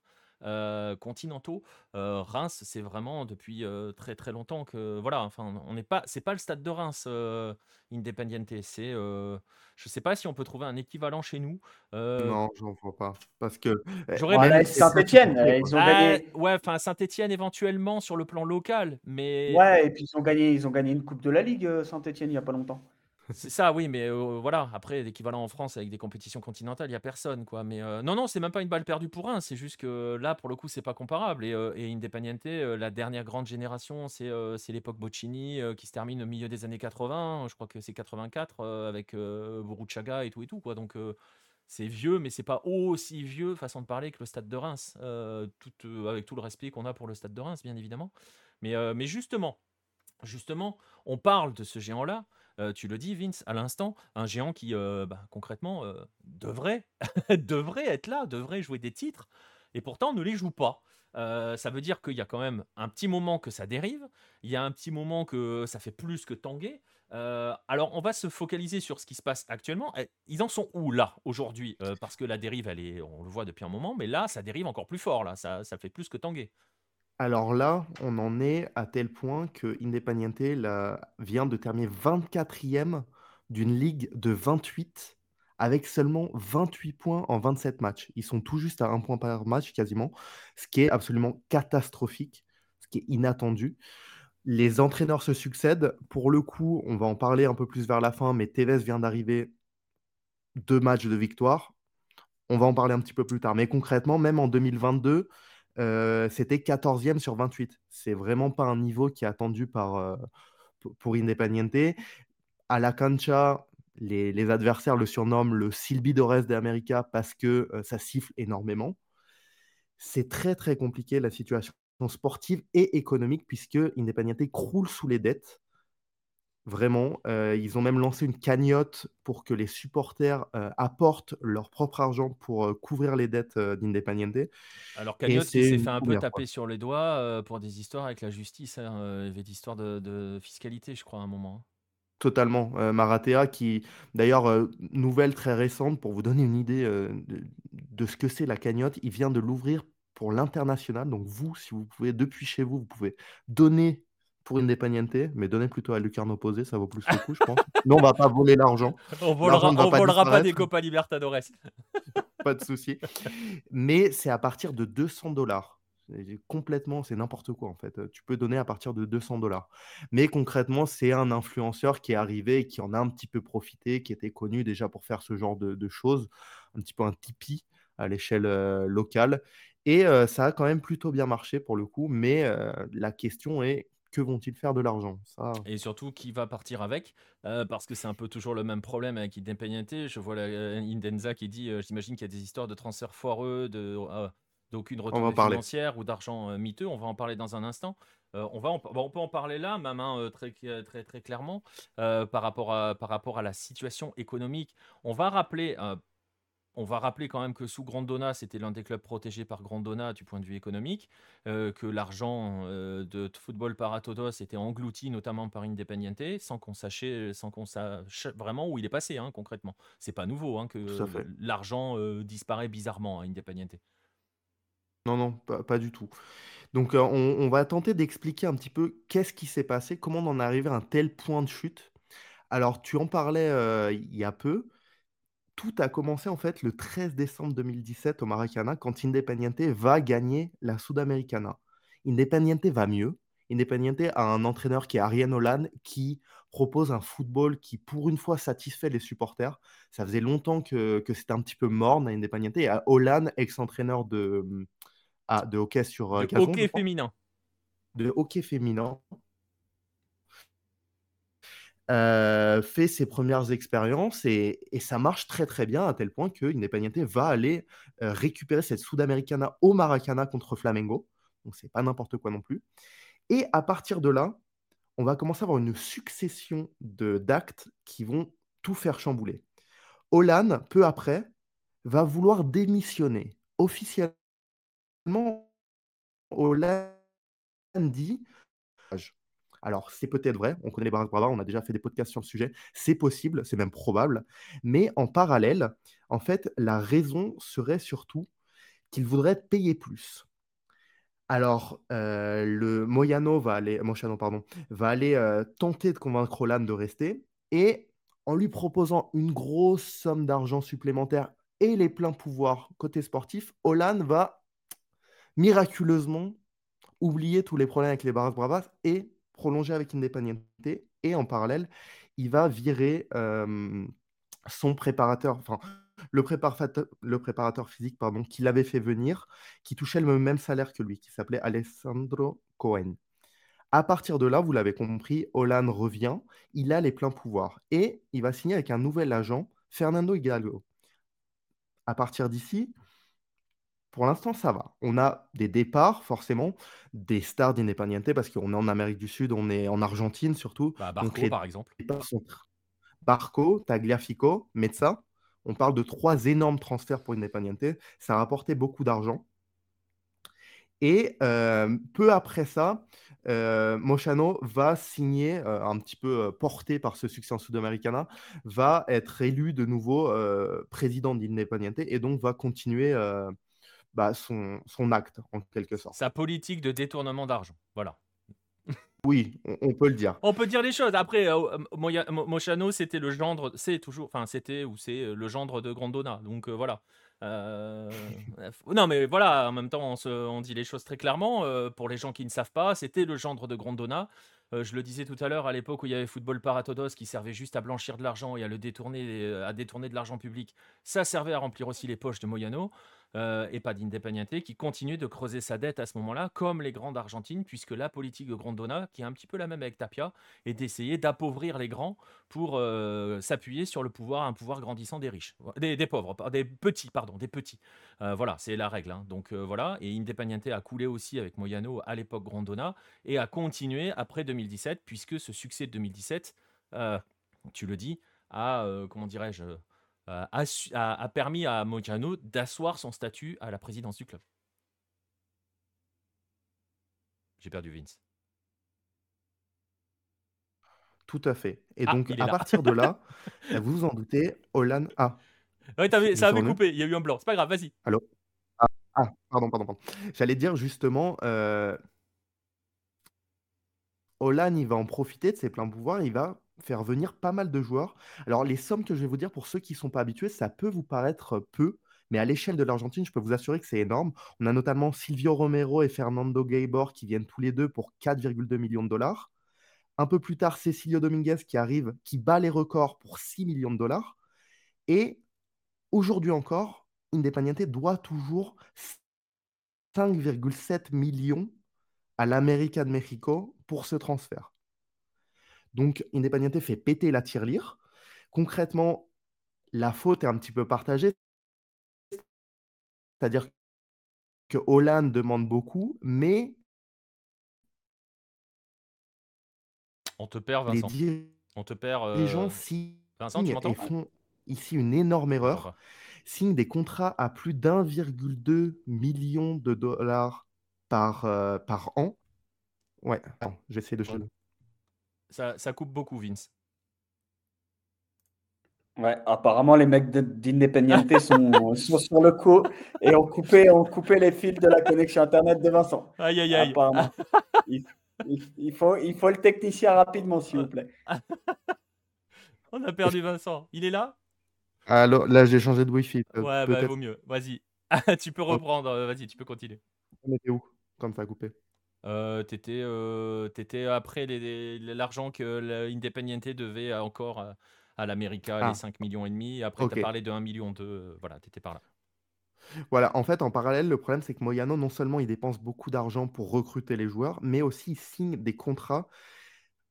[SPEAKER 1] Continentaux. Reims, c'est vraiment depuis très très longtemps que voilà. Enfin, on n'est pas, c'est pas le stade de Reims Independiente. C'est, je sais pas si on peut trouver un équivalent chez nous.
[SPEAKER 4] Non, j'en vois pas, parce que
[SPEAKER 2] eh, j'aurais Saint-Étienne. Ils ont
[SPEAKER 1] ah. Ouais, enfin Saint-Étienne éventuellement sur le plan local, mais.
[SPEAKER 2] Ouais, et puis ils ont gagné, ils ont gagné une coupe de la Ligue Saint-Étienne il y a pas longtemps.
[SPEAKER 1] C'est ça, oui, mais voilà. Après, l'équivalent en France avec des compétitions continentales, il y a personne, quoi. Mais non, non, c'est même pas une balle perdue pour un. C'est juste que là, pour le coup, c'est pas comparable. Et, et Independiente, la dernière grande génération, c'est l'époque Bocchini qui se termine au milieu des années 80. Je crois que c'est 84 avec Buruchaga et tout et tout, quoi. Donc c'est vieux, mais c'est pas aussi vieux, façon de parler, que le stade de Reims. avec tout le respect qu'on a pour le stade de Reims, bien évidemment. Mais, mais justement, justement, on parle de ce géant-là tu le dis, Vince, à l'instant, un géant qui, bah, concrètement, devrait, <laughs> devrait être là, devrait jouer des titres, et pourtant ne les joue pas. ça veut dire qu'il y a quand même un petit moment que ça dérive, il y a un petit moment que ça fait plus que tanguer. alors, on va se focaliser sur ce qui se passe actuellement. Eh, ils en sont où là aujourd'hui? Parce que la dérive, on le voit depuis un moment, mais là, ça dérive encore plus fort. Là, ça, ça fait plus que tanguer.
[SPEAKER 4] Alors là, on en est à tel point que Independiente vient de terminer 24e d'une ligue de 28 avec seulement 28 points en 27 matchs. Ils sont tout juste à un point par match quasiment, ce qui est absolument catastrophique, ce qui est inattendu. Les entraîneurs se succèdent. Pour le coup, on va en parler un peu plus vers la fin, mais Tevez vient d'arriver deux matchs de victoire. On va en parler un petit peu plus tard. Mais concrètement, même en 2022, c'était 14e sur 28. C'est vraiment pas un niveau qui est attendu par, pour Independiente. À la cancha, les, adversaires le surnomment le Silbidores de América parce que ça siffle énormément. C'est très très compliqué la situation sportive et économique puisque Independiente croule sous les dettes. Vraiment, euh, ils ont même lancé une cagnotte pour que les supporters euh, apportent leur propre argent pour euh, couvrir les dettes d'Independiente.
[SPEAKER 1] Alors cagnotte, il s'est fait un peu taper sur les doigts pour des histoires avec la justice. Hein, il y avait des histoires de, fiscalité, je crois, à un moment. Hein.
[SPEAKER 4] Totalement. Maratea, qui, d'ailleurs, nouvelle très récente, pour vous donner une idée de, de, ce que c'est la cagnotte, il vient de l'ouvrir pour l'international. Donc vous, si vous pouvez, depuis chez vous, vous pouvez donner pour Independiente, mais donnez plutôt à Lucarno Posé, ça vaut plus le coup, je pense. non, on va pas voler l'argent. <laughs>
[SPEAKER 1] On volera, ne volera pas des Copa Libertadores. <laughs>
[SPEAKER 4] pas de souci. Mais c'est à partir de 200 dollars. Complètement, c'est n'importe quoi en fait. Tu peux donner à partir de 200 dollars. Mais concrètement, c'est un influenceur qui est arrivé et qui en a un petit peu profité, qui était connu déjà pour faire ce genre de, choses, un petit peu un Tipeee à l'échelle euh, locale. Et euh, ça a quand même plutôt bien marché pour le coup. Mais euh, la question est que vont-ils faire de l'argent?
[SPEAKER 1] Ça... Et surtout, qui va partir avec? Euh, Parce que c'est un peu toujours le même problème avec Independiente. Je vois la, euh, Indenza qui dit euh, J'imagine qu'il y a des histoires de transferts foireux, de, d'aucune retombée financière ou d'argent miteux. On va en parler dans un instant. on, va on peut en parler là, ma main très, très, très clairement, par, rapport à, par rapport à la situation économique. On va rappeler on va rappeler quand même que sous Grandona, c'était l'un des clubs protégés par Grandona du point de vue économique, euh, que l'argent euh, de football paratodos était englouti notamment par Independiente, sans qu'on sache, sans qu'on sache vraiment où il est passé hein, concrètement. C'est pas nouveau hein, que l'argent euh, disparaît bizarrement à Independiente.
[SPEAKER 4] Non, non, pas, pas du tout. Donc, on, on va tenter d'expliquer un petit peu qu'est-ce qui s'est passé, comment on en est arrivé à un tel point de chute. Alors, tu en parlais il y a peu. Tout a commencé en fait le 13 décembre 2017 au Maracana quand Independiente va gagner la Sudamericana. Independiente va mieux. Independiente a un entraîneur qui est Ariane Hollande qui propose un football qui pour une fois satisfait les supporters. Ça faisait longtemps que, que c'était un petit peu morne à Independiente. Et à Hollande, ex-entraîneur de, ah, de hockey sur euh,
[SPEAKER 1] De hockey féminin.
[SPEAKER 4] de hockey féminin, euh, fait ses premières expériences et, ça marche très très bien à tel point que Independiente va aller euh, récupérer cette Sudamericana au Maracana contre Flamengo. Donc c'est pas n'importe quoi non plus. Et à partir de là, on va commencer à avoir une succession de d'actes qui vont tout faire chambouler. Hollande, peu après, va vouloir démissionner. Officiellement, Hollande dit alors, c'est peut-être vrai, on connaît les Barack Obama, on a déjà fait des podcasts sur le sujet, c'est possible, c'est même probable, mais en parallèle, en fait, la raison serait surtout qu'il voudrait payer plus. Alors, euh, le Moyano va aller, pardon, va aller euh, tenter de convaincre Hollande de rester et en lui proposant une grosse somme d'argent supplémentaire et les pleins pouvoirs côté sportif, Hollande va miraculeusement oublier tous les problèmes avec les Barras Bravas et prolonger avec Independiente. Et en parallèle, il va virer son préparateur, enfin, le préparateur, le préparateur physique pardon, qu'il avait fait venir, qui touchait le même salaire que lui, qui s'appelait Alessandro Cohen. À partir de là, vous l'avez compris, Hollande revient, il a les pleins pouvoirs et il va signer avec un nouvel agent, Fernando Hidalgo. À partir d'ici, pour l'instant, ça va. On a des départs, forcément, des stars d'Independiente, parce qu'on est en Amérique du Sud, on est en Argentine surtout.
[SPEAKER 1] Bah, Barco, par exemple.
[SPEAKER 4] sont Barco, Tagliafico, Mezza. On parle de trois énormes transferts pour Independiente. Ça a rapporté beaucoup d'argent. Et euh, peu après ça, euh, Mochano va signer, euh, un petit peu euh, porté par ce succès en Sudamericana, va être élu de nouveau président d'Independiente et donc va continuer bah, son, son acte en quelque sorte.
[SPEAKER 1] Sa politique de détournement d'argent. Voilà.
[SPEAKER 4] Oui, on, peut le dire.
[SPEAKER 1] On peut dire les choses. Après, euh, Mochano, c'était le gendre, c'est toujours, enfin, c'était ou c'est le gendre de Grandona. Donc euh, voilà. Euh, <laughs> non, mais voilà, en même temps, on, se- on dit les choses très clairement. euh, pour les gens qui ne savent pas, c'était le gendre de Grandona. Je le disais tout à l'heure, à l'époque où il y avait Football Paratodos qui servait juste à blanchir de l'argent et à le détourner, à détourner de l'argent public, ça servait à remplir aussi les poches de Moyano euh, et pas d'Independiente, qui continue de creuser sa dette à ce moment-là, comme les grands d'Argentine, puisque la politique de Grondona, qui est un petit peu la même avec Tapia, est d'essayer d'appauvrir les grands pour euh, s'appuyer sur le pouvoir, un pouvoir grandissant des riches, des, pauvres, des petits, pardon, des petits. Euh, voilà, c'est la règle. hein. Donc voilà, et Independiente a coulé aussi avec Moyano à l'époque Grondona et a continué après 2017, puisque ce succès de 2017, euh, tu le dis, a, comment dirais-je, euh, a, su- a- a permis à Moyano d'asseoir son statut à la présidence du club. J'ai perdu Vince.
[SPEAKER 4] Tout à fait. Et
[SPEAKER 1] Ah,
[SPEAKER 4] donc, à partir de là, <laughs> vous vous en doutez, Hollande.
[SPEAKER 1] Ouais, t'avais-
[SPEAKER 4] je
[SPEAKER 1] ça avait coupé, il y a eu un blanc. C'est pas grave, vas-y.
[SPEAKER 4] Allô? Ah, ah, pardon, pardon, pardon. J'allais dire justement, euh, Hollande, il va en profiter de ses pleins pouvoirs, il va faire venir pas mal de joueurs. Alors, les sommes que je vais vous dire, pour ceux qui ne sont pas habitués, ça peut vous paraître peu, mais à l'échelle de l'Argentine, je peux vous assurer que c'est énorme. On a notamment Silvio Romero et Fernando Gaibor qui viennent tous les deux pour 4,2 millions de dollars. Un peu plus tard, Cecilio Dominguez qui arrive, qui bat les records pour 6 millions de dollars. Et aujourd'hui encore, Independiente doit toujours 5,7 millions à l'América de Mexico pour ce transfert. Donc, Independiente fait péter la tirelire. Concrètement, la faute est un petit peu partagée. C'est-à-dire que Hollande demande beaucoup, mais
[SPEAKER 1] On te perd,
[SPEAKER 4] les
[SPEAKER 1] Vincent. On te perd. euh,
[SPEAKER 4] signent
[SPEAKER 1] Vincent, tu m'entends
[SPEAKER 4] et font ici une énorme erreur. Signent des contrats à plus d'1,2 million de dollars par, euh, par an. Ouais, attends, j'essaie de...
[SPEAKER 1] Ça, ça coupe beaucoup, Vince.
[SPEAKER 2] Ouais, apparemment, les mecs d'Independiente sont, <laughs> sont sur le coup et ont coupé, ont coupé les fils de la connexion Internet de Vincent.
[SPEAKER 1] Aïe, aïe, aïe.
[SPEAKER 2] Apparemment. <laughs> Il, faut, il faut le technicien rapidement, s'il vous plaît. <laughs>
[SPEAKER 1] On a perdu Vincent. Il est là?
[SPEAKER 4] Alors là, j'ai changé de Wi-Fi. euh,
[SPEAKER 1] Ouais, bah vaut mieux. Vas-y. tu peux reprendre. euh, Vas-y, tu peux continuer.
[SPEAKER 4] on était où quand ça a coupé?
[SPEAKER 1] Euh, t'étais, euh, t'étais après les- les- l'argent que l'Independiente devait encore à, à l'América, les
[SPEAKER 4] Ah,
[SPEAKER 1] 5 millions et demi. Après, tu
[SPEAKER 4] ok.
[SPEAKER 1] as parlé de 1 million 2. Voilà, t'étais par là.
[SPEAKER 4] Voilà, en fait, en parallèle, le problème, c'est que Moyano, non seulement il dépense beaucoup d'argent pour recruter les joueurs, mais aussi il signe des contrats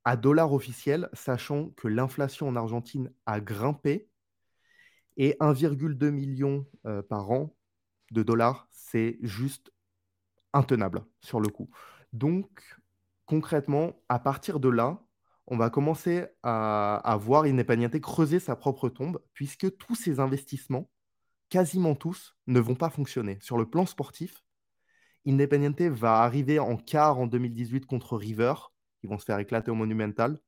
[SPEAKER 4] à dollars officiels, sachant que l'inflation en Argentine a grimpé et 1,2 million euh, par an de dollars, c'est juste intenable sur le coup. Donc, concrètement, à partir de là, on va commencer à, voir Independiente creuser sa propre tombe, puisque tous ces investissements, quasiment tous, ne vont pas fonctionner. Sur le plan sportif, Independiente va arriver en quart en 2018 contre River. Ils vont se faire éclater au Monumental.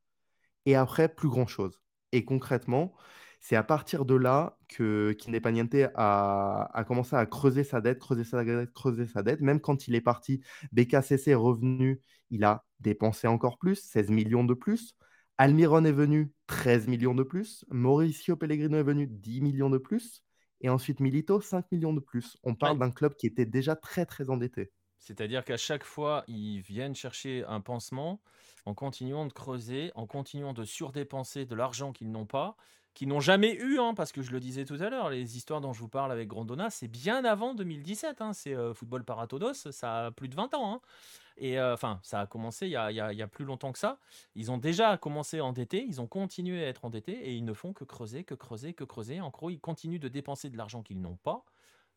[SPEAKER 4] Et après, plus grand-chose. Et concrètement, c'est à partir de là que qu'Independiente a, a commencé à creuser sa dette, creuser sa dette, creuser sa dette. Même quand il est parti, BKCC est revenu, il a dépensé encore plus, 16 millions de plus. Almiron est venu, 13 millions de plus. Mauricio Pellegrino est venu, 10 millions de plus. Et ensuite Milito, 5 millions de plus. On parle
[SPEAKER 1] Ouais.
[SPEAKER 4] d'un club qui était déjà très très endetté.
[SPEAKER 1] C'est-à-dire qu'à chaque fois, ils viennent chercher un pansement en continuant de creuser, en continuant de surdépenser de l'argent qu'ils n'ont pas, qu'ils n'ont jamais eu, hein, parce que je le disais tout à l'heure, les histoires dont je vous parle avec Grandona, c'est bien avant 2017. hein, c'est euh, Football Paratodos, ça a plus de 20 ans. hein. Et euh, enfin, ça a commencé il y a, plus longtemps que ça. Ils ont déjà commencé à endetter, ils ont continué à être endettés et ils ne font que creuser, que creuser, que creuser. En gros, ils continuent de dépenser de l'argent qu'ils n'ont pas.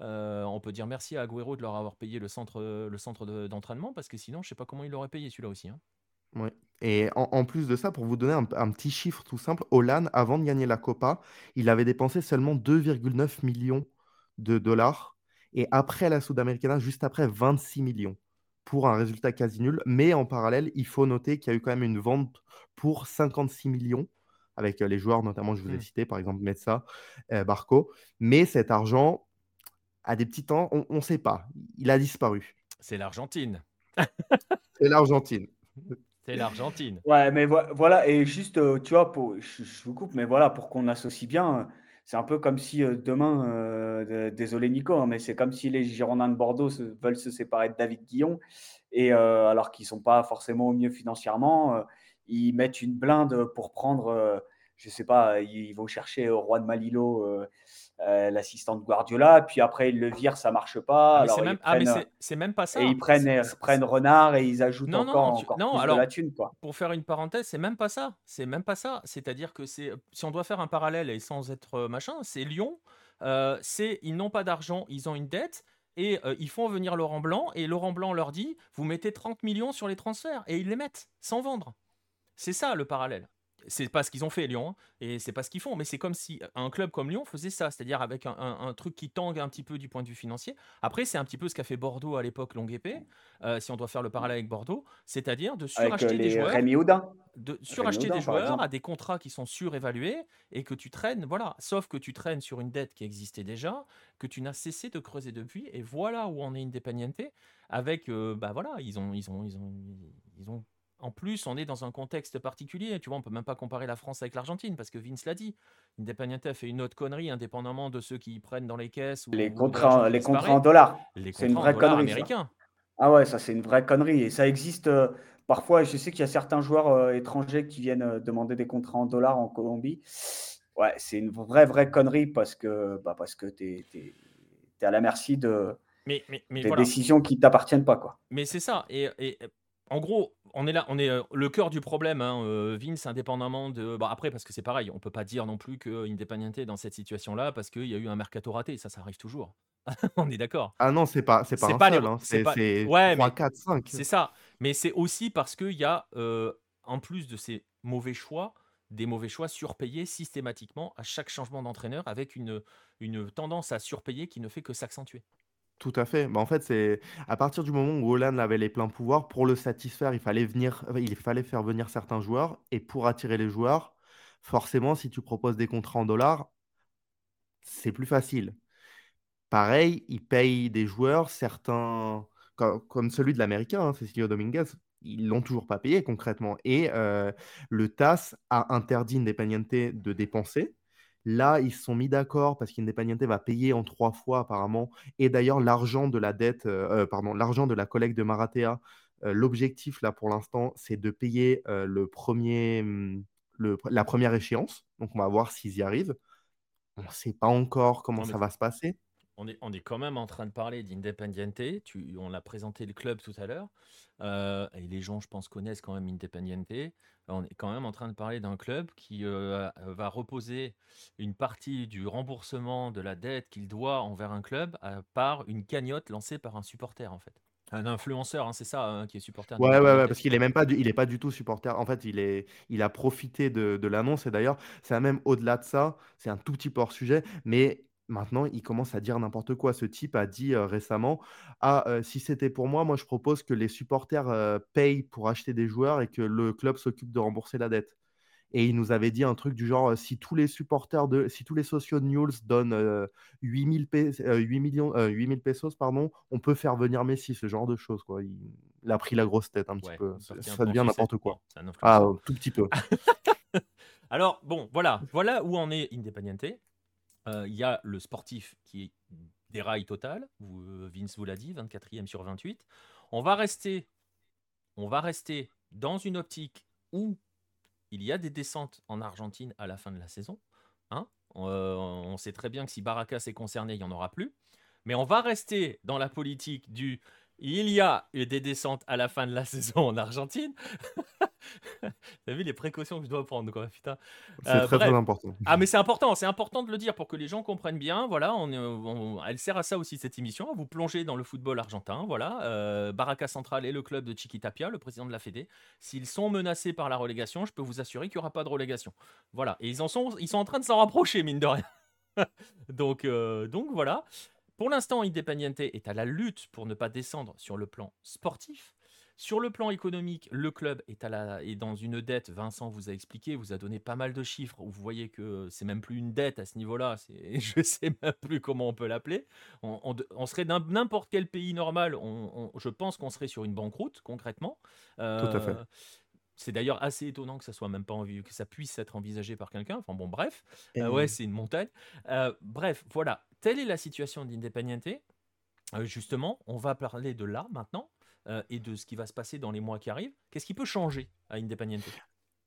[SPEAKER 1] Euh, on peut dire merci à Agüero de leur avoir payé le centre, le centre de- d'entraînement parce que sinon, je sais pas comment il l'aurait payé celui-là aussi. hein.
[SPEAKER 4] Ouais. Et en, en plus de ça, pour vous donner un, un petit chiffre tout simple, Olan, avant de gagner la Copa, il avait dépensé seulement 2,9 millions de dollars. Et après la Sudamericana, juste après, 26 millions pour un résultat quasi nul. Mais en parallèle, il faut noter qu'il y a eu quand même une vente pour 56 millions avec euh, les joueurs, notamment, je vous ai
[SPEAKER 1] Mm.
[SPEAKER 4] cité, par exemple, Metsa, euh, Barco. Mais cet argent, à des petits temps, on ne sait pas. Il a disparu.
[SPEAKER 1] C'est l'Argentine.
[SPEAKER 4] C'est l'Argentine. <laughs>
[SPEAKER 1] C'est l'Argentine.
[SPEAKER 2] Ouais, mais vo- voilà, et juste, euh, tu vois, pour, je, vous coupe, mais voilà, pour qu'on associe bien, euh, c'est un peu comme si euh, demain, de- désolé Nico, hein, mais c'est comme si les Girondins de Bordeaux veulent se séparer de David Guillon, et alors qu'ils sont pas forcément au mieux financièrement, ils mettent une blinde pour prendre, je sais pas, ils vont chercher au roi de Malilo, euh, euh, l'assistant de Guardiola, puis après ils le virent, ça marche pas,
[SPEAKER 1] Ah, mais c'est ah, mais c'est même pas ça.
[SPEAKER 2] et ils prennent, ils
[SPEAKER 1] c'est-
[SPEAKER 2] prennent Renard et ils ajoutent
[SPEAKER 1] Non,
[SPEAKER 2] encore,
[SPEAKER 1] non, tu-
[SPEAKER 2] encore
[SPEAKER 1] non,
[SPEAKER 2] plus de la thune, quoi.
[SPEAKER 1] pour faire une parenthèse, c'est même pas ça. C'est même pas ça. C'est-à-dire que c'est, si on doit faire un parallèle et sans être euh, machin, c'est Lyon. euh, c'est ils n'ont pas d'argent, ils ont une dette et euh, ils font venir Laurent Blanc et Laurent Blanc leur dit vous mettez 30 millions sur les transferts et ils les mettent sans vendre. C'est ça le parallèle. C'est pas ce qu'ils ont fait Lyon hein, et c'est pas ce qu'ils font, mais c'est comme si un club comme Lyon faisait ça, c'est-à-dire avec un, un- un truc qui tangue un petit peu du point de vue financier. Après, c'est un petit peu ce qu'a fait Bordeaux à l'époque longue épée, euh, si on doit faire le parallèle avec Bordeaux, c'est-à-dire de
[SPEAKER 2] Avec
[SPEAKER 1] suracheter
[SPEAKER 2] euh,
[SPEAKER 1] des joueurs
[SPEAKER 2] Rémi Houdin.
[SPEAKER 1] de suracheter des joueurs à des contrats qui sont surévalués et que tu traînes, voilà. Sauf que tu traînes sur une dette qui existait déjà, que tu n'as cessé de creuser depuis, et voilà où on est Independiente. Avec, euh, bah voilà, ils ont, ils ont, ils ont, ils ont. En plus, on est dans un contexte particulier. Tu vois, on peut même pas comparer la France avec l'Argentine parce que Vince l'a dit. Independiente a fait une autre connerie, indépendamment de ceux qui prennent dans les caisses ou
[SPEAKER 2] Les contrats, les contrats en dollars. C'est une vraie connerie. Ah ouais, ça c'est une vraie connerie. Et ça existe euh, parfois. Je sais qu'il y a certains joueurs euh, étrangers qui viennent euh, demander des contrats en dollars en Colombie. Ouais, c'est une vraie, vraie connerie parce que, bah, parce que tu es, à la merci de,
[SPEAKER 1] Mais, mais, mais
[SPEAKER 2] des
[SPEAKER 1] voilà.
[SPEAKER 2] décisions qui ne t'appartiennent pas. Quoi.
[SPEAKER 1] Mais c'est ça. Et, en gros, on est là, on est euh, le cœur du problème. Hein, euh, Vince, indépendamment de. Bon, après, parce que c'est pareil, on peut pas dire non plus que Independiente est dans cette situation-là parce qu'il y a eu un mercato raté. Ça, ça arrive toujours. <laughs> on est d'accord.
[SPEAKER 4] Ah non, c'est pas, c'est pas
[SPEAKER 1] C'est
[SPEAKER 4] un
[SPEAKER 1] pas les-
[SPEAKER 4] seul, hein.
[SPEAKER 1] c'est pas-
[SPEAKER 4] c'est
[SPEAKER 1] Ouais,
[SPEAKER 4] 3,
[SPEAKER 1] mais
[SPEAKER 4] 4, 5.
[SPEAKER 1] C'est ça. Mais c'est aussi parce qu'il y a, euh, en plus de ces mauvais choix, des mauvais choix surpayés systématiquement à chaque changement d'entraîneur avec une, une tendance à surpayer qui ne fait que s'accentuer.
[SPEAKER 4] Tout à fait. Bah, en fait, c'est à partir du moment où Hollande avait les pleins pouvoirs, pour le satisfaire, il fallait venir, il fallait faire venir certains joueurs, et pour attirer les joueurs, forcément, si tu proposes des contrats en dollars, c'est plus facile. Pareil, ils payent des joueurs, certains, comme, celui de l'Américain, hein, Cecilio Dominguez, ils l'ont toujours pas payé concrètement. Et euh, le TAS a interdit Independiente de dépenser. Là, ils se sont mis d'accord parce qu'Independiente va payer en trois fois apparemment. Et d'ailleurs, l'argent de la dette, euh, euh, pardon, l'argent de la collecte de Maratea, l'objectif là pour l'instant, c'est de payer le premier, hum, le, la première échéance. Donc, on va voir s'ils y arrivent. On ne sait pas encore comment ça va se passer
[SPEAKER 1] on est, on est quand même en train de parler d'Independiente. On a présenté le club tout à l'heure. Euh, et les gens, je pense, connaissent quand même Independiente. On est quand même en train de parler d'un club qui euh, va reposer une partie du remboursement de la dette qu'il doit envers un club par une cagnotte lancée par un supporter, en fait. Un influenceur, hein, c'est ça, hein, qui est supporter.
[SPEAKER 4] Ouais, ouais, ouais, parce qu'il est même pas, du, il est pas du tout supporter. En fait, il est, il a profité de, de l'annonce et d'ailleurs, c'est même au-delà de ça, c'est un tout petit peu hors sujet, mais Maintenant, il commence à dire n'importe quoi. Ce type a dit récemment Ah, si c'était pour moi, moi je propose que les supporters payent pour acheter des joueurs et que le club s'occupe de rembourser la dette. Et il nous avait dit un truc du genre si tous les supporters de, si tous les sociaux de Newell's donnent 8, millions, 8000 pesos, pardon, on peut faire venir Messi, ce genre de choses. Quoi. Il, a pris la grosse tête un petit peu. Ça, devient n'importe quoi. ah, tout petit peu. <laughs>
[SPEAKER 1] Alors, bon, voilà, voilà où en est Independiente. Euh, il y a le sportif qui déraille total. Euh, Vince vous l'a dit, 24e sur 28. On va rester, on va rester dans une optique où il y a des descentes en Argentine à la fin de la saison. Hein euh, on sait très bien que si Baracas est concerné, il n'y en aura plus. Mais on va rester dans la politique du il y a des descentes à la fin de la <laughs> saison en Argentine. <laughs> T'as vu les précautions que je dois prendre, quoi, putain.
[SPEAKER 4] C'est euh, très, très important.
[SPEAKER 1] Ah, mais c'est important, c'est important de le dire pour que les gens comprennent bien. Voilà, on, elle sert à ça aussi, cette émission, à vous plonger dans le football argentin. Voilà, euh, Baraka Central et le club de Chiquitapia, le président de la Fédé. S'ils sont menacés par la relégation, je peux vous assurer qu'il n'y aura pas de relégation. Voilà, et ils, en sont, ils sont en train de s'en rapprocher, mine de rien. <laughs> donc, euh, donc voilà. Pour l'instant, Independiente est à la lutte pour ne pas descendre sur le plan sportif. Sur le plan économique, le club est, à la, est dans une dette. Vincent vous a expliqué, vous a donné pas mal de chiffres. Vous voyez que c'est même plus une dette à ce niveau-là. <laughs> Je ne sais même plus comment on peut l'appeler. On, serait dans n'importe quel pays normal. je pense qu'on serait sur une banqueroute, concrètement.
[SPEAKER 4] Tout à fait. Euh,
[SPEAKER 1] c'est d'ailleurs assez étonnant que ça soit même pas que ça puisse être envisagé par quelqu'un. Enfin bon, bref, euh, ouais, c'est une montagne. Euh, bref, voilà, telle est la situation d'Independiente. Euh, justement, on va parler de là maintenant et de ce qui va se passer dans les mois qui arrivent. Qu'est-ce qui peut changer à Independiente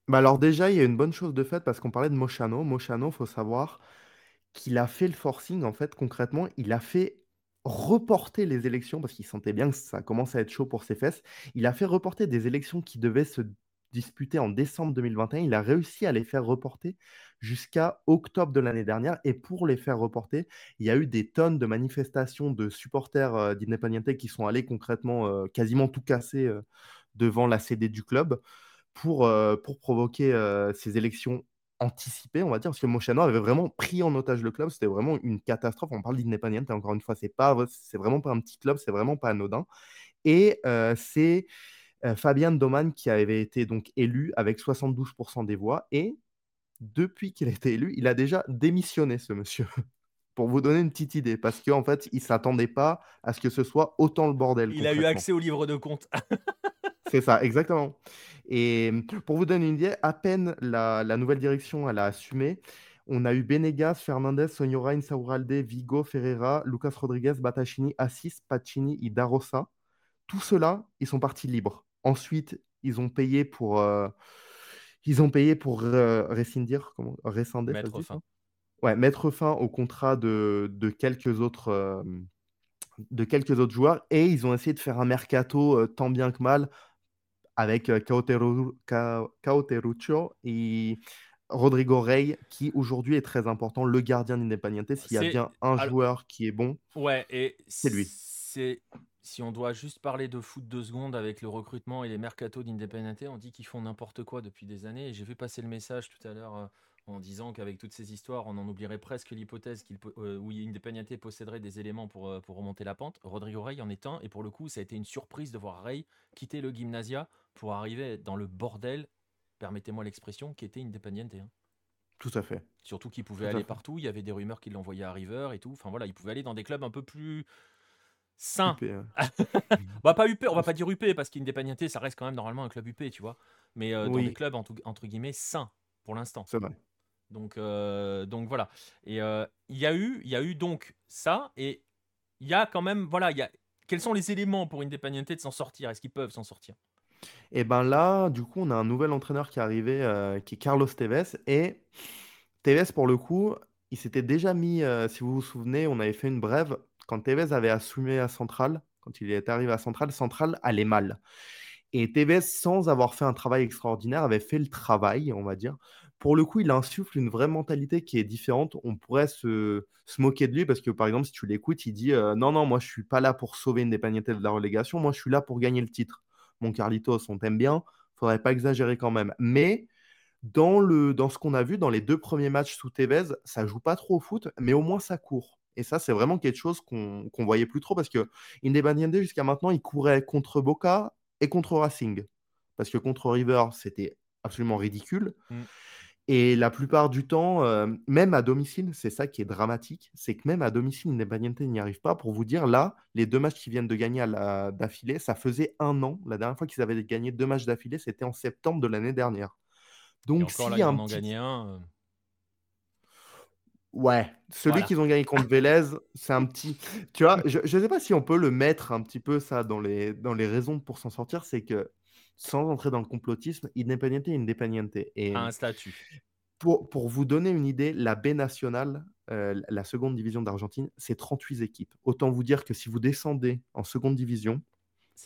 [SPEAKER 4] bah alors déjà, il y a une bonne chose de fait parce qu'on parlait de Mochano. Mochano, faut savoir qu'il a fait le forcing en fait concrètement, il a fait reporter les élections parce qu'il sentait bien que ça commence à être chaud pour ses fesses. Il a fait reporter des élections qui devaient se disputés en décembre 2021. Il a réussi à les faire reporter jusqu'à octobre de l'année dernière. Et pour les faire reporter, il y a eu des tonnes de manifestations de supporters euh, d'Independiente qui sont allés concrètement euh, quasiment tout casser euh, devant la CD du club pour, pour provoquer ces élections anticipées, on va dire, parce que Mochano avait vraiment pris en otage le club. C'était vraiment une catastrophe. On parle d'Independiente, encore une fois, c'est pas, c'est vraiment pas un petit club, c'est vraiment pas anodin. Et c'est euh, Fabien Doman qui avait été donc élu avec 72% des voix et depuis qu'il a été élu, il a déjà démissionné ce monsieur. <laughs> Pour vous donner une petite idée, parce qu'en fait, il s'attendait pas à ce que ce soit autant le bordel.
[SPEAKER 1] Il a eu accès au livre de compte. <laughs>
[SPEAKER 4] C'est ça, exactement. Et pour vous donner une idée, à peine la, nouvelle direction elle a assumé, on a eu Benegas, Fernandez, Sonora, Insaurralde, Vigo, Ferreira, Lucas Rodriguez, Batachini, Assis, Pacini et Darosa. Tout cela, ils sont partis libres. Ensuite, ils ont payé pour, euh, ils ont payé pour euh, rescindir, comment, rescinder,
[SPEAKER 1] mettre fin.
[SPEAKER 4] Ouais, mettre fin au contrat de, de quelques autres, euh, de quelques autres joueurs et ils ont essayé de faire un mercato tant bien que mal avec Cauteruccio et Rodrigo Rey, qui aujourd'hui est très important, le gardien d'Independiente. S'il y a bien un joueur qui est bon,
[SPEAKER 1] ouais,
[SPEAKER 4] c'est lui.
[SPEAKER 1] C'est si on doit juste parler de foot deux secondes avec le recrutement et les mercatos d'Independiente, on dit qu'ils font n'importe quoi depuis des années. Et j'ai vu passer le message tout à l'heure euh, en disant qu'avec toutes ces histoires, on en oublierait presque l'hypothèse qu'il, euh, où Independiente posséderait des éléments pour, euh, pour remonter la pente. Rodrigo Rey en est un. Et pour le coup, ça a été une surprise de voir Rey quitter le Gymnasia pour arriver dans le bordel, permettez-moi l'expression, qui était Independiente. Hein.
[SPEAKER 4] Tout à fait.
[SPEAKER 1] Surtout qu'il pouvait
[SPEAKER 4] Tout
[SPEAKER 1] aller partout. Il y avait des rumeurs qu'il l'envoyait à River et tout. Enfin voilà, il pouvait aller dans des clubs un peu plus sains.
[SPEAKER 4] UP, ouais.
[SPEAKER 1] Bah pas UP, on va pas dire UP parce qu'Independiente, ça reste quand même normalement un club UP, tu vois. Mais euh, dans des clubs entre, entre guillemets sains pour l'instant.
[SPEAKER 4] c'est vrai.
[SPEAKER 1] Donc, euh, donc voilà. Et euh, il y a eu, il y a eu donc ça et il y a quand même, voilà, il y a. Quels sont les éléments pour Independiente de s'en sortir? Est-ce qu'ils peuvent s'en sortir?
[SPEAKER 4] Et ben là, du coup, on a un nouvel entraîneur qui est arrivé, qui est Carlos Tevez. Et Tevez, pour le coup, il s'était déjà mis, si vous vous souvenez, on avait fait une brève quand Tevez avait assumé à Centrale, quand il est arrivé à Centrale, Centrale allait mal. Et Tevez, sans avoir fait un travail extraordinaire, avait fait le travail, on va dire. Pour le coup, il insuffle une vraie mentalité qui est différente. On pourrait se, moquer de lui parce que, par exemple, si tu l'écoutes, il dit euh, Non, non, moi, je suis pas là pour sauver Independiente de la relégation, moi, je suis là pour gagner le titre. Mon Carlitos, on t'aime bien, faudrait pas exagérer quand même. Mais dans, le, dans ce qu'on a vu dans les deux premiers matchs sous Tevez, ça joue pas trop au foot, mais au moins ça court. Et ça, c'est vraiment quelque chose qu'on qu'on voyait plus trop parce que Independiente, jusqu'à maintenant, il courait contre Boca et contre Racing. Parce que contre River, c'était absolument ridicule.
[SPEAKER 1] Mm.
[SPEAKER 4] Et la plupart du temps, euh, même à domicile, c'est ça qui est dramatique, c'est que même à domicile, Independiente n'y arrive pas. Pour vous dire, là, les deux matchs qu'ils viennent de gagner d'affilée, ça faisait un an. La dernière fois qu'ils avaient gagné deux matchs d'affilée, c'était en septembre de l'année dernière. Donc,
[SPEAKER 1] encore là, en
[SPEAKER 4] un
[SPEAKER 1] ont
[SPEAKER 4] petit...
[SPEAKER 1] gagné un.
[SPEAKER 4] Ouais, celui
[SPEAKER 1] Voilà.
[SPEAKER 4] qu'ils ont gagné contre Vélez, c'est un petit... Tu vois, je ne sais pas si on peut le mettre un petit peu, ça, dans les, dans les raisons pour s'en sortir, c'est que, sans entrer dans le complotisme, Independiente est Independiente. Et
[SPEAKER 1] un statut.
[SPEAKER 4] pour, pour vous donner une idée, la B nationale, euh, la seconde division d'Argentine, c'est 38 équipes. Autant vous dire que si vous descendez en seconde division,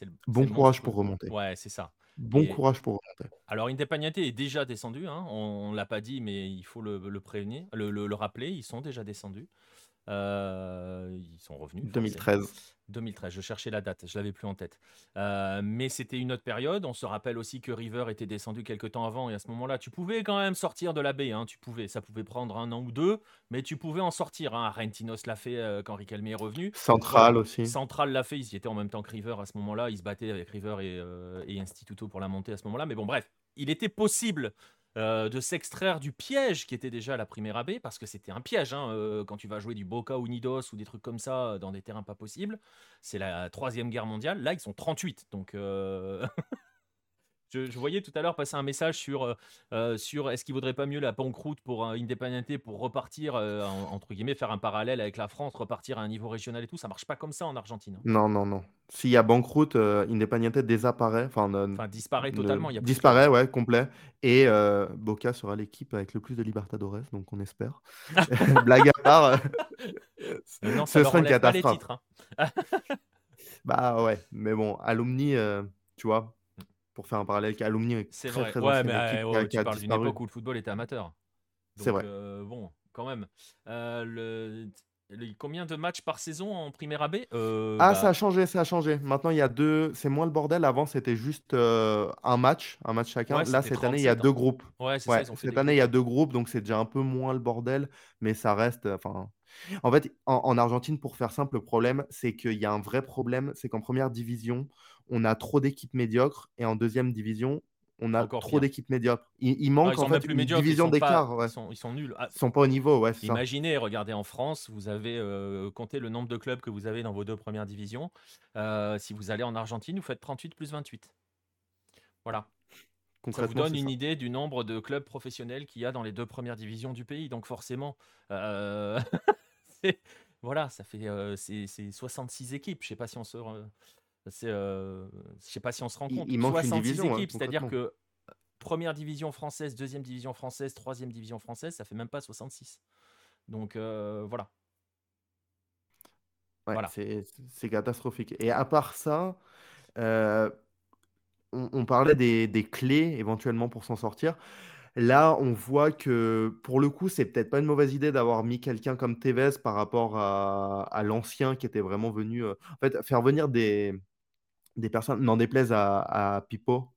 [SPEAKER 1] le,
[SPEAKER 4] bon courage pour remonter.
[SPEAKER 1] Ouais, c'est ça.
[SPEAKER 4] Bon
[SPEAKER 1] Et-
[SPEAKER 4] courage pour remonter.
[SPEAKER 1] Alors Independiente est déjà descendu, hein. on ne l'a pas dit, mais il faut le, le prévenir, le, le- le rappeler, ils sont déjà descendus. Euh, ils sont revenus. forcément.
[SPEAKER 4] 2013.
[SPEAKER 1] 2013, je cherchais la date, je l'avais plus en tête. Euh, mais c'était une autre période. On se rappelle aussi que River était descendu quelques temps avant et à ce moment-là, tu pouvais quand même sortir de la baie. hein, tu pouvais, ça pouvait prendre un an ou deux, mais tu pouvais en sortir. Hein. Argentinos l'a fait euh, quand Riquelme est revenu.
[SPEAKER 4] Central aussi.
[SPEAKER 1] Central l'a fait, ils y étaient en même temps que River à ce moment-là. Ils se battaient avec River et, euh, et Instituto pour la montée à ce moment-là. Mais bon, bref, il était possible euh, de s'extraire du piège qui était déjà la première AB, parce que c'était un piège hein, euh, quand tu vas jouer du Boca Unidos ou des trucs comme ça euh, dans des terrains pas possibles. C'est la troisième guerre mondiale. Là, ils sont 38. Donc. <laughs> Je, je voyais tout à l'heure passer un message sur, euh, euh, sur est-ce qu'il vaudrait pas mieux la banqueroute pour euh, Independiente pour repartir, euh, en- entre guillemets, faire un parallèle avec la France, repartir à un niveau régional et tout. Ça marche pas comme ça en Argentine. hein.
[SPEAKER 4] Non, non, non. S'il y a banqueroute, Independiente désapparaît. Enfin, ne-
[SPEAKER 1] disparaît
[SPEAKER 4] ne-
[SPEAKER 1] totalement. Il y a plus de
[SPEAKER 4] disparaît, ouais, complet. Et Boca sera l'équipe avec le plus de Libertadores, donc on espère. <laughs> <laughs> Blague à part,
[SPEAKER 1] non,
[SPEAKER 4] ce
[SPEAKER 1] ça
[SPEAKER 4] serait une
[SPEAKER 1] enlève pas les
[SPEAKER 4] catastrophe.
[SPEAKER 1] titres. hein. <laughs>
[SPEAKER 4] Bah ouais, mais bon, Alumni, tu vois, pour faire un parallèle avec Alumni,
[SPEAKER 1] C'est
[SPEAKER 4] très
[SPEAKER 1] vrai.
[SPEAKER 4] très
[SPEAKER 1] Ouais, mais
[SPEAKER 4] équipe
[SPEAKER 1] ouais,
[SPEAKER 4] qui
[SPEAKER 1] tu parles d'une époque où le football était amateur.
[SPEAKER 4] C'est vrai.
[SPEAKER 1] euh, bon, quand même. Euh, le- le- Combien de matchs par saison en première AB Euh,
[SPEAKER 4] Ah,
[SPEAKER 1] bah,
[SPEAKER 4] ça a changé, ça a changé. Maintenant, il y a deux, c'est moins le bordel. Avant, c'était juste euh, un match, un match chacun.
[SPEAKER 1] Ouais,
[SPEAKER 4] Là, cette année, il y a
[SPEAKER 1] 37
[SPEAKER 4] deux groupes.
[SPEAKER 1] Ouais, c'est ça,
[SPEAKER 4] Ouais, cette année, il y a deux groupes, donc c'est déjà un peu moins le bordel, mais ça reste. Enfin, en fait, en, en Argentine, pour faire simple, le problème, c'est qu'il y a un vrai problème, c'est qu'en première division, on a trop d'équipes médiocres, et en deuxième division, on a
[SPEAKER 1] Encore
[SPEAKER 4] trop d'équipes médiocres. Il, manque en fait
[SPEAKER 1] plus
[SPEAKER 4] une
[SPEAKER 1] médiocres,
[SPEAKER 4] division d'écart. Ouais.
[SPEAKER 1] ils sont, ils sont nuls. Ah,
[SPEAKER 4] Ils sont pas au niveau, ouais, c'est ça.
[SPEAKER 1] Imaginez, regardez en France, vous avez euh, compté le nombre de clubs que vous avez dans vos deux premières divisions. Euh, si vous allez en Argentine, vous faites 38 plus 28. Voilà. Ça vous donne une
[SPEAKER 4] ça.
[SPEAKER 1] idée du nombre de clubs professionnels qu'il y a dans les deux premières divisions du pays. Donc forcément, euh, <laughs> voilà, ça fait euh, c'est c'est 66 équipes. Je sais pas si on se, euh, je sais pas si on se rend compte.
[SPEAKER 4] il manque une
[SPEAKER 1] 66
[SPEAKER 4] division, hein,
[SPEAKER 1] équipes, c'est-à-dire que euh, première division française, deuxième division française, troisième division française, ça fait même pas 66. Donc euh, voilà.
[SPEAKER 4] Ouais,
[SPEAKER 1] Voilà.
[SPEAKER 4] c'est c'est catastrophique. Et à part ça, on, parlait des, clés éventuellement pour s'en sortir. Là, on voit que pour le coup, c'est peut-être pas une mauvaise idée d'avoir mis quelqu'un comme Tevez par rapport à, l'ancien qui était vraiment venu. euh, en fait, faire venir des, personnes, n'en déplaise à, à Pipo,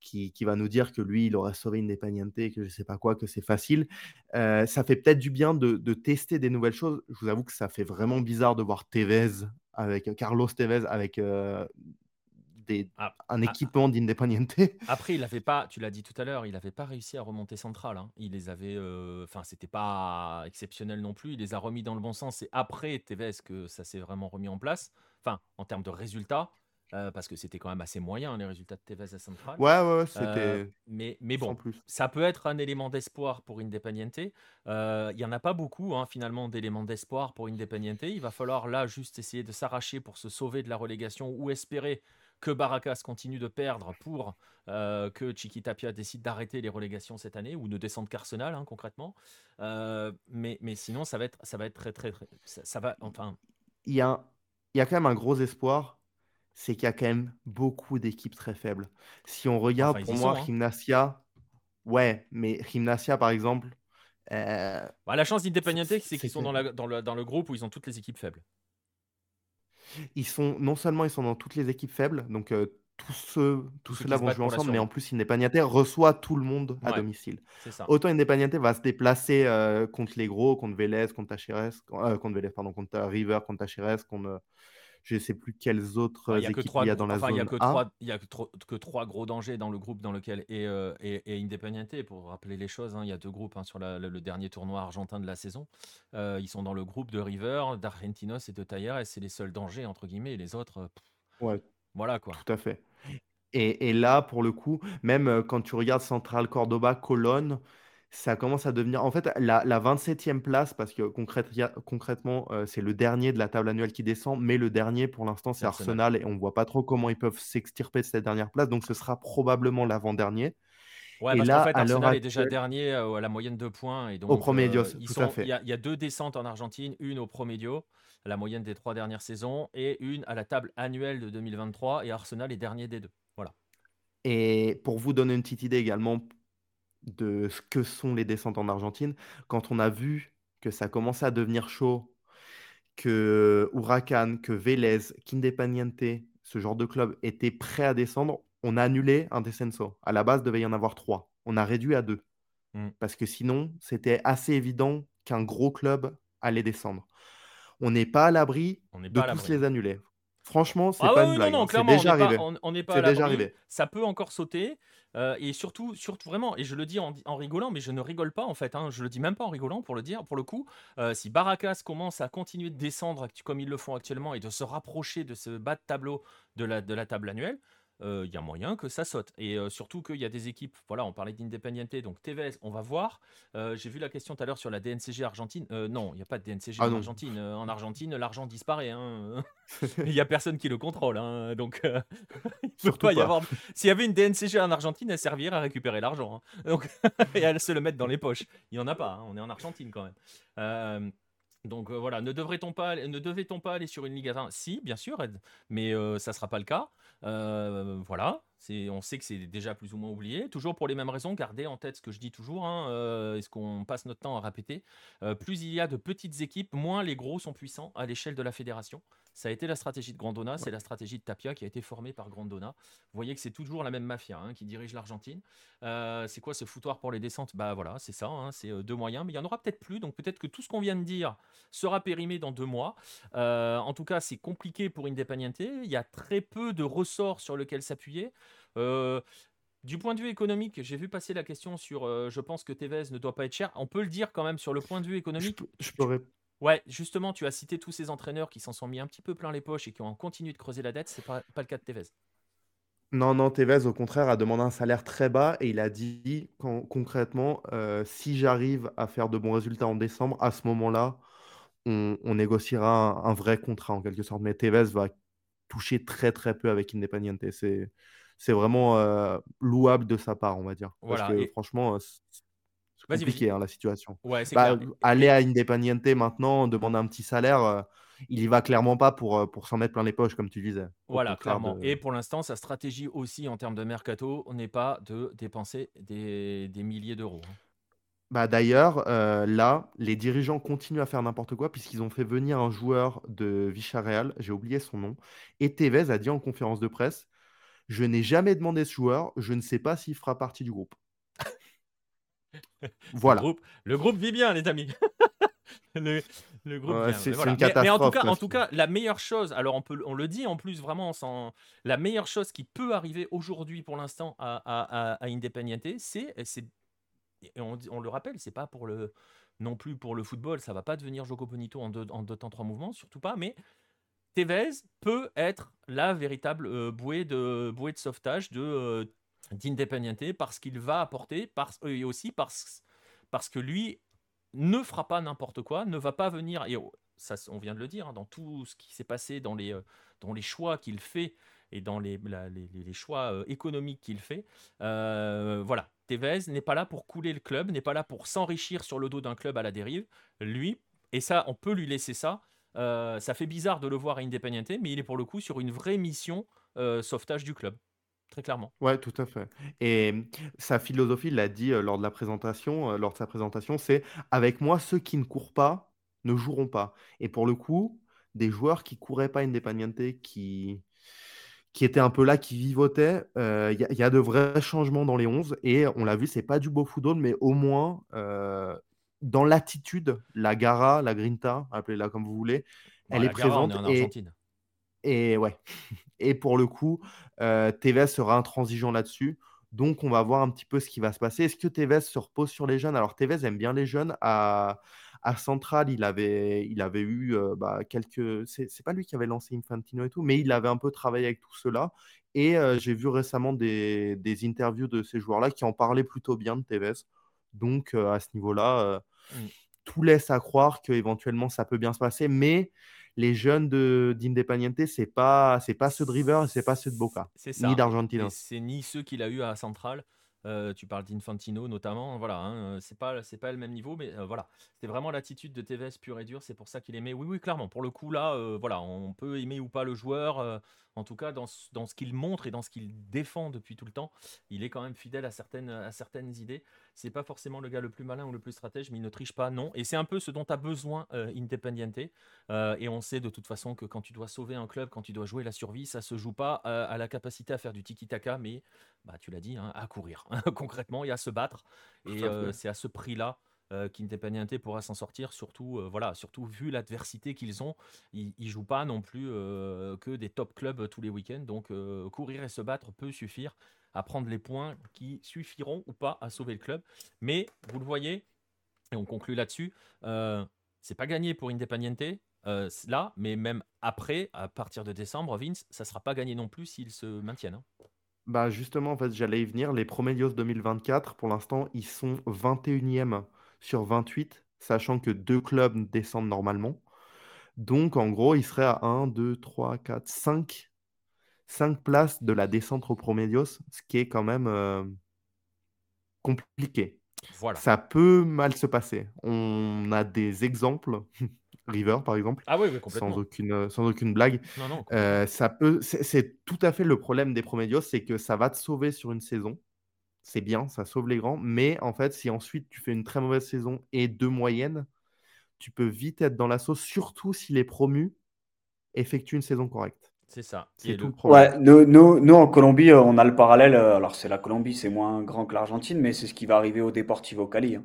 [SPEAKER 4] qui, va nous dire que lui, il aurait sauvé Independiente, que je sais pas quoi, que c'est facile. Euh, ça fait peut-être du bien de, de tester des nouvelles choses. Je vous avoue que ça fait vraiment bizarre de voir Tevez avec Carlos Tevez avec euh, des,
[SPEAKER 1] Ah,
[SPEAKER 4] un
[SPEAKER 1] ah,
[SPEAKER 4] équipement d'Independiente. <laughs>
[SPEAKER 1] Après, il avait pas, tu l'as dit tout à l'heure, il n'avait pas réussi à remonter central. hein. Il les avait, euh, enfin, c'était pas exceptionnel non plus. Il les a remis dans le bon sens. C'est après Tevez que ça s'est vraiment remis en place. Enfin, en termes de résultats, euh, parce que c'était quand même assez moyen les résultats de Tevez à central.
[SPEAKER 4] Ouais, ouais, ouais,
[SPEAKER 1] Euh,
[SPEAKER 4] c'était
[SPEAKER 1] mais, mais bon,
[SPEAKER 4] plus.
[SPEAKER 1] ça peut être un élément d'espoir pour Independiente. Euh, Il y en a pas beaucoup, hein, finalement, d'éléments d'espoir pour Independiente. Il va falloir là juste essayer de s'arracher pour se sauver de la relégation ou espérer que Baracas continue de perdre pour euh, que Chiquitapia décide d'arrêter les relégations cette année ou ne descendre qu'Arsenal, hein, concrètement. Euh, mais, mais sinon, ça va être, ça va être très, très, très. Ça, ça va, enfin,
[SPEAKER 4] Il y a, il y a quand même un gros espoir, c'est qu'il y a quand même beaucoup d'équipes très faibles. Si on regarde,
[SPEAKER 1] enfin,
[SPEAKER 4] pour moi,
[SPEAKER 1] sont. hein.
[SPEAKER 4] Gimnasia, ouais, mais Gimnasia, par exemple, euh,
[SPEAKER 1] Bah, la chance d'Independiente,
[SPEAKER 4] C'est-
[SPEAKER 1] c'est qu'ils sont dans, la- dans, le, dans le groupe où ils ont toutes les équipes faibles.
[SPEAKER 4] Ils sont, non seulement ils sont dans toutes les équipes faibles, donc euh, tous ceux, tous
[SPEAKER 1] ceux
[SPEAKER 4] ceux-là vont jouer ensemble, mais en plus, Independiente reçoit tout le monde à
[SPEAKER 1] Ouais.
[SPEAKER 4] domicile.
[SPEAKER 1] Ça.
[SPEAKER 4] Autant Independiente va se déplacer euh, contre les gros, contre Vélez, contre Tacheres, euh, contre Vélez, pardon, contre River, contre Tacheres, contre je ne sais plus quelles autres
[SPEAKER 1] Il n'y a que
[SPEAKER 4] équipes
[SPEAKER 1] trois,
[SPEAKER 4] il y a
[SPEAKER 1] gros-
[SPEAKER 4] dans la zone
[SPEAKER 1] que
[SPEAKER 4] A.
[SPEAKER 1] trois, il y a que, tro- que trois gros dangers dans le groupe dans lequel est, euh, est- est Independiente. Pour rappeler les choses, hein, il y a deux groupes hein, sur la- le, le dernier tournoi argentin de la saison. Euh, ils sont dans le groupe de River, d'Argentinos et de Talleres. Et c'est les seuls dangers entre guillemets. Et les autres, euh, pff,
[SPEAKER 4] Ouais,
[SPEAKER 1] voilà quoi.
[SPEAKER 4] tout à fait. Et, et là, pour le coup, même quand tu regardes Central Cordoba, Colonne, ça commence à devenir. En fait, la, la 27e place, parce que concrète- y a- concrètement, euh, c'est le dernier de la table annuelle qui descend, mais le dernier pour l'instant, c'est
[SPEAKER 1] Arsenal.
[SPEAKER 4] Arsenal, et on ne voit pas trop comment ils peuvent s'extirper de cette dernière place, donc ce sera probablement l'avant-dernier.
[SPEAKER 1] Ouais,
[SPEAKER 4] Et
[SPEAKER 1] parce qu'en fait,
[SPEAKER 4] à
[SPEAKER 1] Arsenal est déjà dernier euh, à la moyenne de points. Et
[SPEAKER 4] au
[SPEAKER 1] donc,
[SPEAKER 4] Promedios,
[SPEAKER 1] euh,
[SPEAKER 4] tout à
[SPEAKER 1] sont, il y
[SPEAKER 4] fait.
[SPEAKER 1] a, il y a deux descentes en Argentine, une au Promedio, à la moyenne des trois dernières saisons, et une à la table annuelle de 2023. Et Arsenal est dernier des deux. Voilà.
[SPEAKER 4] Et pour vous donner une petite idée également de ce que sont les descentes en Argentine, quand on a vu que ça commençait à devenir chaud, que Huracan, que Vélez, qu'Independiente, ce genre de club étaient prêts à descendre, on a annulé un descenso. À la base, il devait y en avoir trois. On a réduit à deux.
[SPEAKER 1] Mm.
[SPEAKER 4] Parce que sinon, c'était assez évident qu'un gros club allait descendre. On n'est pas à l'abri de tous les annuler. Franchement, c'est
[SPEAKER 1] Ah
[SPEAKER 4] pas
[SPEAKER 1] ouais,
[SPEAKER 4] une
[SPEAKER 1] ouais,
[SPEAKER 4] blague.
[SPEAKER 1] non, non.
[SPEAKER 4] C'est
[SPEAKER 1] clairement, on
[SPEAKER 4] déjà
[SPEAKER 1] n'est pas,
[SPEAKER 4] arrivé.
[SPEAKER 1] on, on n'est pas à
[SPEAKER 4] C'est déjà
[SPEAKER 1] l'abri.
[SPEAKER 4] arrivé.
[SPEAKER 1] Ça peut encore sauter. Euh, et surtout, surtout vraiment, et je le dis en, rigolant, mais je ne rigole pas en fait. hein, je le dis même pas en rigolant pour le dire. Pour le coup, euh, si Baracas commence à continuer de descendre comme ils le font actuellement et de se rapprocher de ce bas de tableau de la, table annuelle, il y a moyen que ça saute. Et euh, surtout qu'il y a des équipes, voilà, on parlait d'Independiente, donc Tevez, on va voir. Euh, J'ai vu la question tout à l'heure sur la DNCG Argentine. Euh, non, il n'y a pas de DNCG
[SPEAKER 4] Ah
[SPEAKER 1] en. Argentine. Euh, en Argentine, l'argent disparaît. hein. <laughs> Il n'y a personne qui le contrôle. hein, Donc, euh, <laughs> il
[SPEAKER 4] Surtout
[SPEAKER 1] pas y avoir. S'il y avait une DNCG en Argentine, elle servirait à récupérer l'argent. hein. <laughs> Donc, et à se le mettre dans les poches. Il n'y en a pas. On est en Argentine quand même. Euh, donc euh, voilà, ne devrait-on pas, ne devait-on pas aller sur une Ligue 1 Si, bien sûr, Ed, mais euh, ça sera pas le cas. Euh, voilà, on sait que c'est déjà plus ou moins oublié. Toujours pour les mêmes raisons, gardez en tête ce que je dis toujours, hein, euh, et ce qu'on passe notre temps à répéter. Euh, plus il y a de petites équipes, moins les gros sont puissants à l'échelle de la fédération. Ça a été la stratégie de Grandona, c'est la stratégie de Tapia qui a été formée par Grandona. Vous voyez que c'est toujours la même mafia hein, qui dirige l'Argentine. Euh, c'est quoi ce foutoir pour les descentes? Bah voilà, c'est ça, hein, c'est euh, deux moyens, mais il y en aura peut-être plus, donc peut-être que tout ce qu'on vient de dire sera périmé dans deux mois. Euh, en tout cas, c'est compliqué pour Independiente. Il y a très peu de ressorts sur lesquels s'appuyer. Euh, du point de vue économique, j'ai vu passer la question sur euh, je pense que Tevez ne doit pas être cher. On peut le dire quand même sur le point de vue
[SPEAKER 4] Je,
[SPEAKER 1] économique?
[SPEAKER 4] peux- je
[SPEAKER 1] Tu-
[SPEAKER 4] peux ré-
[SPEAKER 1] Ouais, justement, tu as cité tous ces entraîneurs qui s'en sont mis un petit peu plein les poches et qui ont continué de creuser la dette. C'est pas, pas le cas de Tevez?
[SPEAKER 4] Non, non, Tevez, au contraire, a demandé un salaire très bas et il a dit con- concrètement, euh, si j'arrive à faire de bons résultats en décembre, à ce moment-là, on, on négociera un, un vrai contrat en quelque sorte. Mais Tevez va toucher très très peu avec Independiente. C'est, c'est vraiment euh, louable de sa part, on va dire. Parce que
[SPEAKER 1] Et
[SPEAKER 4] franchement, euh, c'est compliqué hein, la situation.
[SPEAKER 1] Ouais,
[SPEAKER 4] Bah,
[SPEAKER 1] clair.
[SPEAKER 4] aller à Independiente maintenant, demander un petit salaire, euh, il y va clairement pas pour, euh, pour s'en mettre plein les poches, comme tu disais.
[SPEAKER 1] Voilà, clairement.
[SPEAKER 4] de.
[SPEAKER 1] Et pour l'instant, sa stratégie aussi en termes de mercato n'est pas de dépenser des, des milliers d'euros. hein.
[SPEAKER 4] Bah d'ailleurs, euh, là, les dirigeants continuent à faire n'importe quoi puisqu'ils ont fait venir un joueur de Villarreal, j'ai oublié son nom, et Tevez a dit en conférence de presse, je n'ai jamais demandé ce joueur, je ne sais pas s'il fera partie du groupe. <laughs>
[SPEAKER 1] Le
[SPEAKER 4] Voilà.
[SPEAKER 1] groupe, le groupe vit bien, les amis. <laughs> Le- Le groupe
[SPEAKER 4] Ouais, c'est
[SPEAKER 1] voilà.
[SPEAKER 4] une
[SPEAKER 1] Mais, mais en tout
[SPEAKER 4] catastrophe.
[SPEAKER 1] cas, en
[SPEAKER 4] parce
[SPEAKER 1] tout
[SPEAKER 4] que-
[SPEAKER 1] cas, la meilleure chose, alors on peut, on le dit en plus vraiment sans, la meilleure chose qui peut arriver aujourd'hui pour l'instant à, à, à, à Independiente, c'est, c'est, et on, on le rappelle, c'est pas pour le, non plus pour le football, ça va pas devenir Jogo Bonito en deux, en deux temps trois mouvements, surtout pas, mais Tevez peut être la véritable euh, bouée de bouée de sauvetage de euh, d'Independiente parce qu'il va apporter, parce, et aussi parce, que lui ne fera pas n'importe quoi, ne va pas venir, et oh, on vient de le dire, hein, dans tout ce qui s'est passé, dans les, euh, choix qu'il fait et dans les, choix euh, économiques qu'il fait, euh, voilà, Tevez n'est pas là pour couler le club, n'est pas là pour s'enrichir sur le dos d'un club à la dérive, lui, et ça on peut lui laisser ça, euh, ça fait bizarre de le voir à Independiente, mais il est pour le coup sur une vraie mission euh, sauvetage du club, très clairement.
[SPEAKER 4] Ouais, tout à fait. Et mmh, sa philosophie, il l'a dit euh, lors de la présentation, euh, lors de sa présentation, c'est avec moi, ceux qui ne courent pas ne joueront pas. Et pour le coup, des joueurs qui couraient pas Independiente, qui, qui étaient un peu là, qui vivotaient, euh, il y, a- il y a de vrais changements dans les 11. Et on l'a vu, c'est pas du beau football, mais au moins dans l'attitude, la Gara, la Grinta, appelez-la comme vous voulez,
[SPEAKER 1] Bon,
[SPEAKER 4] elle
[SPEAKER 1] la
[SPEAKER 4] est
[SPEAKER 1] Gara, on
[SPEAKER 4] présente.
[SPEAKER 1] est en Argentine.
[SPEAKER 4] et ouais. <laughs> Et pour le coup, euh, Tevez sera intransigeant là-dessus. Donc, on va voir un petit peu ce qui va se passer. Est-ce que Tevez se repose sur les jeunes? Alors, Tevez aime bien les jeunes. À, à Central, il avait, il avait eu euh, bah, quelques. C'est pas lui qui avait lancé Infantino et tout, mais il avait un peu travaillé avec tout cela. Et euh, j'ai vu récemment des, des interviews de ces joueurs-là qui en parlaient plutôt bien de Tevez. Donc, euh, à ce niveau-là, euh,
[SPEAKER 1] Mm.
[SPEAKER 4] tout laisse à croire qu'éventuellement ça peut bien se passer. Mais les jeunes de- d'Independiente, c'est pas, c'est pas ceux de River c'est pas ceux de Boca,
[SPEAKER 1] C'est ça.
[SPEAKER 4] ni
[SPEAKER 1] Et
[SPEAKER 4] d'Argentinos.
[SPEAKER 1] c'est ni ceux qu'il a eu à Central. Euh, tu parles d'Infantino notamment. Voilà, hein, c'est pas c'est pas le même niveau, mais euh, voilà, c'est vraiment l'attitude de Tevez pure et dure. C'est pour ça qu'il aimait. Oui, oui, clairement. Pour le coup là, euh, voilà, on peut aimer ou pas le joueur. euh, en tout cas, dans, ce- dans ce qu'il montre et dans ce qu'il défend depuis tout le temps, il est quand même fidèle à certaines, à certaines idées. C'est pas forcément le gars le plus malin ou le plus stratège, mais il ne triche pas, non. Et c'est un peu ce dont a besoin euh, Independiente. Euh, et on sait de toute façon que quand tu dois sauver un club, quand tu dois jouer la survie, ça se joue pas euh, à la capacité à faire du tiki-taka, mais bah, tu l'as dit, hein, à courir <laughs> concrètement et à se battre. Et c'est à ce prix-là euh, qu'Independiente pourra s'en sortir, surtout, euh, voilà, surtout vu l'adversité qu'ils ont. Ils ne jouent pas non plus euh, que des top clubs tous les week-ends, donc courir et se battre peut suffire à prendre les points qui suffiront ou pas à sauver le club. Mais vous le voyez, et on conclut là-dessus, euh, c'est pas gagné pour Independiente. euh, là, mais même après, à partir de décembre, Vince, ça sera pas gagné non plus s'ils se maintiennent. hein.
[SPEAKER 4] Bah justement, en fait, j'allais y venir. Les Promedios 2024, pour l'instant, ils sont 21e sur 28, sachant que deux clubs descendent normalement. Donc, en gros, ils seraient à 1, 2, 3, 4, 5, 5 places de la descente aux Promedios, ce qui est quand même euh, compliqué.
[SPEAKER 1] Voilà.
[SPEAKER 4] Ça peut mal se passer. On a des exemples, <laughs> River par exemple,
[SPEAKER 1] Ah oui, oui,
[SPEAKER 4] sans aucune, sans aucune blague.
[SPEAKER 1] Non, non, complètement.
[SPEAKER 4] Euh, ça peut, c'est c'est tout à fait le problème des Promedios, c'est que ça va te sauver sur une saison. C'est bien, ça sauve les grands. Mais en fait, si ensuite tu fais une très mauvaise saison et deux moyennes, tu peux vite être dans la sauce, surtout si les promus effectuent une saison correcte.
[SPEAKER 1] C'est ça.
[SPEAKER 4] C'est tout
[SPEAKER 1] le-
[SPEAKER 4] problème.
[SPEAKER 2] Ouais, nous, nous, nous, en Colombie, euh, on a le parallèle. euh, Alors, c'est la Colombie, c'est moins grand que l'Argentine, mais c'est ce qui va arriver au Deportivo Cali. hein.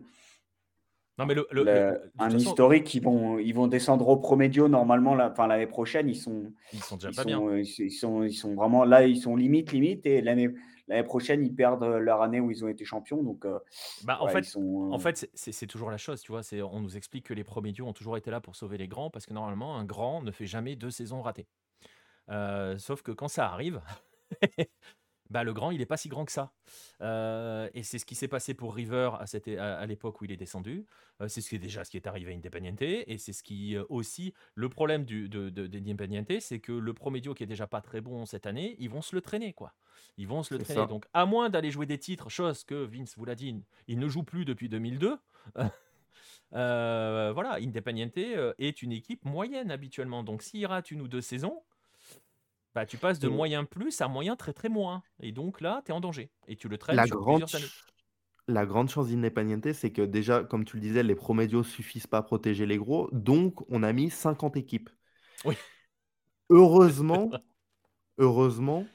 [SPEAKER 1] Non, mais le, le-
[SPEAKER 2] un
[SPEAKER 1] façon,
[SPEAKER 2] historique, ils vont, ils vont descendre au Promedio normalement la- enfin, l'année prochaine. Ils sont,
[SPEAKER 1] ils sont déjà
[SPEAKER 2] ils
[SPEAKER 1] pas bien.
[SPEAKER 2] sont, ils sont, ils sont, ils sont vraiment là, ils sont limite, limite. Et l'année, l'année prochaine, ils perdent leur année où ils ont été champions. Donc, euh,
[SPEAKER 1] Bah, en
[SPEAKER 2] ouais,
[SPEAKER 1] fait,
[SPEAKER 2] sont.
[SPEAKER 1] En
[SPEAKER 2] euh,
[SPEAKER 1] fait, c'est- toujours la chose, tu vois. c'est- On nous explique que les promédios ont toujours été là pour sauver les grands, parce que normalement, un grand ne fait jamais deux saisons ratées. Euh, sauf que quand ça arrive, <laughs> bah, le grand, il n'est pas si grand que ça. Euh, et c'est ce qui s'est passé pour River à, cette à, à l'époque où il est descendu. Euh, c'est ce qui est déjà ce qui est arrivé à Independiente. Et c'est ce qui euh, aussi, le problème du, de, de, d'Independiente, c'est que le promédio qui est déjà pas très bon cette année, ils vont se le traîner, quoi. Ils vont se le
[SPEAKER 4] C'est
[SPEAKER 1] traîner.
[SPEAKER 4] ça.
[SPEAKER 1] Donc, à moins d'aller jouer des titres, chose que Vince vous l'a dit, il ne joue plus depuis 2002. <laughs> Euh, voilà, Independiente est une équipe moyenne habituellement. Donc, s'il rate une ou deux saisons, bah, tu passes de
[SPEAKER 2] Et-
[SPEAKER 1] moyen plus à moyen très très moins. Et donc là, tu es en danger. Et tu le traînes
[SPEAKER 4] La
[SPEAKER 1] sur
[SPEAKER 4] grande,
[SPEAKER 1] plusieurs années.
[SPEAKER 4] ch- la grande chance d'Independiente, c'est que déjà, comme tu le disais, les promédios suffisent pas à protéger les gros. Donc, on a mis 50 équipes.
[SPEAKER 1] Oui. <laughs>
[SPEAKER 4] Heureusement, heureusement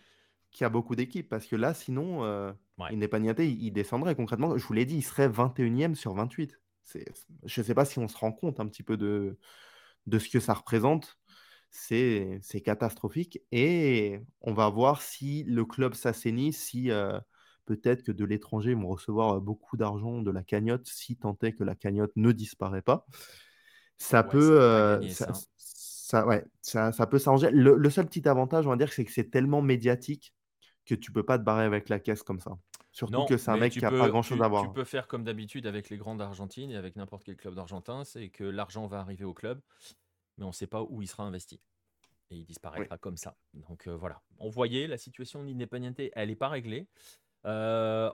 [SPEAKER 4] qu'il y a beaucoup d'équipes. Parce que là, sinon, euh,
[SPEAKER 1] Ouais.
[SPEAKER 4] Independiente, il, il descendrait concrètement. Je vous l'ai dit, il serait 21e sur 28. C'est, je ne sais pas si on se rend compte un petit peu de, de ce que ça représente, c'est catastrophique. Et on va voir si le club s'assainit, si peut-être que de l'étranger, ils vont recevoir beaucoup d'argent de la cagnotte, si tant est que la cagnotte ne disparaît pas. Ça peut, ça, ouais, ça, peut s'arranger. Le, seul petit avantage, on va dire, c'est que c'est tellement médiatique que tu peux pas te barrer avec la caisse comme ça. Surtout que c'est un mec qui n'a pas grand-chose à voir.
[SPEAKER 1] Tu peux faire comme d'habitude avec les grands d'Argentine et avec n'importe quel club d'Argentin, c'est que l'argent va arriver au club, mais on ne sait pas où il sera investi. Et il disparaîtra comme ça. Donc euh, voilà. On voyait la situation d'Independiente, elle n'est pas réglée. Euh,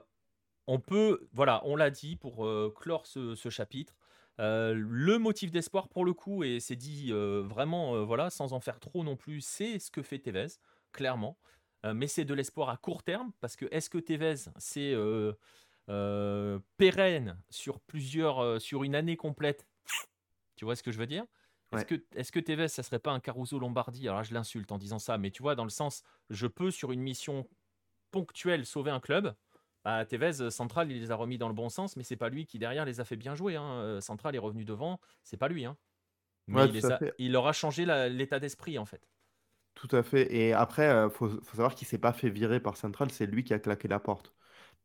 [SPEAKER 1] on peut, voilà, on l'a dit pour euh, clore ce, chapitre. le motif d'espoir pour le coup, et c'est dit vraiment, voilà, sans en faire trop non plus, c'est ce que fait Tevez, clairement. Mais c'est de l'espoir à court terme, parce que est-ce que Tevez, c'est pérenne sur plusieurs, sur une année complète? Tu vois ce que je veux dire? Est-ce que, est que Tevez, ça serait pas un Caruso Lombardi? Alors là, je l'insulte en disant ça, mais tu vois, dans le sens, je peux sur une mission ponctuelle sauver un club. Bah, Tevez, Central, il les a remis dans le bon sens, mais c'est pas lui qui derrière les a fait bien jouer. Hein. Central est revenu devant, c'est pas lui. Hein. Mais il, il, aura changé l'état d'esprit en fait.
[SPEAKER 4] Tout à fait. Et après, il euh, faut, savoir qu'il s'est pas fait virer par Central, c'est lui qui a claqué la porte.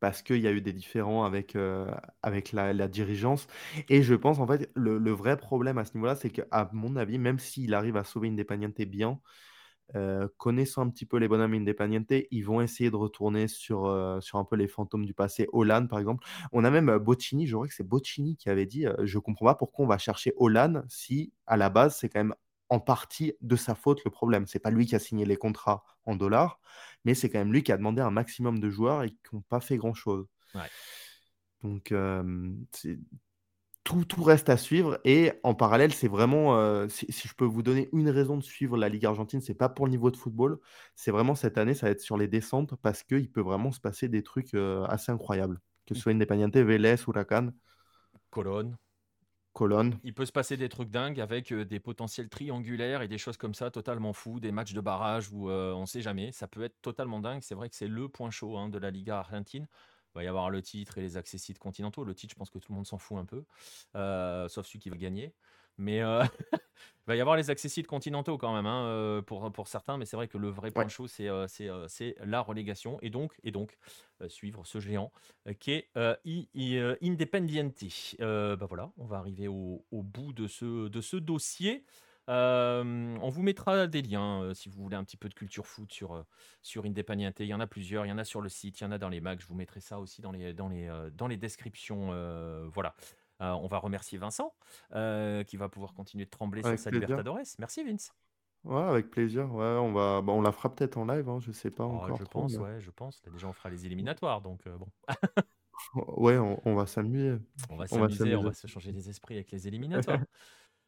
[SPEAKER 4] Parce qu'il y a eu des différends avec, euh, avec la, la dirigeance. Et je pense, en fait, le, le vrai problème à ce niveau-là, c'est qu'à mon avis, même s'il arrive à sauver Independiente bien, euh, connaissant un petit peu les bonhommes Independiente, ils vont essayer de retourner sur, sur un peu les fantômes du passé. Olan, par exemple. On a même Bocchini, je crois que c'est Bocchini qui avait dit Je comprends pas pourquoi on va chercher Olan si, à la base, c'est quand même en partie de sa faute le problème. C'est pas lui qui a signé les contrats en dollars, mais c'est quand même lui qui a demandé un maximum de joueurs et qui n'ont pas fait grand-chose. Donc, tout, tout, reste à suivre. Et en parallèle, c'est vraiment, si, je peux vous donner une raison de suivre la Ligue argentine, c'est pas pour le niveau de football, c'est vraiment cette année, ça va être sur les descentes parce qu'il peut vraiment se passer des trucs assez incroyables. Que ce mmh. soit Independiente, Vélez, Huracan.
[SPEAKER 1] Colonne. Il peut se passer des trucs dingues avec euh, des potentiels triangulaires et des choses comme ça totalement fous, des matchs de barrage où euh, on ne sait jamais. Ça peut être totalement dingue. C'est vrai que c'est le point chaud hein, de la Liga argentine. Il va y avoir le titre et les accessites continentaux. Le titre, je pense que tout le monde s'en fout un peu, euh, sauf celui qui va gagner. Mais euh, il <laughs> va y avoir les accessibles continentaux quand même hein, euh, pour, pour certains, mais c'est vrai que le vrai point chaud, c'est euh, c'est la relégation et donc, et donc suivre ce géant qui est Independiente. bah voilà, on va arriver au, au, bout de ce, de ce dossier. on vous mettra des liens si vous voulez un petit peu de culture foot sur, sur Independiente. Il y en a plusieurs, il y en a sur le site, il y en a dans les mags. Je vous mettrai ça aussi dans les, dans les, dans les descriptions. voilà. Euh, on va remercier Vincent euh, qui va pouvoir continuer de trembler sur sa Libertadores. Merci Vince.
[SPEAKER 4] Ouais, avec plaisir. Ouais, on va, bah, on la fera peut-être en live, hein, je sais pas oh, encore.
[SPEAKER 1] Je pense, ouais, je pense. déjà, on fera les éliminatoires, donc euh, bon. <laughs>
[SPEAKER 4] ouais, on, va s'amuser.
[SPEAKER 1] On va s'amuser, on, va se changer les esprits avec les <laughs> éliminatoires.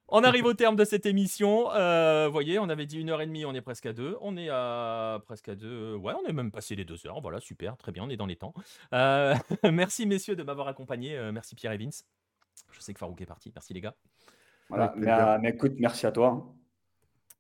[SPEAKER 1] On arrive au terme de cette émission. Vous voyez, on avait dit une heure et demie, on est presque à deux. On est à presque à deux. Ouais, on est même passé les deux heures. Voilà, super, très bien, on est dans les temps. <laughs> merci messieurs de m'avoir accompagné. merci Pierre et Vince. Je sais que Farouk est parti. Merci les gars.
[SPEAKER 2] Voilà, mais, mais, écoute, merci à toi.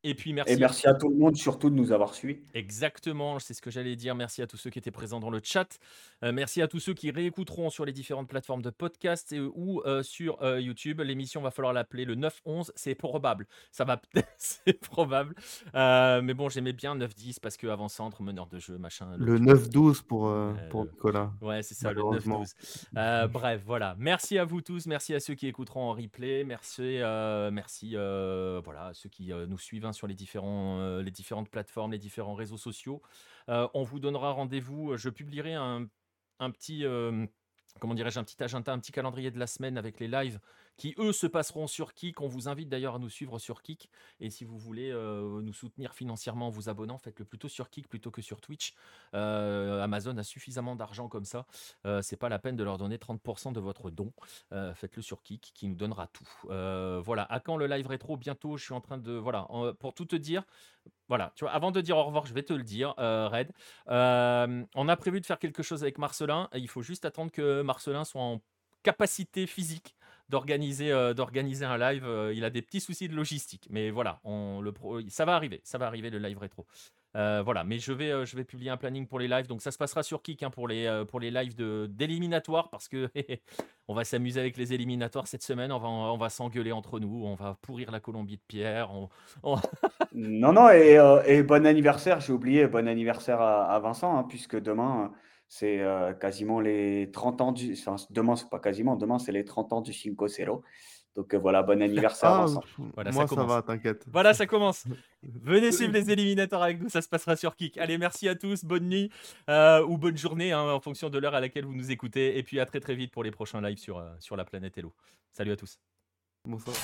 [SPEAKER 1] Et puis merci.
[SPEAKER 2] Et merci à, tout le monde surtout de nous avoir suivis.
[SPEAKER 1] Exactement, c'est ce que j'allais dire. Merci à tous ceux qui étaient présents dans le chat. Euh, merci à tous ceux qui réécouteront sur les différentes plateformes de podcast et, ou euh, sur euh, YouTube. L'émission va falloir l'appeler le 9-11. C'est probable. Ça va, <laughs> c'est probable. mais bon, j'aimais bien 9-10 parce que avant centre, meneur de jeu, machin.
[SPEAKER 4] Le, 9-12 pour, pour Nicolas.
[SPEAKER 1] Ouais, c'est ça, le 9-12. <laughs> bref, voilà. Merci à vous tous. Merci à ceux qui écouteront en replay. Merci, merci voilà, à ceux qui nous suivent sur euh, les différentes plateformes, les différents réseaux sociaux. Euh, on vous donnera rendez-vous. Je publierai un, petit euh, comment dirais-je, un petit agenda, un petit calendrier de la semaine avec les lives qui, eux, se passeront sur Kik. On vous invite d'ailleurs à nous suivre sur Kik. Et si vous voulez euh, nous soutenir financièrement en vous abonnant, faites-le plutôt sur Kik plutôt que sur Twitch. Euh, Amazon a suffisamment d'argent comme ça. Euh, c'est pas la peine de leur donner 30% de votre don. faites-le sur Kik qui nous donnera tout. voilà. À quand le live rétro? Bientôt, je suis en train de. Voilà. pour tout te dire, voilà, tu vois, avant de dire au revoir, je vais te le dire, Red. on a prévu de faire quelque chose avec Marcelin. il faut juste attendre que Marcelin soit en capacité physique d'organiser euh, d'organiser un live. Euh, il a des petits soucis de logistique, mais voilà, on, le ça va arriver, ça va arriver le live rétro. Euh, voilà, mais je vais, je vais publier un planning pour les lives. Donc ça se passera sur Kik hein, pour, les, pour les lives d'éliminatoires parce que <laughs> on va s'amuser avec les éliminatoires cette semaine. On va, on va s'engueuler entre nous. On va pourrir la Colombie de Pierre. <laughs>
[SPEAKER 2] non, non, et, et, bon anniversaire. J'ai oublié, bon anniversaire à, Vincent, hein, puisque demain, c'est quasiment les 30 ans du. Enfin, demain, c'est pas quasiment, demain, c'est les 30 ans du 5-0. Donc euh, voilà, bon <laughs> anniversaire
[SPEAKER 4] ah,
[SPEAKER 2] Vincent.
[SPEAKER 4] Voilà, Moi, ça, va, t'inquiète.
[SPEAKER 1] Voilà, ça commence. <laughs> Venez suivre les éliminateurs avec nous, ça se passera sur Kik. Allez, merci à tous, bonne nuit euh, ou bonne journée hein, en fonction de l'heure à laquelle vous nous écoutez. Et puis à très très vite pour les prochains lives sur, euh, sur la planète Hello. Salut à tous.
[SPEAKER 4] Bonsoir.